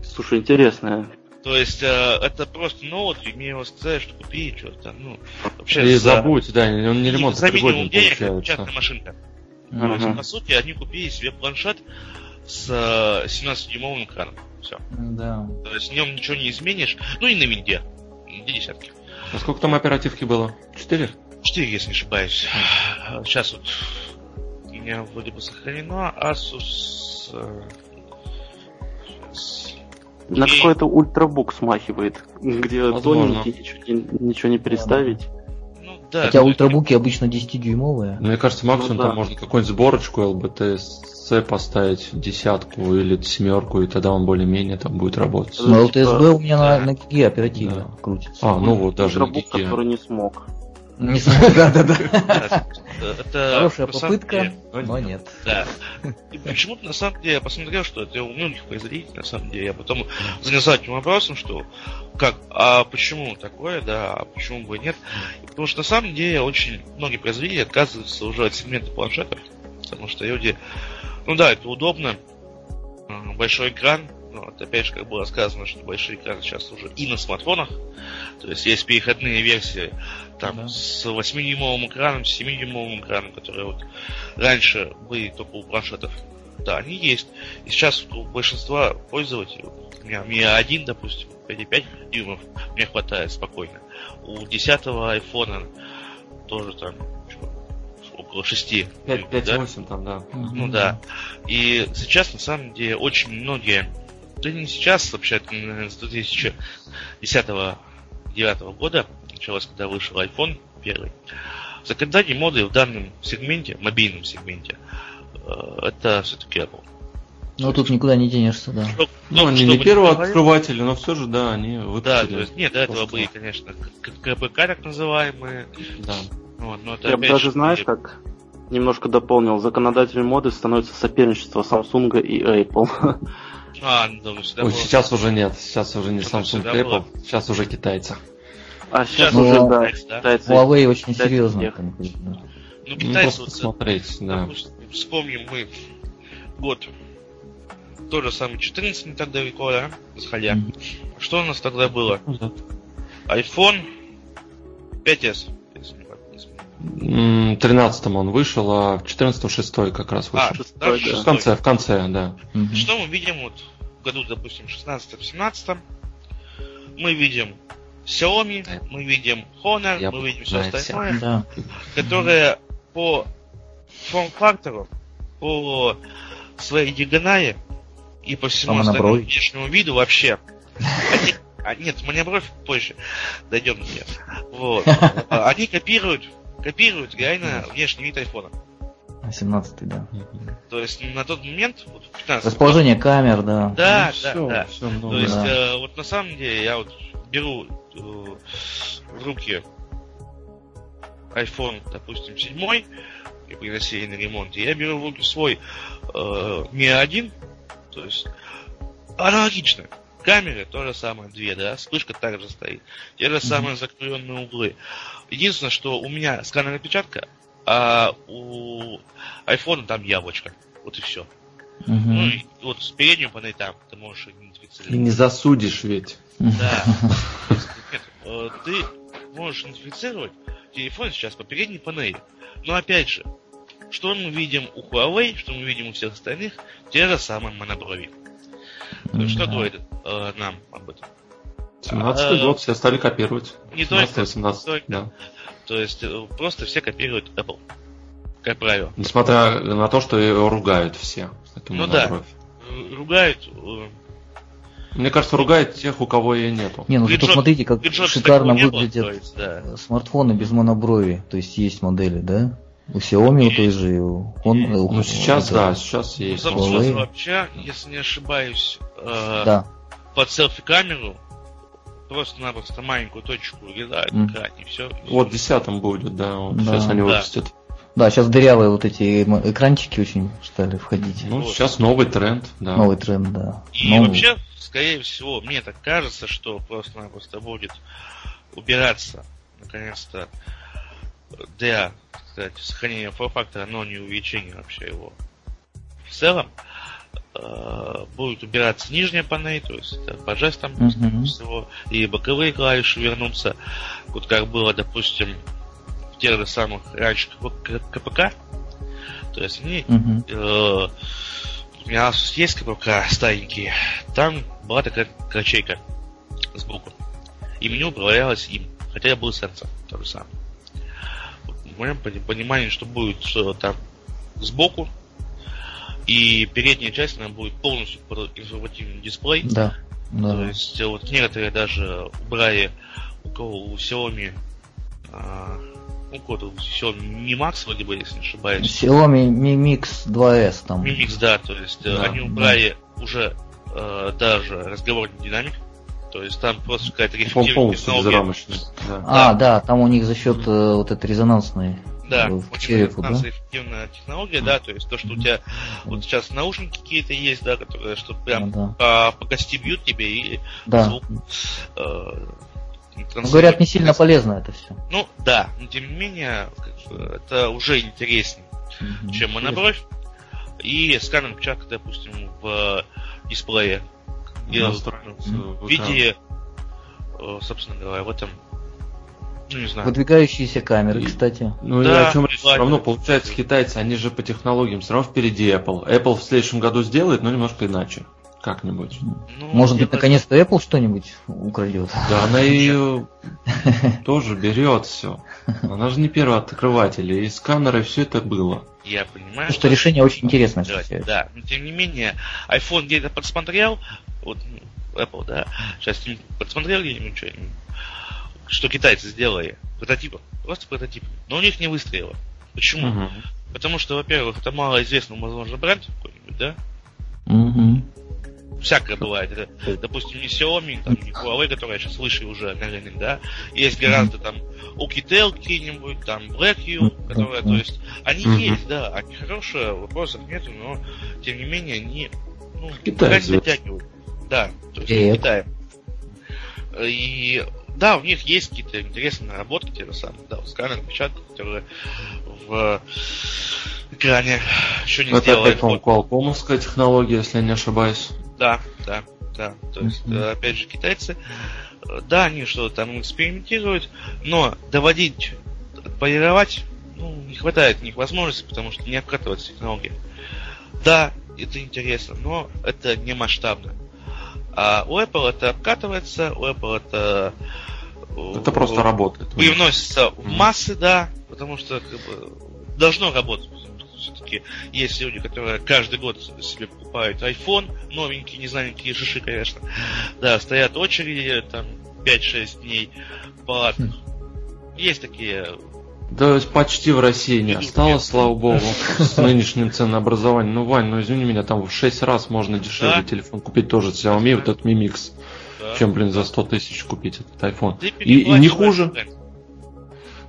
Speaker 3: Слушай, интересная.
Speaker 4: То есть э, это просто ноут, и мне его сказали, что купи что-то. Ну,
Speaker 1: вообще и за... забудь, да, он не ремонт
Speaker 4: За минимум денег это частная машинка. Uh-huh. То есть, по сути, они купили себе планшет с э, 17-дюймовым экраном. Все.
Speaker 2: Да.
Speaker 4: То есть в нем ничего не изменишь. Ну и на винде. Винде десятки.
Speaker 1: А сколько там оперативки было? Четыре?
Speaker 4: Четыре, если не ошибаюсь. Сейчас вот у меня вроде бы сохранено Asus...
Speaker 3: Сейчас. На какой-то ультрабук смахивает, где Возможно. тоненький, ничего, ничего не переставить.
Speaker 2: Ну, да, Хотя ультрабуки обычно 10-дюймовые.
Speaker 1: Мне кажется, максимум ну, да. там можно какую-нибудь сборочку LBTS C поставить десятку или семерку, и тогда он более-менее там будет работать.
Speaker 2: Ну, LTSB у меня на, на гиге оперативно да. крутится.
Speaker 1: А, ну вот даже
Speaker 3: на гиге. который не смог.
Speaker 2: Не смог, да, да, да. Это Хорошая попытка, но нет.
Speaker 4: Да. И почему-то на самом деле я посмотрел, что это у многих производителей, на самом деле. Я потом занялся этим вопросом, что как, а почему такое, да, а почему бы нет. Потому что на самом деле очень многие производители отказываются уже от сегмента планшетов, потому что люди ну да, это удобно. Большой экран. Ну, вот, опять же, как было сказано, что большие экраны сейчас уже и на смартфонах. То есть есть переходные версии там да. с 8-дюймовым экраном, с 7-дюймовым экраном, которые вот раньше были только у планшетов. Да, они есть. И сейчас у большинства пользователей, у меня Mi 1, допустим, 5,5 дюймов мне хватает спокойно. У 10 айфона тоже там около 6.
Speaker 1: 5-8 да? там, да.
Speaker 4: Ну да. И сейчас, на самом деле, очень многие, да не сейчас, вообще, с 2010 2009 года, началось, когда вышел iPhone первый, законодательные моды в данном сегменте, мобильном сегменте, э, это все-таки Apple.
Speaker 2: Ну, тут никуда не денешься, да. Что,
Speaker 1: ну, они не первые открыватели, но все же, да, они выпустили.
Speaker 4: Да, то есть, нет, до этого были, конечно, КПК так называемые.
Speaker 1: Да.
Speaker 3: Вот, но это Я бы даже, знаешь, как немножко дополнил, законодателем моды становится соперничество Samsung и Apple. [laughs]
Speaker 4: А, ну, Ой,
Speaker 1: было. сейчас уже нет, сейчас уже не Samsung и Apple, было. сейчас уже китайцы.
Speaker 3: А сейчас, сейчас уже, да,
Speaker 2: китайцы. Huawei очень китайцы серьезно.
Speaker 4: Тех. Ну, китайцы, ну, вот,
Speaker 1: смотреть, да.
Speaker 4: Вспомним мы год то же самое 14 не так далеко, да, заходя. Mm-hmm. Что у нас тогда было? iPhone 5s.
Speaker 1: 13 он вышел, а в 14 шестой как раз вышел. А, 6, да, в конце, в конце, да.
Speaker 4: Угу. Что мы видим вот в году, допустим, 16-17? Мы видим Xiaomi, мы видим Honor, Я мы видим все остальное, да. которое по форм-фактору, по своей диагонали и по всему остальному внешнему виду вообще. Они, а, нет, маневровь позже дойдем до нее. Вот. Они копируют копируют реально внешний вид айфона.
Speaker 2: 17 да.
Speaker 4: То есть на тот момент, вот
Speaker 2: 15 Расположение камер, да.
Speaker 4: Да, ну, да, все, да. Все много, То есть, да. э, вот на самом деле я вот беру э, в руки iPhone, допустим, 7, и приносили на ремонт. Я беру в руки свой э, Mi 1, то есть аналогично. Камеры то же самое, две, да, вспышка также стоит. Те же самые закругленные углы. Единственное, что у меня сканер отпечатка, а у iPhone там яблочко. Вот и все. Угу. Ну, и вот с передней панели там ты можешь
Speaker 1: идентифицировать. И не засудишь ведь.
Speaker 4: Да. [laughs] Нет, э, ты можешь идентифицировать телефон сейчас по передней панели. Но опять же, что мы видим у Huawei, что мы видим у всех остальных, те же самые моноброви. Mm-hmm. Что говорит э, нам об этом?
Speaker 1: 17 а, год, все стали копировать.
Speaker 4: Не 17 18 только. Да. То есть э, просто все копируют Apple. Как правило.
Speaker 1: Несмотря на то, что его ругают все.
Speaker 4: Ну да. Ругают. Э,
Speaker 1: Мне кажется, ругают тех, у кого ее нету.
Speaker 2: Не, ну зато посмотрите, как шикарно выглядят есть, да. смартфоны без моноброви. То есть есть модели, да? У Xiaomi у той же, он,
Speaker 1: ну сейчас да, сейчас есть.
Speaker 4: Ну, вообще, если не ошибаюсь, э, да. под селфи-камеру просто-напросто маленькую точку вырезают mm. и все.
Speaker 1: вот в десятом будет, да, вот да. сейчас они да. выпустят.
Speaker 2: Да, сейчас дырявые вот эти экранчики очень стали входить.
Speaker 1: Ну, вот. сейчас новый тренд, да.
Speaker 2: Новый тренд, да.
Speaker 4: И
Speaker 2: новый.
Speaker 4: вообще, скорее всего, мне так кажется, что просто-напросто будет убираться, наконец-то, для, кстати, сохранения форм-фактора, но не увеличения вообще его. В целом, э, будет убираться нижняя панель, то есть это по жестам mm-hmm. всего, и боковые клавиши вернутся, вот как было, допустим, тех же самых раньше КПК, то есть они mm-hmm. э, у меня есть КПК старенькие, там была такая ячейка сбоку. И меню управлялось им, хотя я был сенсор, то же самое в моем понимании, что будет что там сбоку, и передняя часть она будет полностью под информативный дисплей.
Speaker 2: Да. да.
Speaker 4: То есть вот некоторые даже убрали у кого у Xiaomi а, ну, кого-то Xiaomi Mi Max, вроде бы, если не ошибаюсь.
Speaker 2: Xiaomi Mi Mix 2S там.
Speaker 4: Mi Mix, да, то есть да, они убрали да. уже э, даже разговорный динамик. То есть там просто какая-то
Speaker 1: технология.
Speaker 2: Да. А, да, там у них за счет э, вот этой резонансной
Speaker 4: да, э, в черепу, да? эффективная технология, да, то есть то, что у тебя вот сейчас наушники какие-то есть, да, которые что прям ну, да. по, по кости бьют тебе и
Speaker 2: да. звук э, ну, Говорят, не сильно полезно это все.
Speaker 4: Ну да, но тем не менее, как бы, это уже интереснее, mm-hmm. чем монобровь. И сканер отпечатка, допустим, в дисплее в виде, э, собственно говоря, в этом
Speaker 2: ну, не знаю. Выдвигающиеся камеры, и, кстати.
Speaker 1: Ну да, и о чем речь? Все равно, получается, китайцы, они же по технологиям все равно впереди Apple. Apple в следующем году сделает, но немножко иначе. Как-нибудь.
Speaker 2: Ну, Может быть, наконец-то Apple что-нибудь украдет.
Speaker 1: Да, она и [laughs] тоже берет все. Она же не первый открыватель, и сканеры все это было.
Speaker 4: Я понимаю.
Speaker 2: Потому что решение очень интересное.
Speaker 4: Да, но тем не менее, iPhone где-то подсмотрел, вот Apple, да, сейчас подсмотрел где-нибудь что что китайцы сделали, прототипы, просто прототипы, но у них не выстрелило. Почему? Угу. Потому что, во-первых, это малоизвестный, возможно, бренд какой-нибудь, да?
Speaker 2: Угу.
Speaker 4: Всякое [laughs] бывает. Это, допустим, не Xiaomi, там, не Huawei, которая сейчас выше уже на рынок, да? Есть гораздо там Oukitel какие-нибудь, там Blackview, которая, то есть, они есть, да, они хорошие, вопросов нету, но, тем не менее, они, ну,
Speaker 1: Китай
Speaker 4: дотягивают. Да, то есть в Китае. И да, у них есть какие-то интересные наработки, те же самые, да, вот сканер отпечатка, которые в экране еще не
Speaker 1: Это сделали. Это опять, по технология, если я не ошибаюсь.
Speaker 4: Да, да, да. То есть, mm-hmm. опять же, китайцы, э, да, они что-то там экспериментируют, но доводить, полировать, ну, не хватает у них возможности, потому что не обкатывается технология. Да, это интересно, но это не масштабно. А у Apple это обкатывается, у Apple это...
Speaker 1: Это просто работает.
Speaker 4: Привносится в массы, да, потому что как бы, должно работать. Все-таки есть люди, которые каждый год себе покупают iPhone, новенький, не знаю, какие шиши, конечно. Да, стоят очереди, там, 5-6 дней в палатках. Есть такие
Speaker 1: да, почти в России не осталось, слава богу, [laughs] с нынешним ценообразованием. Ну, Вань, ну извини меня, там в 6 раз можно дешевле да? телефон купить тоже Xiaomi, вот этот Mi Mix. Да. Чем, блин, за 100 тысяч купить этот iPhone. И, и не хуже.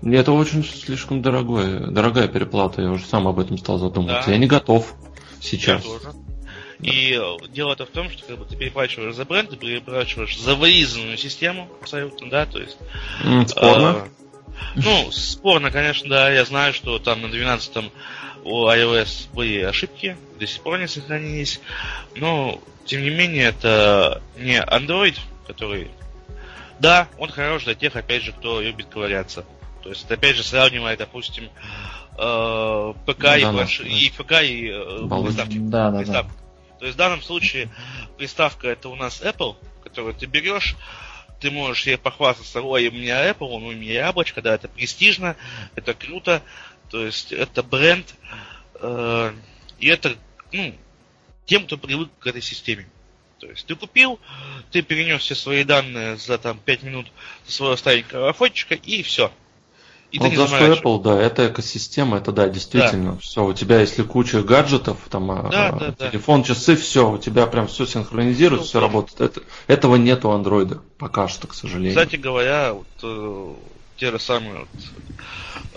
Speaker 1: Это очень слишком дорогое, дорогая переплата, я уже сам об этом стал задумываться. Да. Я не готов сейчас. Я тоже.
Speaker 4: И дело-то в том, что как бы, ты переплачиваешь за бренд, ты переплачиваешь за вырезанную систему абсолютно, да, то есть...
Speaker 1: Спорно. Э,
Speaker 4: ну, спорно, конечно, да, я знаю, что там на 12-м у iOS были ошибки, до сих пор не сохранились, но, тем не менее, это не Android, который... Да, он хорош для тех, опять же, кто любит ковыряться. То есть, это, опять же, сравнивая, допустим, э, ПК ну, и, да, планш... и ПК и э, приставки.
Speaker 2: Да, да, приставки. да.
Speaker 4: То есть в данном случае приставка это у нас Apple, которую ты берешь, ты можешь ей похвастаться, ой, у меня Apple, у меня яблочко, да, это престижно, это круто, то есть это бренд, э, и это, ну, тем, кто привык к этой системе. То есть ты купил, ты перенес все свои данные за там 5 минут со своего старенького фотчика и все.
Speaker 1: И вот за что Apple, да, это экосистема, это да, действительно. Да. Все, у тебя если куча гаджетов, там а, да, а, да, телефон, да. часы, все, у тебя прям все синхронизируется, ну, все да. работает. Это, этого нет у андроида пока что, к сожалению.
Speaker 4: Кстати говоря, вот э, те же самые вот,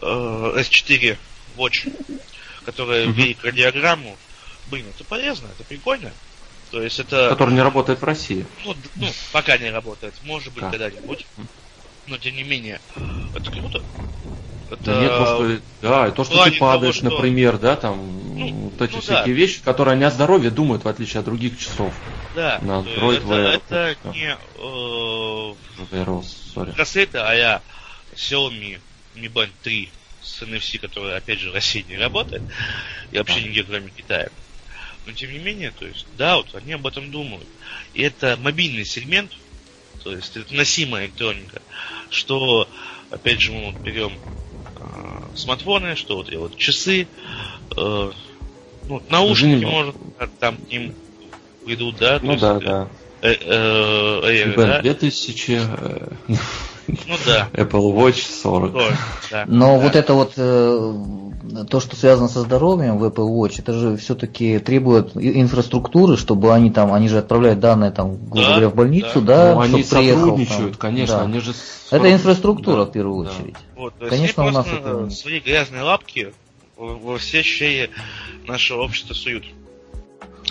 Speaker 4: э, S4 Watch, которые mm-hmm. ввели кардиограмму, блин, это полезно, это прикольно. То есть это...
Speaker 1: Который не работает в России.
Speaker 4: Ну, ну пока не работает. Может быть, да. когда-нибудь но тем не менее, это круто.
Speaker 1: Это... Нет, просто, да, то, что ты падаешь, того, что... например, да, там, ну, вот эти ну, всякие да. вещи, которые они о здоровье думают, в отличие от других часов.
Speaker 4: Да. На Android это, Wear. Это не э, кассета а-я Xiaomi Mi Band 3 с NFC, которая, опять же, в России не работает, и вообще нигде, кроме Китая. Но, тем не менее, то есть, да, вот они об этом думают. И это мобильный сегмент, то есть это носимая электроника, что, опять же, мы вот берем э, смартфоны, что вот, вот часы, э, ну, наушники, Извини, может, там к ним придут, да?
Speaker 1: Ну да, есть, да. Э,
Speaker 4: э, э, да?
Speaker 1: 2000, [laughs]
Speaker 4: ну да.
Speaker 1: Apple Watch 40. 40
Speaker 2: да. Но да. вот это вот э, то, что связано со здоровьем в Apple Watch, это же все-таки требует инфраструктуры, чтобы они там, они же отправляют данные там, грубо да, говоря, в больницу, да,
Speaker 1: да ну, они приехал, сотрудничают, там, конечно, да. они же.
Speaker 2: Это инфраструктура да, в первую да. очередь.
Speaker 4: Вот, конечно, у нас это свои грязные лапки во все щели нашего общества суют.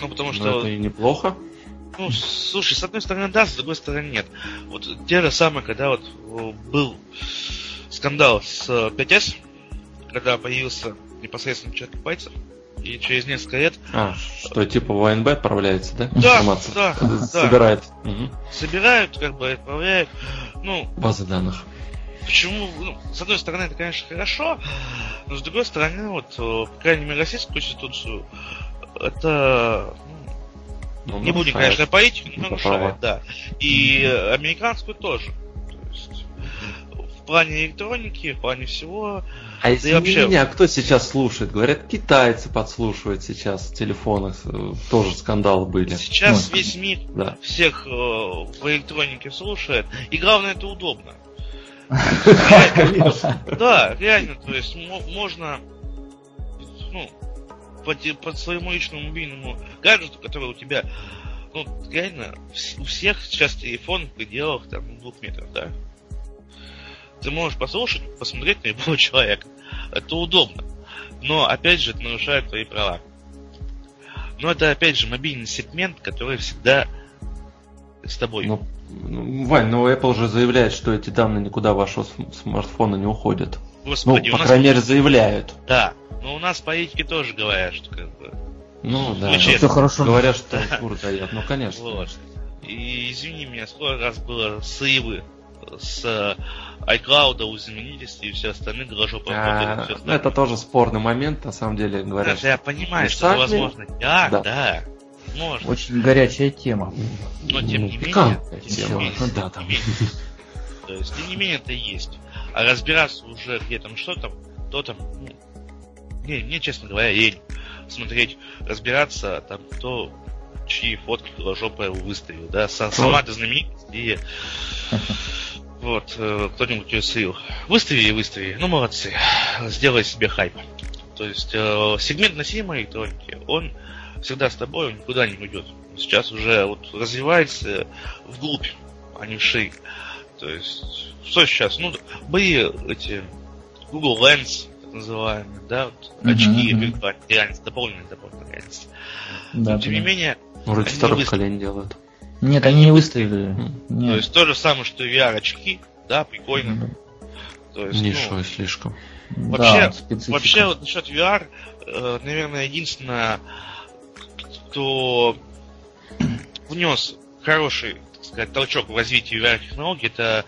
Speaker 4: Ну, потому что...
Speaker 1: Но это и неплохо.
Speaker 4: Ну, слушай, с одной стороны да, с другой стороны нет. Вот те же самые, когда вот был скандал с 5S, когда появился непосредственно человек пальцев, и через несколько лет...
Speaker 1: А, что типа ВНБ отправляется, да?
Speaker 4: Да, Информация. да,
Speaker 1: Собирает.
Speaker 4: Да. Угу. Собирают, как бы отправляют. Ну,
Speaker 1: Базы данных.
Speaker 4: Почему? Ну, с одной стороны, это, конечно, хорошо, но с другой стороны, вот, по крайней мере, российскую конституцию, это ну, не будем, конечно, поить, но нарушает, да. И американскую тоже. То есть, в плане электроники, в плане всего.
Speaker 1: А если вообще... меня, кто сейчас слушает? Говорят, китайцы подслушивают сейчас в телефонах, э, тоже скандалы были.
Speaker 4: Сейчас ну, весь мир да. всех э, в электронике слушает, и главное, это удобно. [laughs] Да, реально, то есть можно ну, по, по своему личному мобильному гаджету, который у тебя, ну, реально, у всех сейчас телефон в пределах там двух метров, да? Ты можешь послушать, посмотреть на любого [laughs] человека. Это удобно. Но, опять же, это нарушает твои права. Но это, опять же, мобильный сегмент, который всегда с тобой.
Speaker 1: Ну, ну, Вань, ну Apple же заявляет, что эти данные никуда вашего смартфона не уходят. Господи, ну, по крайней мере, заявляют.
Speaker 4: Да, но у нас политики тоже говорят, что как бы...
Speaker 1: Ну да, ну, все хорошо. Говорят, что кур дает, ну конечно. Вот.
Speaker 4: И извини меня, сколько раз было срывы с э, iCloud у знаменитостей и все остальные голожопы
Speaker 1: а, ну, Это тоже спорный момент, на самом деле, говорят.
Speaker 4: Да, я понимаю, что возможно. Да, да. да. Можно.
Speaker 2: Очень горячая тема.
Speaker 4: Но тем не менее, тем не менее, ну, да, там. То есть, тем не менее, это есть. А разбираться уже где там что там, то там, ну, мне, мне, честно говоря, лень смотреть, разбираться, там, кто чьи фотки жопа выставил, да, сама ты знаменитость и [laughs] вот, э, кто-нибудь ее слил. Выстави и выстави, ну молодцы, сделай себе хайп. То есть э, сегмент носимой электроники, он всегда с тобой, он никуда не уйдет. Сейчас уже вот развивается вглубь, а не вширь. То есть, что сейчас? Ну, бои эти Google Lens, так называемый, да, вот, uh-huh, очки uh-huh. виртуальной реальности, дополненной дополненной реальности. Да, Но, тем не менее...
Speaker 1: Вроде второе поколение делают.
Speaker 2: Нет, они, они не выставили.
Speaker 4: Нет. То есть то же самое, что и VR-очки, да, прикольно. Mm-hmm.
Speaker 1: То есть, Нишевое ну, слишком.
Speaker 4: Вообще, да, вообще вот насчет VR, э, наверное, единственное, кто внес хороший, так сказать, толчок в развитие VR-технологий, это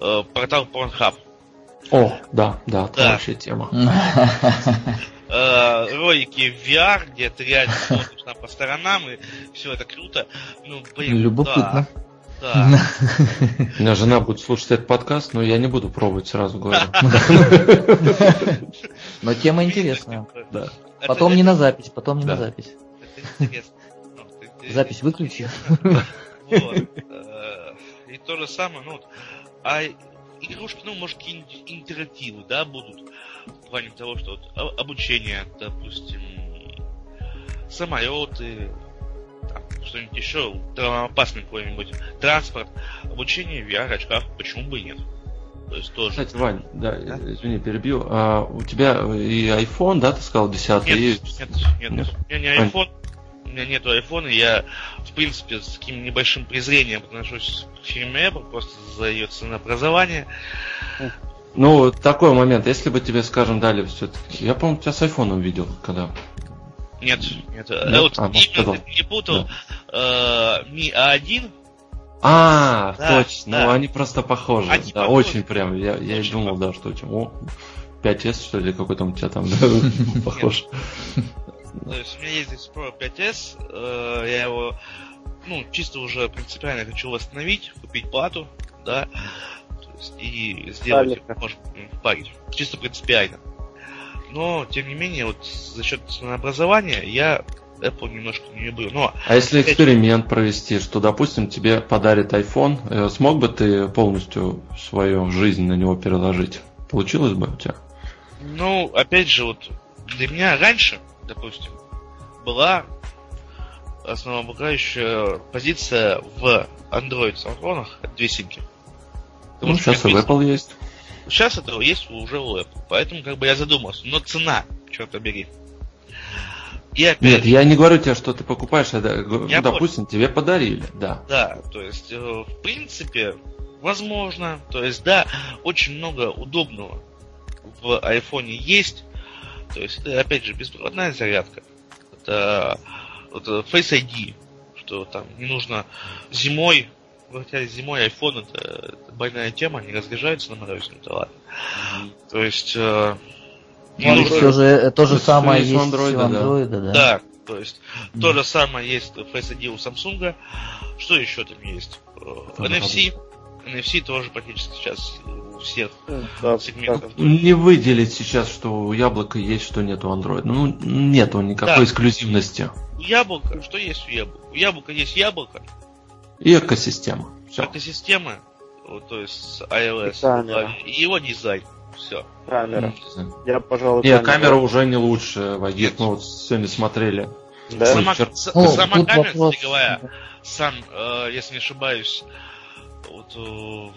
Speaker 4: э, портал Pornhub.
Speaker 1: О, да, да, хорошая да. тема. [laughs]
Speaker 4: Э, ролики в VR, где ты реально смотришь там по сторонам, и все это круто. Ну,
Speaker 2: блин, Любопытно.
Speaker 4: Да. Да. [laughs]
Speaker 1: У меня жена будет слушать этот подкаст, но я не буду пробовать, сразу говорю. [laughs]
Speaker 2: Но тема интересная. Да. Потом не на запись, потом не на запись. Ну, запись выключи.
Speaker 4: Э, и то же самое, ну, а игрушки, ну, может, какие-нибудь интерактивы, да, будут в плане того, что вот обучение, допустим, самолеты, что-нибудь еще, опасный какой-нибудь транспорт, обучение в VR-очках, почему бы и нет?
Speaker 1: То есть тоже. Кстати, Вань, да, да? извини, перебью. А, у тебя и iPhone, да, ты сказал, 10
Speaker 4: нет, и... нет, нет, нет, у меня не iPhone, у меня нету айфона, я, в принципе, с таким небольшим презрением отношусь к фирме Apple, просто за ее ценообразование.
Speaker 1: Ну, такой момент, если бы тебе, скажем, дали все-таки... Я, по-моему, тебя с айфоном видел, когда...
Speaker 4: Нет, нет. нет? Вот а, именно ты перепутал да. э, Mi A1
Speaker 1: а, да, точно. Да. Ну, они просто похожи. Они да, похожи. очень прям. Я, я и думал, да, что о, 5S, что ли, какой там у тебя там [laughs] похож.
Speaker 4: То есть у меня есть здесь Pro 5S, э, я его, ну, чисто уже принципиально хочу восстановить, купить плату, да, есть, и сделать, может, парить, чисто принципиально. Но, тем не менее, вот за счет образования я Apple немножко не люблю. Но,
Speaker 1: а если эксперимент провести, что, допустим, тебе подарит iPhone, э, смог бы ты полностью свою жизнь на него переложить? Получилось бы у тебя?
Speaker 4: Ну, опять же, вот для меня раньше допустим, была основополагающая позиция в Android смартфонах две симки.
Speaker 1: ну, сейчас и в Apple есть.
Speaker 4: Сейчас это есть уже у Apple. Поэтому как бы я задумался. Но цена, черт побери.
Speaker 1: И опять... Нет, я не говорю тебе, что ты покупаешь, а, ну, допустим, тебе подарили, да.
Speaker 4: Да, то есть, э, в принципе, возможно, то есть, да, очень много удобного в айфоне есть, то есть это, опять же, беспроводная зарядка. Это, это Face ID, что там не нужно зимой, хотя зимой iPhone это, это больная тема, они разряжаются на морозе, ну ладно. Mm-hmm. То есть э,
Speaker 2: не ну, нужно... все же, то же самое есть, у Android,
Speaker 4: Android да. да. Да, то есть mm-hmm. то же самое есть Face ID у Samsung. Что еще там есть? NFC. NFC тоже практически сейчас всех да,
Speaker 1: сегментов. Не выделить сейчас, что у яблока есть, что нет у Android. Ну, нету никакой да. эксклюзивности.
Speaker 4: У яблока, что есть у яблока? У яблока есть яблоко.
Speaker 1: И экосистема.
Speaker 4: Все. Экосистема, то есть iOS. И, и его дизайн. Все.
Speaker 3: Камера. Я, пожалуй,
Speaker 1: Нет, камера уже не лучше, Вагит. Мы вот сегодня смотрели.
Speaker 4: Да? Сама. О, сама камера, вопрос. кстати говоря, сам, э, если не ошибаюсь, вот э,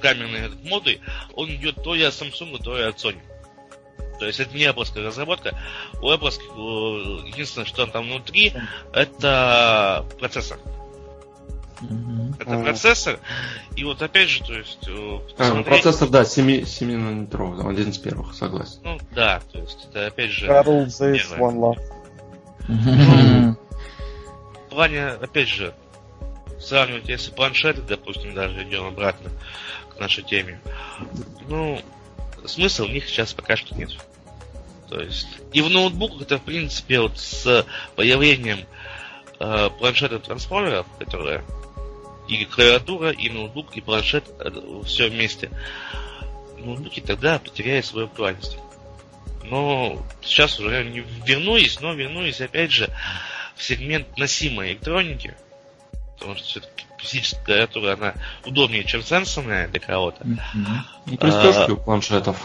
Speaker 4: камерной моды, он идет то ли от Samsung, то ли от Sony. То есть это не Apple разработка. У Apple единственное, что там внутри, это процессор. Mm-hmm. Это mm-hmm. процессор. И вот опять же, то есть...
Speaker 1: Э, а, ну, процессор, да, 7, 7 нанометровый, один из первых, согласен.
Speaker 4: Ну да, то есть это опять же...
Speaker 3: Carol Zeiss One Love.
Speaker 4: Ну, в плане, опять же, сравнивать, если планшеты, допустим, даже идем обратно нашей теме, ну, смысла в них сейчас пока что нет. То есть, и в ноутбуках это, в принципе, вот с появлением э, планшетов-трансформеров, которые и клавиатура, и ноутбук, и планшет, э, все вместе, ноутбуки тогда потеряют свою актуальность. Но сейчас уже не вернулись, но вернулись опять же в сегмент носимой электроники, потому что все-таки физическая клавиатура, она удобнее, чем сенсорная для кого-то.
Speaker 1: Mm-hmm. И пристежки а, у планшетов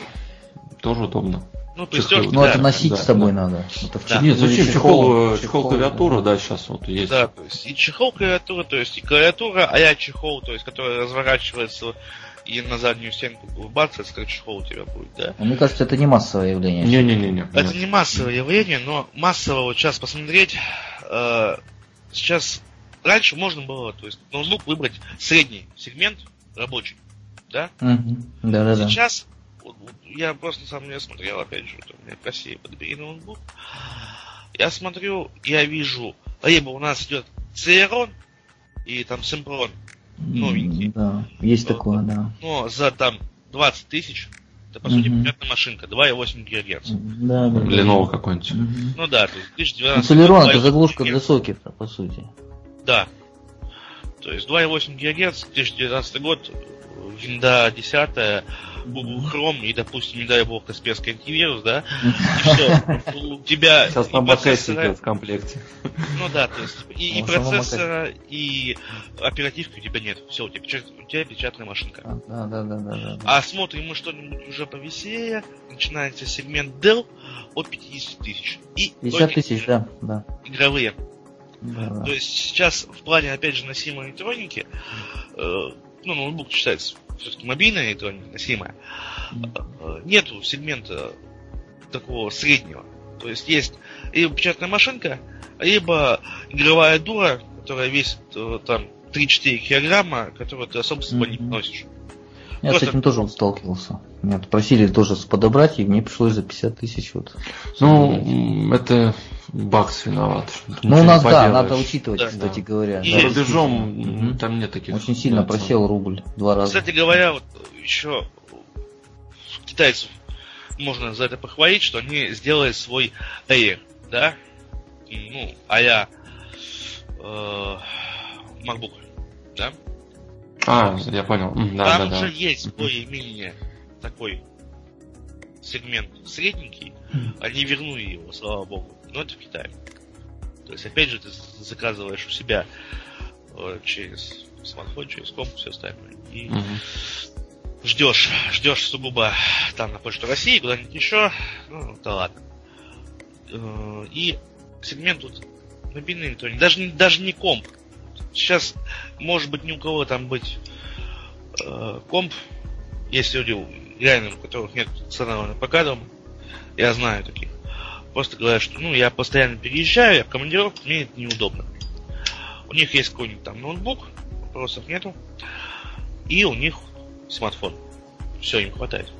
Speaker 1: тоже удобно.
Speaker 2: Ну, пристежки, Ну, да, это носить да, с собой да. надо. Это
Speaker 1: да. Нет, зачем чехол, чехол, чехол клавиатура, да. да, сейчас вот есть.
Speaker 4: Да, то есть и чехол клавиатура, то есть и клавиатура, а я чехол, то есть, который разворачивается и на заднюю стенку бац, это чехол у тебя будет, да?
Speaker 2: А мне кажется, это не массовое явление.
Speaker 1: Не-не-не.
Speaker 4: Это не массовое явление, но массово вот сейчас посмотреть, э, сейчас раньше можно было, то есть ноутбук выбрать средний сегмент рабочий, да?
Speaker 2: Угу. Да, да, да.
Speaker 4: Сейчас вот, вот, я просто сам не смотрел, опять же, вот у меня в России подбери ноутбук. Я смотрю, я вижу, либо у нас идет Celeron и там Sempron новенький.
Speaker 2: Да, есть такое, да.
Speaker 4: Но за там 20 тысяч это, по сути, понятная машинка, 2,8 ГГц.
Speaker 2: Да, да.
Speaker 1: Lenovo какой-нибудь.
Speaker 4: Ну да, то есть 2012
Speaker 2: ну, Celeron это заглушка для сокета, по сути.
Speaker 4: Да. То есть 2,8 ГГц, 2019 год, винда 10, Chrome и, допустим, не дай бог, Касперский антивирус, да, и все, [laughs] у тебя...
Speaker 1: Сейчас там МКС идет в комплекте.
Speaker 4: Ну да, то есть и, и процессора, и оперативки у тебя нет. Все, у тебя, печат, у тебя печатная машинка.
Speaker 2: Да, да, да, да,
Speaker 4: да. А смотрим мы что-нибудь уже повеселее, начинается сегмент Dell от 50 тысяч.
Speaker 2: И 50 тысяч, да, да.
Speaker 4: Игровые. Да, То есть сейчас в плане, опять же, носимой электроники, э, ну, ноутбук считается все-таки мобильная электроника, носимая, mm. нету сегмента такого среднего. То есть есть либо печатная машинка, либо игровая дура, которая весит э, там 3-4 килограмма, которую ты особо с собой не носишь.
Speaker 2: Я Просто... с этим тоже сталкивался. Меня просили тоже подобрать, и мне пришлось за 50 тысяч вот.
Speaker 1: Ну, это Бакс виноват.
Speaker 2: Ну, у нас, да, надо учитывать, да, кстати да. говоря.
Speaker 1: И За рубежом угу. там нет таких.
Speaker 2: Очень сильно просел рубль два раза.
Speaker 4: Кстати говоря, вот еще китайцев можно за это похвалить, что они сделали свой Air, да? Ну, а-я э, MacBook, да?
Speaker 1: А, я понял.
Speaker 4: Да,
Speaker 1: Там
Speaker 4: да,
Speaker 1: уже
Speaker 4: да. есть более-менее такой сегмент средненький. Они вернули его, слава богу. Но это в Китае. То есть, опять же, ты заказываешь у себя э, через смартфон, через комп, все остальное. И угу. ждешь, ждешь сугубо там на почту России, куда-нибудь еще. Ну, да ладно. Э, и сегмент тут мобильный электроник, даже, даже не комп. Сейчас, может быть, ни у кого там быть э, комп. Есть люди, реально, у которых нет стационарного ПК дома. Я знаю таких. Просто говорят, что ну, я постоянно переезжаю, я в командировку, мне это неудобно. У них есть какой-нибудь там ноутбук, вопросов нету. И у них смартфон. Все, им хватает.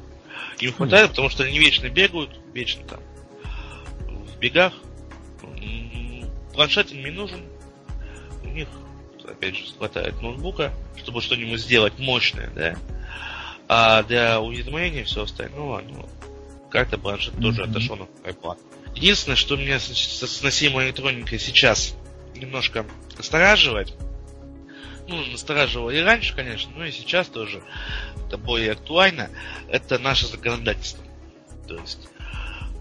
Speaker 4: Им хватает, потому что они вечно бегают, вечно там в бегах. Планшет им не нужен. У них, опять же, хватает ноутбука, чтобы что-нибудь сделать мощное, да. А для уведомления все остальное, ну, как-то планшет mm-hmm. тоже отошел на iPad. Единственное, что меня с носимой электроникой сейчас немножко настораживает, ну, настораживало и раньше, конечно, но и сейчас тоже это более актуально, это наше законодательство. То есть,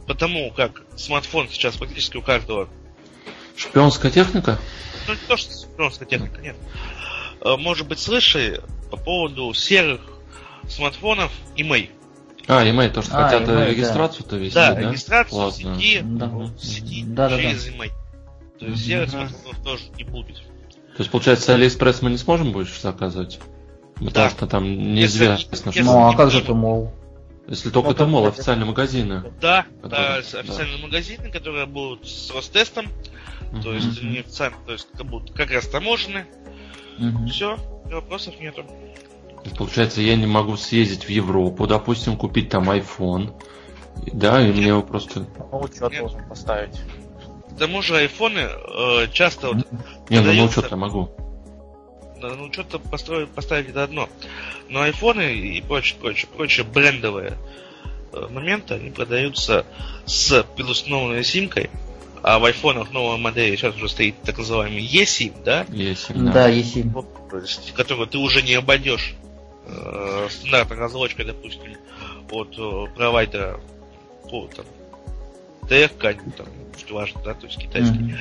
Speaker 4: потому как смартфон сейчас практически у каждого...
Speaker 1: Шпионская техника?
Speaker 4: Ну, не то, что шпионская техника, нет. Э, может быть, слышали по поводу серых смартфонов email.
Speaker 1: А, email тоже а, хотят email, регистрацию-то да. вести,
Speaker 4: да?
Speaker 1: Да,
Speaker 4: регистрацию Ладно. сети, да. сети да, через да, IMEI. То есть серых смартфонов тоже не будет.
Speaker 1: То есть, получается, Алиэкспресс мы не сможем больше заказывать? Потому да. что там неизвестно,
Speaker 2: если, что... Ну, а как же Tmall?
Speaker 1: Если только Tmall, официальные магазины.
Speaker 4: Да, которые, да, официальные да. магазины, которые будут с Ростестом, uh-huh. то есть не официально, то есть как будут как растаможены. Uh-huh. Все, вопросов нету.
Speaker 1: Получается, я не могу съездить в Европу, допустим, купить там iPhone. Да, и мне его просто...
Speaker 3: Ну, учет Нет. должен поставить.
Speaker 4: К тому же айфоны э, часто вот...
Speaker 1: Не, ну на учет я могу.
Speaker 4: На, на учет построить, поставить это одно. Но айфоны и прочее, прочее, прочее брендовые э, моменты, они продаются с предустановленной симкой, а в айфонах новой модели сейчас уже стоит так называемый eSIM, да?
Speaker 2: eSIM, да. Да, eSIM.
Speaker 4: То есть, которую ты уже не обойдешь э, стандартной разлочкой, допустим, от э, провайдера по там, ТФК, там, что важно, да, то есть китайский,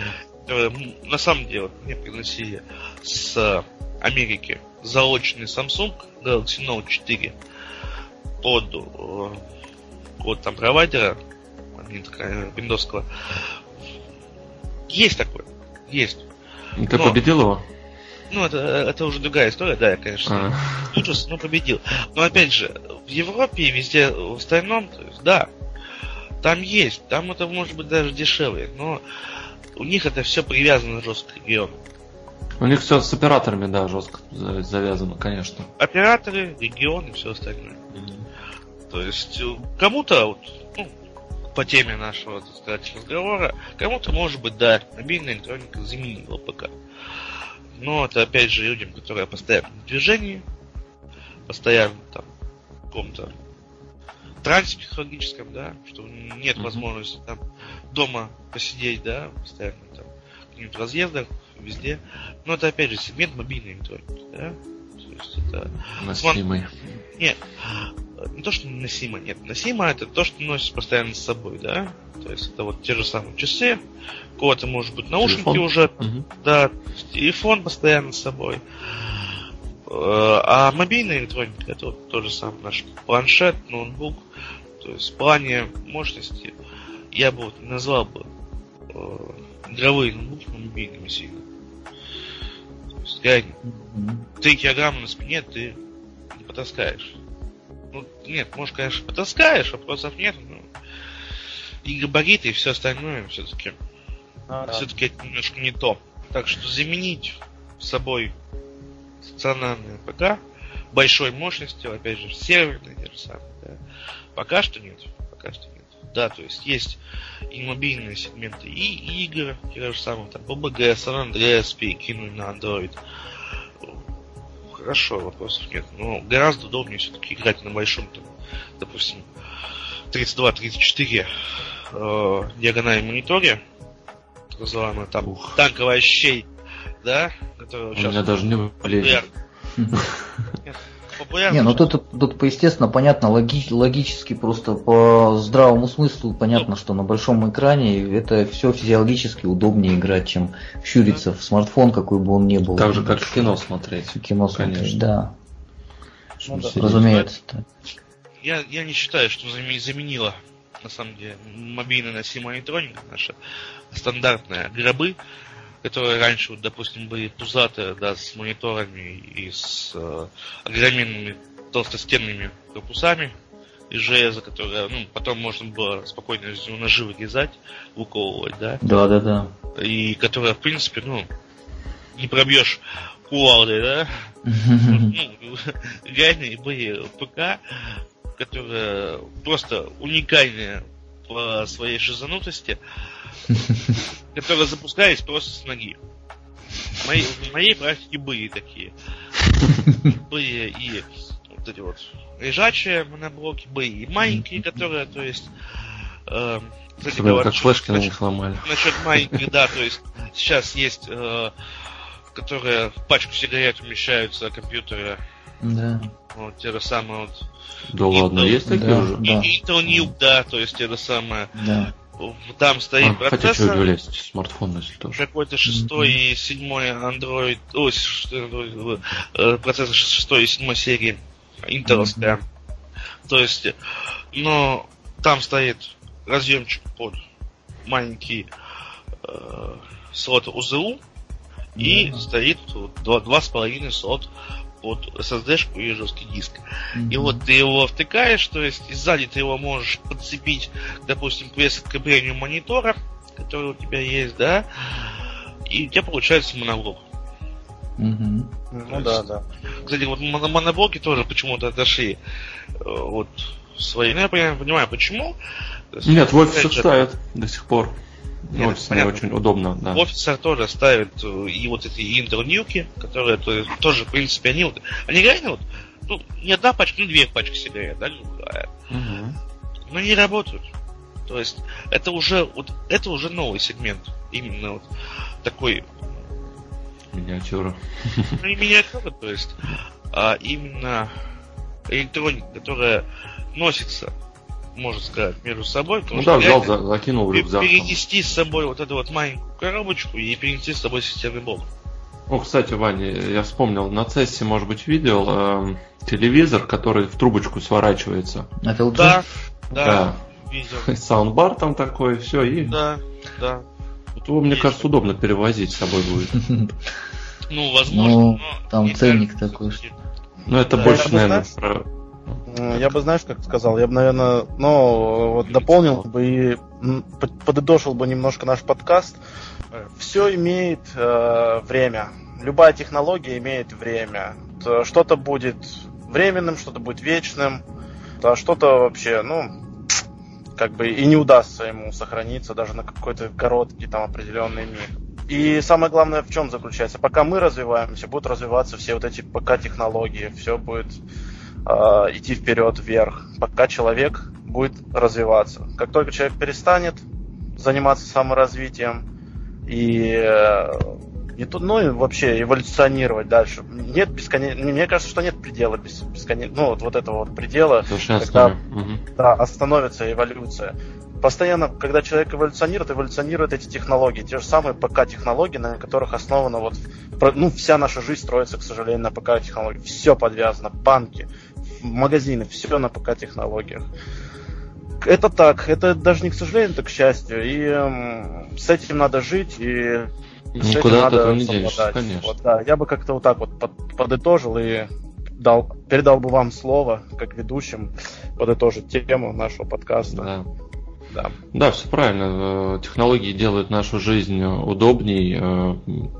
Speaker 4: mm-hmm. э, на самом деле мне приносили с Америки заочный Samsung Galaxy Note 4 под э, от там провайдера виндовского. Есть такое. Есть.
Speaker 1: И ты Но, победил его?
Speaker 4: Ну, это, это уже другая история, да, я, конечно, ужас, но победил. Но опять же, в Европе и везде в остальном, то есть, да, там есть, там это может быть даже дешевле, но у них это все привязано жестко к региону.
Speaker 1: У них все с операторами, да, жестко завязано, конечно.
Speaker 4: Операторы, регионы все остальное. Mm-hmm. То есть э, кому-то, вот, ну, по теме нашего, так сказать, разговора, кому-то, может быть, да, мобильная электроника заменила ПК. Но это опять же людям, которые постоянно в движении, постоянно там в каком-то трансе психологическом, да, что нет mm-hmm. возможности там дома посидеть, да, постоянно там в разъездах, везде. Но это опять же сегмент мобильной электроники, да. То есть это...
Speaker 1: Носимый.
Speaker 4: Нет, не то, что носимо, нет. Носимо это то, что носишь постоянно с собой, да. То есть это вот те же самые часы, у кого-то может быть наушники телефон. уже, угу. да, телефон постоянно с собой. А мобильная электроника это вот тот же самый наш планшет, ноутбук. То есть в плане мощности я бы вот назвал бы э, игровые ноутбуки мобильными сильно. Есть реально, mm-hmm. 3 килограмма на спине ты не потаскаешь. Ну, нет, может, конечно, потаскаешь, вопросов нет, но и габариты, и все остальное все-таки а, все-таки это немножко не то. Так что заменить собой стационарный ПК большой мощностью, опять же, серверный те же самые, да, пока что нет. Пока что. Да, то есть есть и мобильные сегменты, и игры, те же самые, там, PUBG, San Andreas перекинули на Android. Хорошо, вопросов нет. Но гораздо удобнее все-таки играть на большом, там, допустим, 32-34 э, диагонали мониторе, так называемая там Ух. танковая щей, да,
Speaker 1: которая У меня даже не [laughs]
Speaker 2: Не, ну тут, тут, естественно, понятно, логи, логически, просто по здравому смыслу понятно, что на большом экране это все физиологически удобнее играть, чем щуриться в смартфон, какой бы он ни был.
Speaker 1: Так же, как в кино смотреть.
Speaker 2: В кино Конечно. смотреть, да. Ну, да. Разумеется.
Speaker 4: Я, я не считаю, что заменила на самом деле мобильная носимая электроника наша стандартная гробы которые раньше, вот, допустим, были пузатые, да, с мониторами и с э, огроменными толстостенными корпусами из железа, которые, ну, потом можно было спокойно ножи вырезать, выковывать, да.
Speaker 2: Да, да, да.
Speaker 4: И которые, в принципе, ну, не пробьешь кувалдой, да. [laughs] Ну, [laughs] реальные были ПК, которые просто уникальные по своей шизанутости, которые запускались просто с ноги. В моей, в моей практике были такие. Были и вот эти вот лежачие моноблоки, были и маленькие, которые, то есть,
Speaker 1: э, кстати говоря, как флешки на них ломали.
Speaker 4: Насчет маленьких, да, то есть сейчас есть, э, которые в пачку сигарет умещаются компьютеры.
Speaker 2: Да.
Speaker 4: Вот те же самые вот.
Speaker 1: Да Intel, ладно, есть такие да, уже?
Speaker 4: Да. Intel Nuke, да, то есть те же самые. Да там стоит а,
Speaker 1: процессор. Хотя что влезть, смартфон если тоже.
Speaker 4: Какой-то шестой mm-hmm. и седьмой Android, ой, Android, э, процессор шестой и седьмой серии Intel'овская. Mm-hmm. То есть, но там стоит разъемчик под маленький э, слот УЗУ mm-hmm. и стоит два, два с половиной слот под SSD-шку и жесткий диск. Mm-hmm. И вот ты его втыкаешь, то есть и сзади ты его можешь подцепить, допустим, к креплению монитора, который у тебя есть, да, и у тебя получается моноблок.
Speaker 2: Mm-hmm.
Speaker 4: Ну да, да. Кстати, вот моноблоки тоже почему-то отошли э, вот свои. Ну, я понимаю, почему.
Speaker 1: Нет, в офисах ставят до сих пор. Нет, офис не очень удобно, да.
Speaker 4: В офисах тоже ставят э, и вот эти интернюки, которые то, тоже, в принципе, они вот, они реально вот, ну, не одна пачка, ну, две пачки сигарет, да, угу. Но не работают. То есть, это уже, вот, это уже новый сегмент. Именно вот такой...
Speaker 1: Миниатюра. [laughs]
Speaker 4: Ну, не миниатюра, то есть, а именно электроника, которая носится можно сказать, между собой.
Speaker 1: Ну да, взял, за, закинул в рюкзак.
Speaker 4: Перенести с собой вот эту вот маленькую коробочку и перенести с собой системный блок.
Speaker 1: О, кстати, Ваня, я вспомнил, на Цессе, может быть, видел э, телевизор, который в трубочку сворачивается.
Speaker 2: Это
Speaker 4: LG? Да, да, да.
Speaker 1: видел. [laughs] Саундбар там такой, все, и...
Speaker 4: Да, да.
Speaker 1: Вот его, мне Есть. кажется, удобно перевозить с собой будет.
Speaker 2: Ну, возможно, ну, там ценник такой. Что...
Speaker 1: Ну, это больше, наверное,
Speaker 3: про... Я бы, знаешь, как сказал, я бы, наверное, ну, вот дополнил бы и подытожил бы немножко наш подкаст. Все имеет э, время. Любая технология имеет время. Что-то будет временным, что-то будет вечным, а что-то вообще, ну, как бы и не удастся ему сохраниться даже на какой-то короткий там определенный миг. И самое главное в чем заключается? Пока мы развиваемся, будут развиваться все вот эти пока технологии, все будет э, идти вперед, вверх, пока человек будет развиваться. Как только человек перестанет заниматься саморазвитием и э, и тут, ну и вообще эволюционировать дальше. Нет бесконечно, мне кажется, что нет предела без, бесконечно, ну вот, вот этого вот предела, когда угу. да, остановится эволюция. Постоянно, когда человек эволюционирует, эволюционируют эти технологии, те же самые ПК-технологии, на которых основана вот, ну вся наша жизнь строится, к сожалению, на ПК-технологии. Все подвязано, банки, магазины, все на ПК-технологиях это так, это даже не к сожалению, это к счастью. И э, с этим надо жить, и
Speaker 1: Никуда от этого не денешься, конечно.
Speaker 3: Вот, да, я бы как-то вот так вот под, подытожил и дал, передал бы вам слово, как ведущим, подытожить тему нашего подкаста.
Speaker 1: Да. Да. да, все правильно. Э, технологии делают нашу жизнь удобней, э,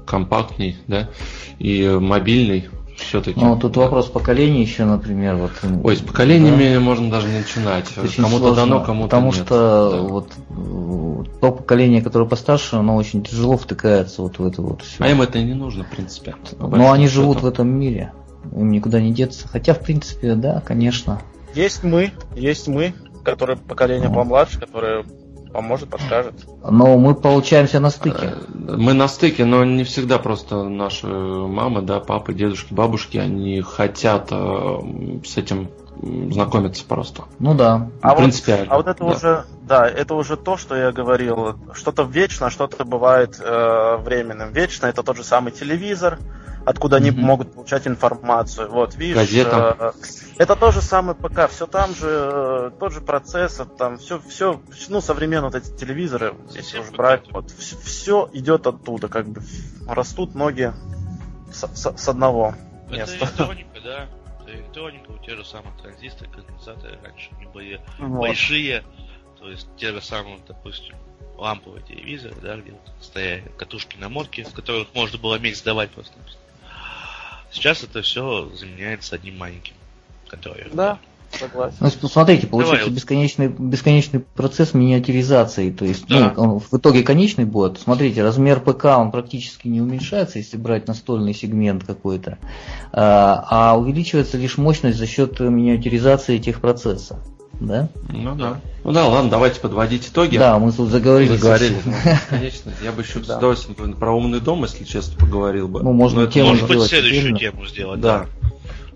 Speaker 1: компактней, да, и мобильной все-таки.
Speaker 2: Ну, тут вопрос поколений еще, например, вот.
Speaker 1: Ой, с поколениями да. можно даже не начинать.
Speaker 2: Кому-то дано, кому-то Потому нет. что да. вот то поколение, которое постарше, оно очень тяжело втыкается вот в это вот
Speaker 1: все. А им это и не нужно, в принципе.
Speaker 2: Но они счету. живут в этом мире. Им никуда не деться. Хотя, в принципе, да, конечно.
Speaker 3: Есть мы, есть мы, которые поколение ну. помладше, которые поможет, подскажет.
Speaker 2: Но мы получаемся на стыке.
Speaker 1: Э, мы на стыке, но не всегда просто наши мамы, да, папы, дедушки, бабушки, они хотят э, с этим знакомиться просто.
Speaker 2: Ну да.
Speaker 3: А, принципиально. Вот, а вот это да. уже, да, это уже то, что я говорил. Что-то вечно, что-то бывает э, временным. Вечно это тот же самый телевизор, откуда они mm-hmm. могут получать информацию. Вот, видишь, Газета. Э, это то же самое ПК, все там же, э, тот же процесс, там все, все, ну, современные вот эти телевизоры, если уж брать, вот, все, все идет оттуда, как бы растут ноги с, с, с одного
Speaker 4: это места. электроника, да, электроника, у те же самые транзисторы, конденсаторы раньше они были вот. большие, то есть те же самые, допустим, ламповые телевизоры, да, где вот стояли катушки на модке, в которых можно было микс давать просто. Сейчас это все заменяется одним маленьким контроллером.
Speaker 3: Да, согласен.
Speaker 2: Ну, смотрите, получается Давай. бесконечный, бесконечный процесс миниатюризации. То есть, да. ну, он в итоге конечный будет. Смотрите, размер ПК он практически не уменьшается, если брать настольный сегмент какой-то, а, а увеличивается лишь мощность за счет миниатюризации техпроцесса да?
Speaker 1: Ну да. Ну да, ладно, давайте подводить итоги.
Speaker 2: Да, мы тут заговорили.
Speaker 1: Заговорили. Ну, конечно, я бы еще да. с удовольствием про умный дом, если честно, поговорил бы.
Speaker 2: Ну, можно тему
Speaker 4: Может быть, следующую тему сделать.
Speaker 1: Да. да.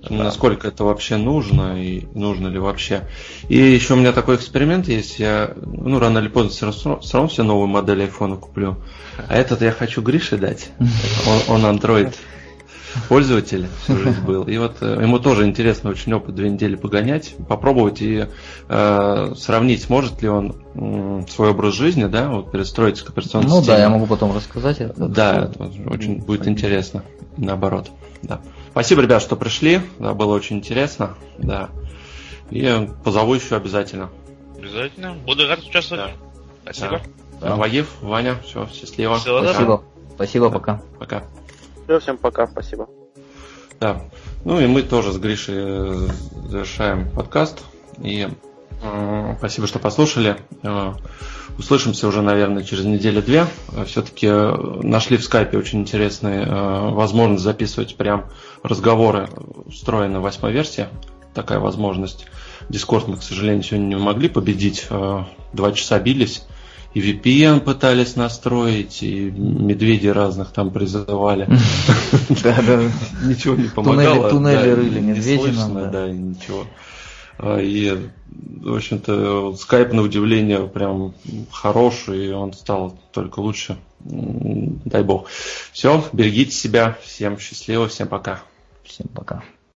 Speaker 1: Насколько это вообще нужно и нужно ли вообще. И еще у меня такой эксперимент есть. Я, ну, рано или поздно все равно, все равно все новую модель айфона куплю. А этот я хочу Грише дать. [laughs] Он, он Android пользователь всю жизнь был. И вот э, ему тоже интересно очень опыт две недели погонять, попробовать и э, сравнить, сможет ли он э, свой образ жизни, да, вот перестроить к операционной
Speaker 2: ну, системе. Да, я могу потом рассказать. Это
Speaker 1: да, это очень будет интересно, наоборот. Да. Спасибо, ребят, что пришли, да, было очень интересно, да. И позову еще обязательно.
Speaker 4: Обязательно. Буду рад участвовать. Да. Спасибо.
Speaker 1: Да. Вагив, Ваня, все, счастливо.
Speaker 2: Всего Спасибо. Спасибо, пока.
Speaker 1: Пока.
Speaker 3: Все, всем пока, спасибо.
Speaker 1: Да. Ну и мы тоже с Гришей э, завершаем подкаст. И спасибо, что послушали. Э, услышимся уже, наверное, через неделю-две. Э, Все-таки э, нашли в скайпе очень интересные э, возможность записывать прям разговоры, встроенные в восьмой версии. Такая возможность. Дискорд мы, к сожалению, сегодня не могли победить. Два часа бились и VPN пытались настроить, и медведи разных там призывали. [laughs]
Speaker 2: Да, да.
Speaker 1: Ничего не помогало.
Speaker 2: Туннели рыли медведи
Speaker 1: Да, ничего. А, и, в общем-то, скайп, на удивление, прям хороший, и он стал только лучше. Дай бог. Все, берегите себя. Всем счастливо, всем пока.
Speaker 2: Всем пока.